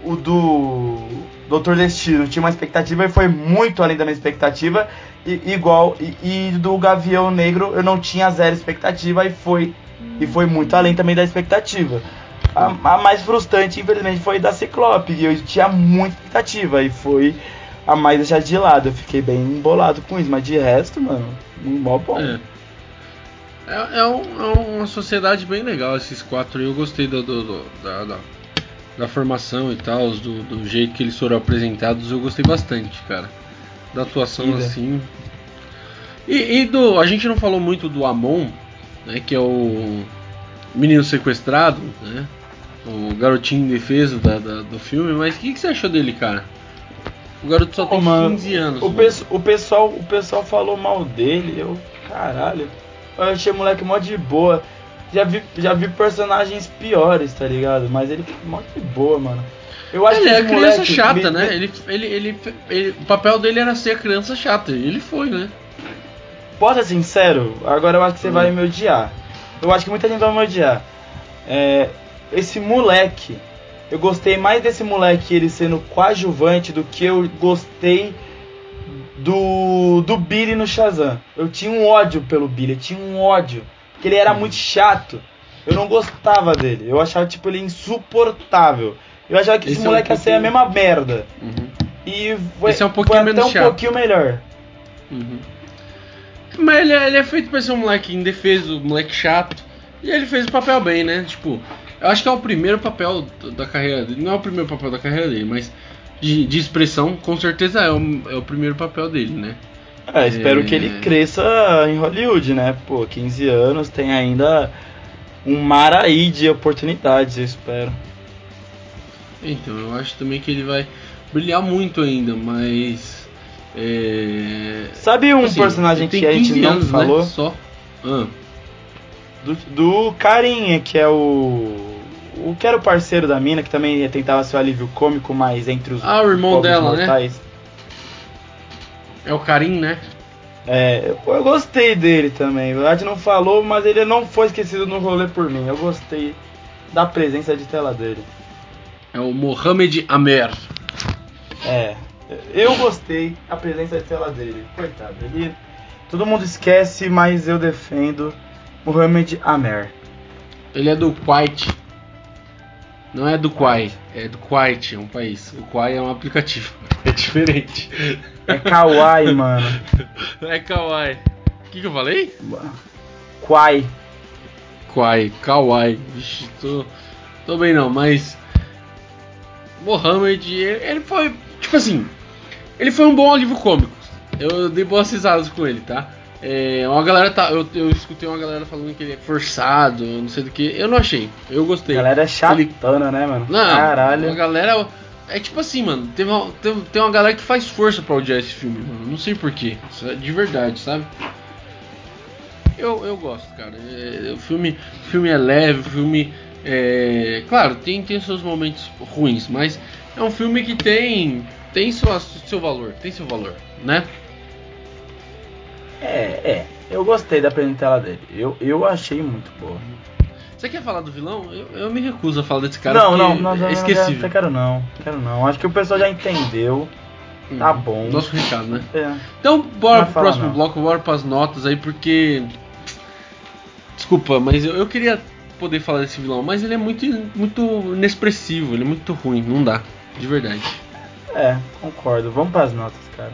O do Doutor Destino tinha uma expectativa e foi muito além da minha expectativa. E, igual. E, e, do Gavião Negro eu não tinha zero expectativa e foi. E foi muito além também da expectativa. A, a mais frustrante, infelizmente, foi da Ciclope. E eu tinha muita expectativa. E foi a mais deixada de lado. Eu fiquei bem embolado com isso. Mas de resto, mano, um mó bom. É. É, é, um, é, uma sociedade bem legal esses quatro. Eu gostei do, do, do da, da da formação e tal, do, do jeito que eles foram apresentados, eu gostei bastante, cara. Da atuação Ida. assim. E, e, do. A gente não falou muito do Amon, né? Que é o menino sequestrado, né? O garotinho indefeso da, da do filme, mas o que, que, você achou dele, cara? O garoto só tem mano, 15 anos. O, pe o, pessoal, o pessoal falou mal dele, eu. Caralho. Eu achei o moleque mó de boa. Já vi, já vi personagens piores, tá ligado? Mas ele foi mó de boa, mano. Eu acho ele que é criança moleque, chata, me, né? Ele, ele, ele, ele, o papel dele era ser a criança chata. E ele foi, né? Posso ser sincero? Agora eu acho que você hum. vai me odiar. Eu acho que muita gente vai me odiar. É, esse moleque, eu gostei mais desse moleque ele sendo coadjuvante do que eu gostei do, do Billy no Shazam. Eu tinha um ódio pelo Billy, eu tinha um ódio que ele era uhum. muito chato. Eu não gostava dele. Eu achava tipo ele insuportável. Eu achava que esse, esse moleque é um pouquinho... ia ser a mesma merda. Uhum. E foi, esse é um pouquinho foi até um chato. pouquinho melhor. Uhum. Mas ele é, ele é, feito pra ser um moleque indefeso, um moleque chato. E ele fez o papel bem, né? Tipo, eu acho que é o primeiro papel da carreira dele. Não é o primeiro papel da carreira dele, mas de, de expressão, com certeza é o, é o primeiro papel dele, né? É, espero é... que ele cresça em Hollywood, né? Pô, 15 anos tem ainda um mar aí de oportunidades, eu espero. Então, eu acho também que ele vai brilhar muito ainda, mas. É... Sabe um assim, personagem que a gente não anos, né? falou? Né? Só. Ah. Do, do Carinha, que é o. O que era o parceiro da mina, que também tentava ser o alívio cômico, mas entre os. Ah, o irmão dela, né? mortais. né? É o Karim, né? É, eu gostei dele também. O Ed não falou, mas ele não foi esquecido no rolê por mim. Eu gostei da presença de tela dele. É o Mohamed Amer. É, eu gostei da presença de tela dele. Coitado, ele. Todo mundo esquece, mas eu defendo Mohamed Amer. Ele é do Kuwait. Não é do Kuwait, é do Kuwait, é um país. O Kuwait é um aplicativo. É diferente. É kawaii, mano. É kawaii. O que, que eu falei? Kwai. Kwai, kawaii. Vixe, tô, tô bem não, mas. Mohamed, ele foi. Tipo assim. Ele foi um bom alívio cômico. Eu dei boas risadas com ele, tá? É, uma galera tá. Eu, eu escutei uma galera falando que ele é forçado, não sei do que. Eu não achei. Eu gostei. A galera é chatona, ele... né, mano? Não, Caralho. A galera é tipo assim, mano, tem uma, tem, tem uma galera que faz força pra odiar esse filme, mano. Não sei porquê. É de verdade, sabe? Eu, eu gosto, cara. É, o filme, filme é leve, o filme. É, claro, tem, tem seus momentos ruins, mas é um filme que tem. Tem seu, seu valor, tem seu valor, né? É, é. Eu gostei da apresentação dele. Eu, eu achei muito boa. Você quer falar do vilão? Eu, eu me recuso a falar desse cara. Não, não, não, não, é esquecível. Não, quero não, quero não. Acho que o pessoal já entendeu. Hum, tá bom. Nosso recado, né? É. Então, bora pro próximo não. bloco, bora pras notas aí, porque. Desculpa, mas eu, eu queria poder falar desse vilão, mas ele é muito, muito inexpressivo, ele é muito ruim, não dá, de verdade. É, concordo. Vamos pras notas, cara.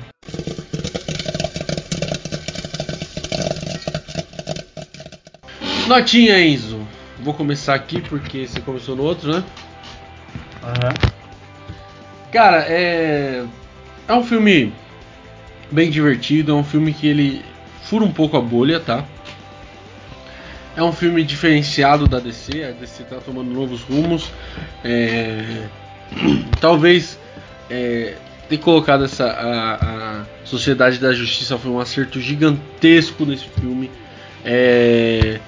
Notinha, Enzo. Vou começar aqui porque você começou no outro, né? Uhum. Cara, é. É um filme bem divertido, é um filme que ele fura um pouco a bolha, tá? É um filme diferenciado da DC, a DC tá tomando novos rumos. É... Talvez é... ter colocado essa a, a, Sociedade da Justiça foi um acerto gigantesco nesse filme. É...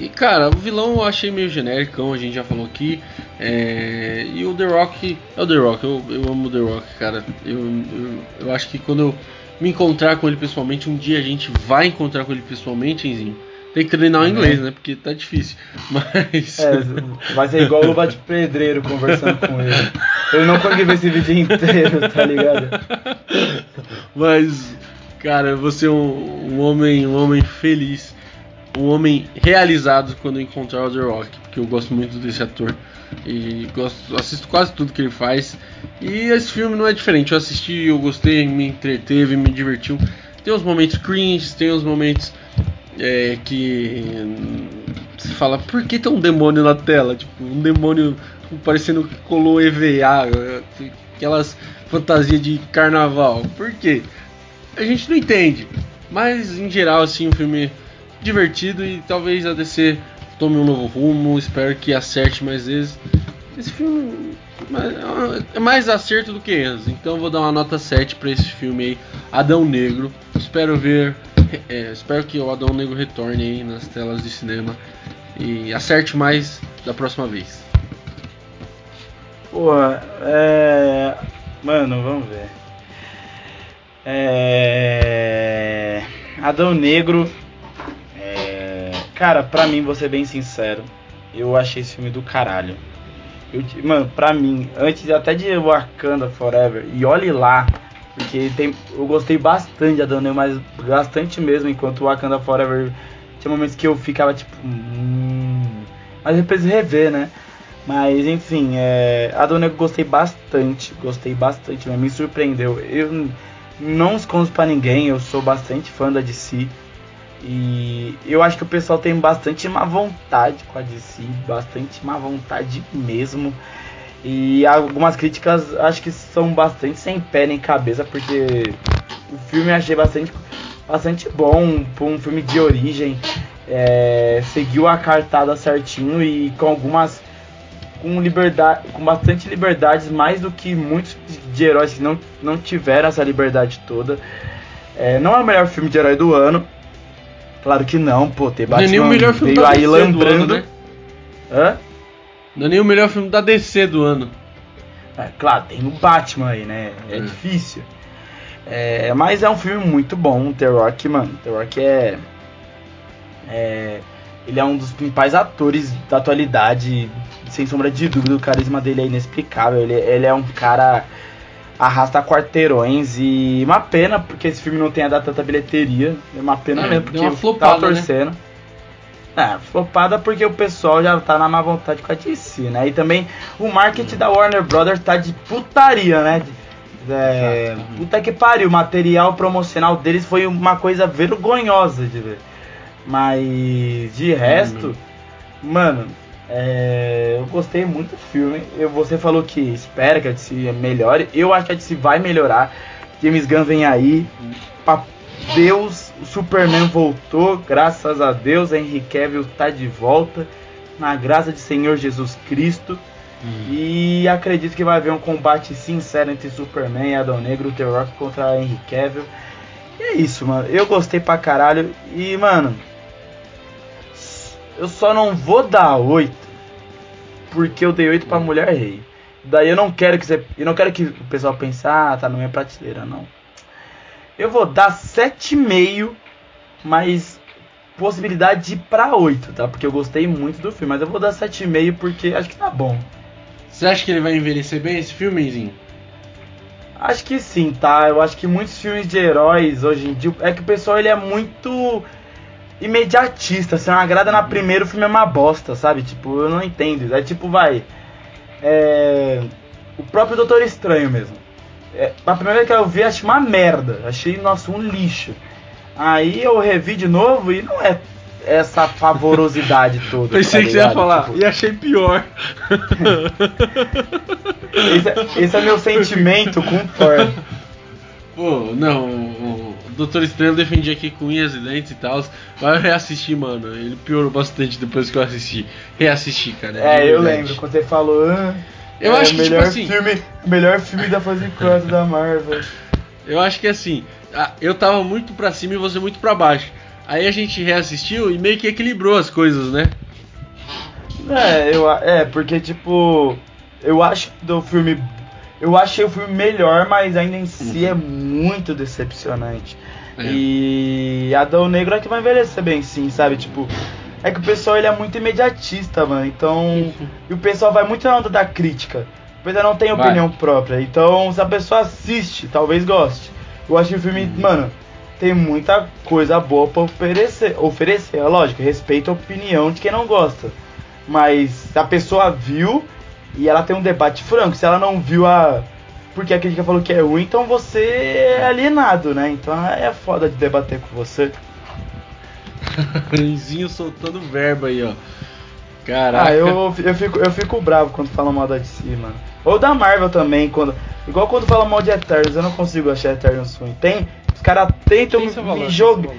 E cara, o vilão eu achei meio genérico, a gente já falou aqui. É... E o The Rock é o The Rock, eu, eu amo o The Rock, cara. Eu, eu, eu, acho que quando eu me encontrar com ele pessoalmente, um dia a gente vai encontrar com ele pessoalmente, Enzinho. Tem que treinar o inglês, né? Porque tá difícil. Mas. É, vai ser igual o Luva de Pedreiro conversando com ele. Eu não consegui ver esse vídeo inteiro, tá ligado? Mas, cara, você é um, um homem, um homem feliz um homem realizado quando encontrar o The Rock, porque eu gosto muito desse ator e gosto, assisto quase tudo que ele faz. E esse filme não é diferente. Eu assisti, eu gostei, me entreteve, me divertiu. Tem uns momentos cringe, tem uns momentos é, que se fala por que tem um demônio na tela, tipo um demônio parecendo que colou EVA, aquelas fantasias de carnaval. Por quê? A gente não entende. Mas em geral assim o filme divertido e talvez a DC tome um novo rumo. Espero que acerte mais vezes. Esse filme é mais acerto do que erros, então vou dar uma nota 7 para esse filme aí, Adão Negro. Espero ver, é, espero que o Adão Negro retorne aí nas telas de cinema e acerte mais da próxima vez. Pô, é. Mano, vamos ver. É. Adão Negro Cara, pra mim, vou ser bem sincero, eu achei esse filme do caralho. Eu, mano, pra mim, antes até de Wakanda Forever, e olhe lá, porque tem, eu gostei bastante de Adão Negro, mas bastante mesmo, enquanto Wakanda Forever tinha momentos que eu ficava tipo. Hum, mas depois rever, né? Mas enfim, é, Adão Negro gostei bastante, gostei bastante, mas me surpreendeu. Eu não escondo pra ninguém, eu sou bastante fã da DC. E eu acho que o pessoal tem bastante má vontade com a DC, bastante má vontade mesmo. E algumas críticas acho que são bastante sem pé nem cabeça, porque o filme eu achei bastante, bastante bom, um filme de origem, é, seguiu a cartada certinho e com algumas com liberdade, com bastante liberdades, mais do que muitos de heróis que não, não tiveram essa liberdade toda. É, não é o melhor filme de herói do ano. Claro que não, pô, ter Batman não é o melhor filme veio da aí do ano, né? Hã? Não é nem o melhor filme da DC do ano. É, claro, tem o Batman aí, né? É, É. difícil. É, mas é um filme muito bom. The Rock, mano. The Rock é. é ele é um dos principais atores da atualidade. Sem sombra de dúvida, o carisma dele é inexplicável. Ele, ele é um cara. Arrasta quarteirões e uma pena porque esse filme não tenha dado tanta bilheteria. É uma pena É, mesmo, porque uma eu flopada, tava né? torcendo. É, flopada porque o pessoal já tá na má vontade com a DC, né? E também o marketing da Warner Brothers tá de putaria, né? É, puta que pariu, o material promocional deles foi uma coisa vergonhosa de ver. Mas de resto, mano, é, eu gostei muito do filme. Eu, você falou que espera que a DC melhore. Eu acho que a DC vai melhorar. James Gunn vem aí. Pa- Deus, o Superman voltou, graças a Deus. Henry Cavill tá de volta. Na graça de Senhor Jesus Cristo. E acredito que vai haver um combate sincero entre Superman e Adão Negro, The Rock contra Henry Cavill. E é isso, mano. Eu gostei pra caralho. E, mano, eu só não vou dar 8 porque eu dei 8 pra Mulher Rei. Daí eu não quero que você, eu não quero que o pessoal pense, ah, tá na minha prateleira, não. Eu vou dar 7,5, mas possibilidade de ir pra 8, tá? Porque eu gostei muito do filme, mas eu vou dar 7,5 porque acho que tá bom. Você acha que ele vai envelhecer bem esse filmezinho? Acho que sim, tá? Eu acho que muitos filmes de heróis hoje em dia. É que o pessoal ele é muito imediatista. Se não agrada na primeira, o filme é uma bosta, sabe? Tipo, eu não entendo. É tipo, vai. É. O próprio Doutor Estranho mesmo. É, a primeira vez que eu vi, achei uma merda. Achei, nossa, um lixo. Aí eu revi de novo e não é essa favorosidade toda. Pensei tá que você ia falar, Tipo, e achei pior. esse, é- esse é meu sentimento com o Thor. Pô, não, o, o Doutor Estranho eu defendi aqui com unhas e dentes e tal. Vai reassistir, mano. Ele piorou bastante depois que eu assisti. Reassisti, cara. de É, eu lembro quando você falou. Ah, Eu é acho que, tipo melhor assim- filme, melhor filme da fase 4 da Marvel. Eu acho que assim, eu tava muito pra cima e você muito pra baixo. Aí a gente reassistiu e meio que equilibrou as coisas, né? É, eu, é, porque tipo, eu acho do filme. Eu achei o filme melhor, mas ainda em si é muito decepcionante. É. E Adão Negro é que vai envelhecer bem sim, sabe? Tipo, é que o pessoal ele é muito imediatista, mano. Então. E o pessoal vai muito na onda da crítica. O pessoal não tem Vai. opinião própria. Então, se a pessoa assiste, talvez goste. Eu acho que o filme, mano, tem muita coisa boa pra oferecer. Oferecer, é lógico, respeito a opinião de quem não gosta. Mas a pessoa viu e ela tem um debate franco, se ela não viu a. Porque a crítica falou que é ruim, então você é alienado, né? Então é foda de debater com você. Renzinho soltando verba aí, ó. Caraca. Ah, eu, eu, fico, eu fico bravo quando falam mal da DC, mano. Ou da Marvel também, quando. Igual quando falam mal de Eternos, eu não consigo achar Eternos ruim. Tem. Os caras tentam Tem me, valor, me jogar.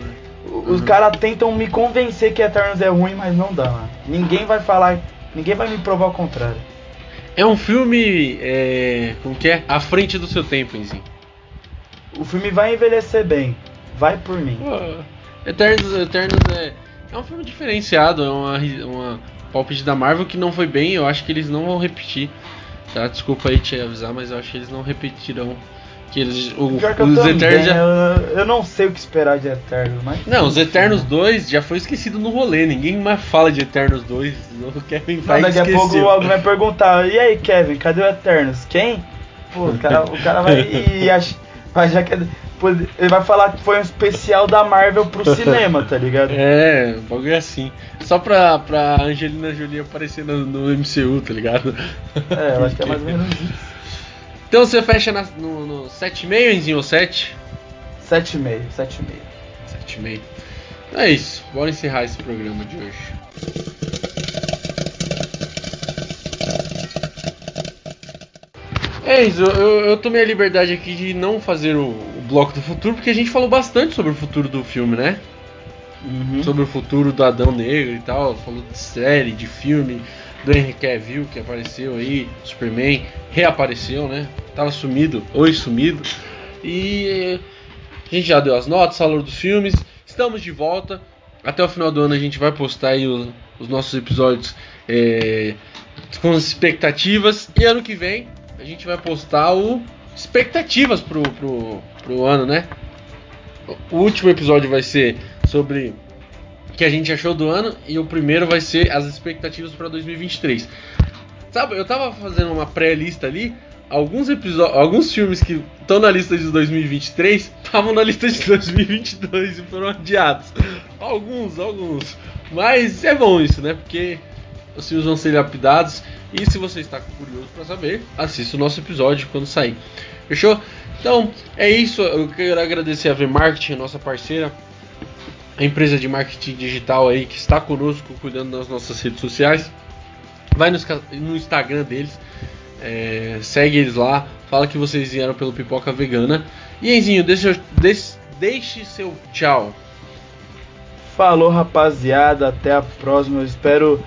Os Uhum. caras tentam me convencer que Eternos é ruim, mas não dá, mano. Ninguém vai falar. Ninguém vai me provar o contrário. É um filme. É, como que é? À frente do seu tempo, Renzinho. O filme vai envelhecer bem. Vai por mim. Pô, Eternos, Eternos é, é um filme diferenciado, é uma, uma palpite da Marvel que não foi bem, eu acho que eles não vão repetir. Tá? Desculpa aí te avisar, mas eu acho que eles não repetirão. Que eles, o, Pior que os Eternos já. eu, eu não sei o que esperar de Eternos, mas. Não, os Eternos 2 já foi esquecido no rolê, ninguém mais fala de Eternos 2. O Kevin Feige daqui a pouco esqueceu. alguém vai perguntar, e aí Kevin, cadê o Eternos? Quem? Pô, o cara, o cara vai e ach- vai já que ele vai falar que foi um especial da Marvel pro cinema, tá ligado? É, o bagulho é assim. Só pra, pra Angelina Jolie aparecer no, no MCU, tá ligado? É, eu acho que é mais ou menos isso. Então você fecha na- no, no 7,5, Enzinho, ou 7? 7,5, 7,5. 7,5. É isso, bora encerrar esse programa de hoje. É isso, eu, eu tomei a liberdade aqui de não fazer o, o bloco do futuro, porque a gente falou bastante sobre o futuro do filme, né? Uhum. Sobre o futuro do Adão Negro e tal. Falou de série, de filme, do Henry Cavill que apareceu aí, Superman reapareceu, né? Tava sumido, oi sumido. E a gente já deu as notas, falou dos filmes. Estamos de volta. Até o final do ano a gente vai postar aí o- os nossos episódios é, com as expectativas. E ano que vem a gente vai postar o expectativas pro, pro, pro ano, né? O último episódio vai ser sobre que a gente achou do ano e o primeiro vai ser as expectativas para 2023. Sabe, eu tava fazendo uma pré-lista ali, alguns episódios, alguns filmes que estão na lista de 2023 estavam na lista de 2022 e foram adiados. Alguns, alguns. Mas é bom isso, né? Porque os filmes vão ser lapidados e se você está curioso para saber, assista o nosso episódio quando sair. Fechou? Então, é isso. Eu quero agradecer a V-Marketing, nossa parceira, a empresa de marketing digital aí que está conosco cuidando das nossas redes sociais. Vai no, no Instagram deles, é, segue eles lá, fala que vocês vieram pelo Pipoca Vegana. E Enzinho, deixa, deixe, deixe seu tchau. Falou, rapaziada. Até a próxima. Eu espero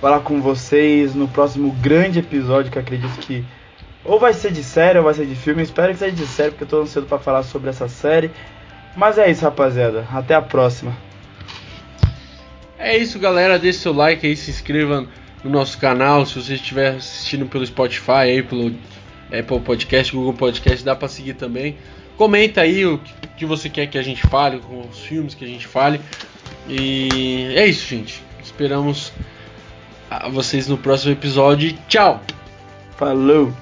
falar com vocês no próximo grande episódio que acredito que ou vai ser de série ou vai ser de filme. Eu espero que seja de série porque eu tô ansioso pra falar sobre essa série. Mas é isso, rapaziada. Até a próxima. É isso, galera. Deixe seu like aí, se inscreva no nosso canal. Se você estiver assistindo pelo Spotify, aí pelo Apple Podcast, Google Podcast, dá pra seguir também. Comenta aí o que você quer que a gente fale, com os filmes que a gente fale. E é isso, gente. Esperamos a vocês no próximo episódio. Tchau! Falou!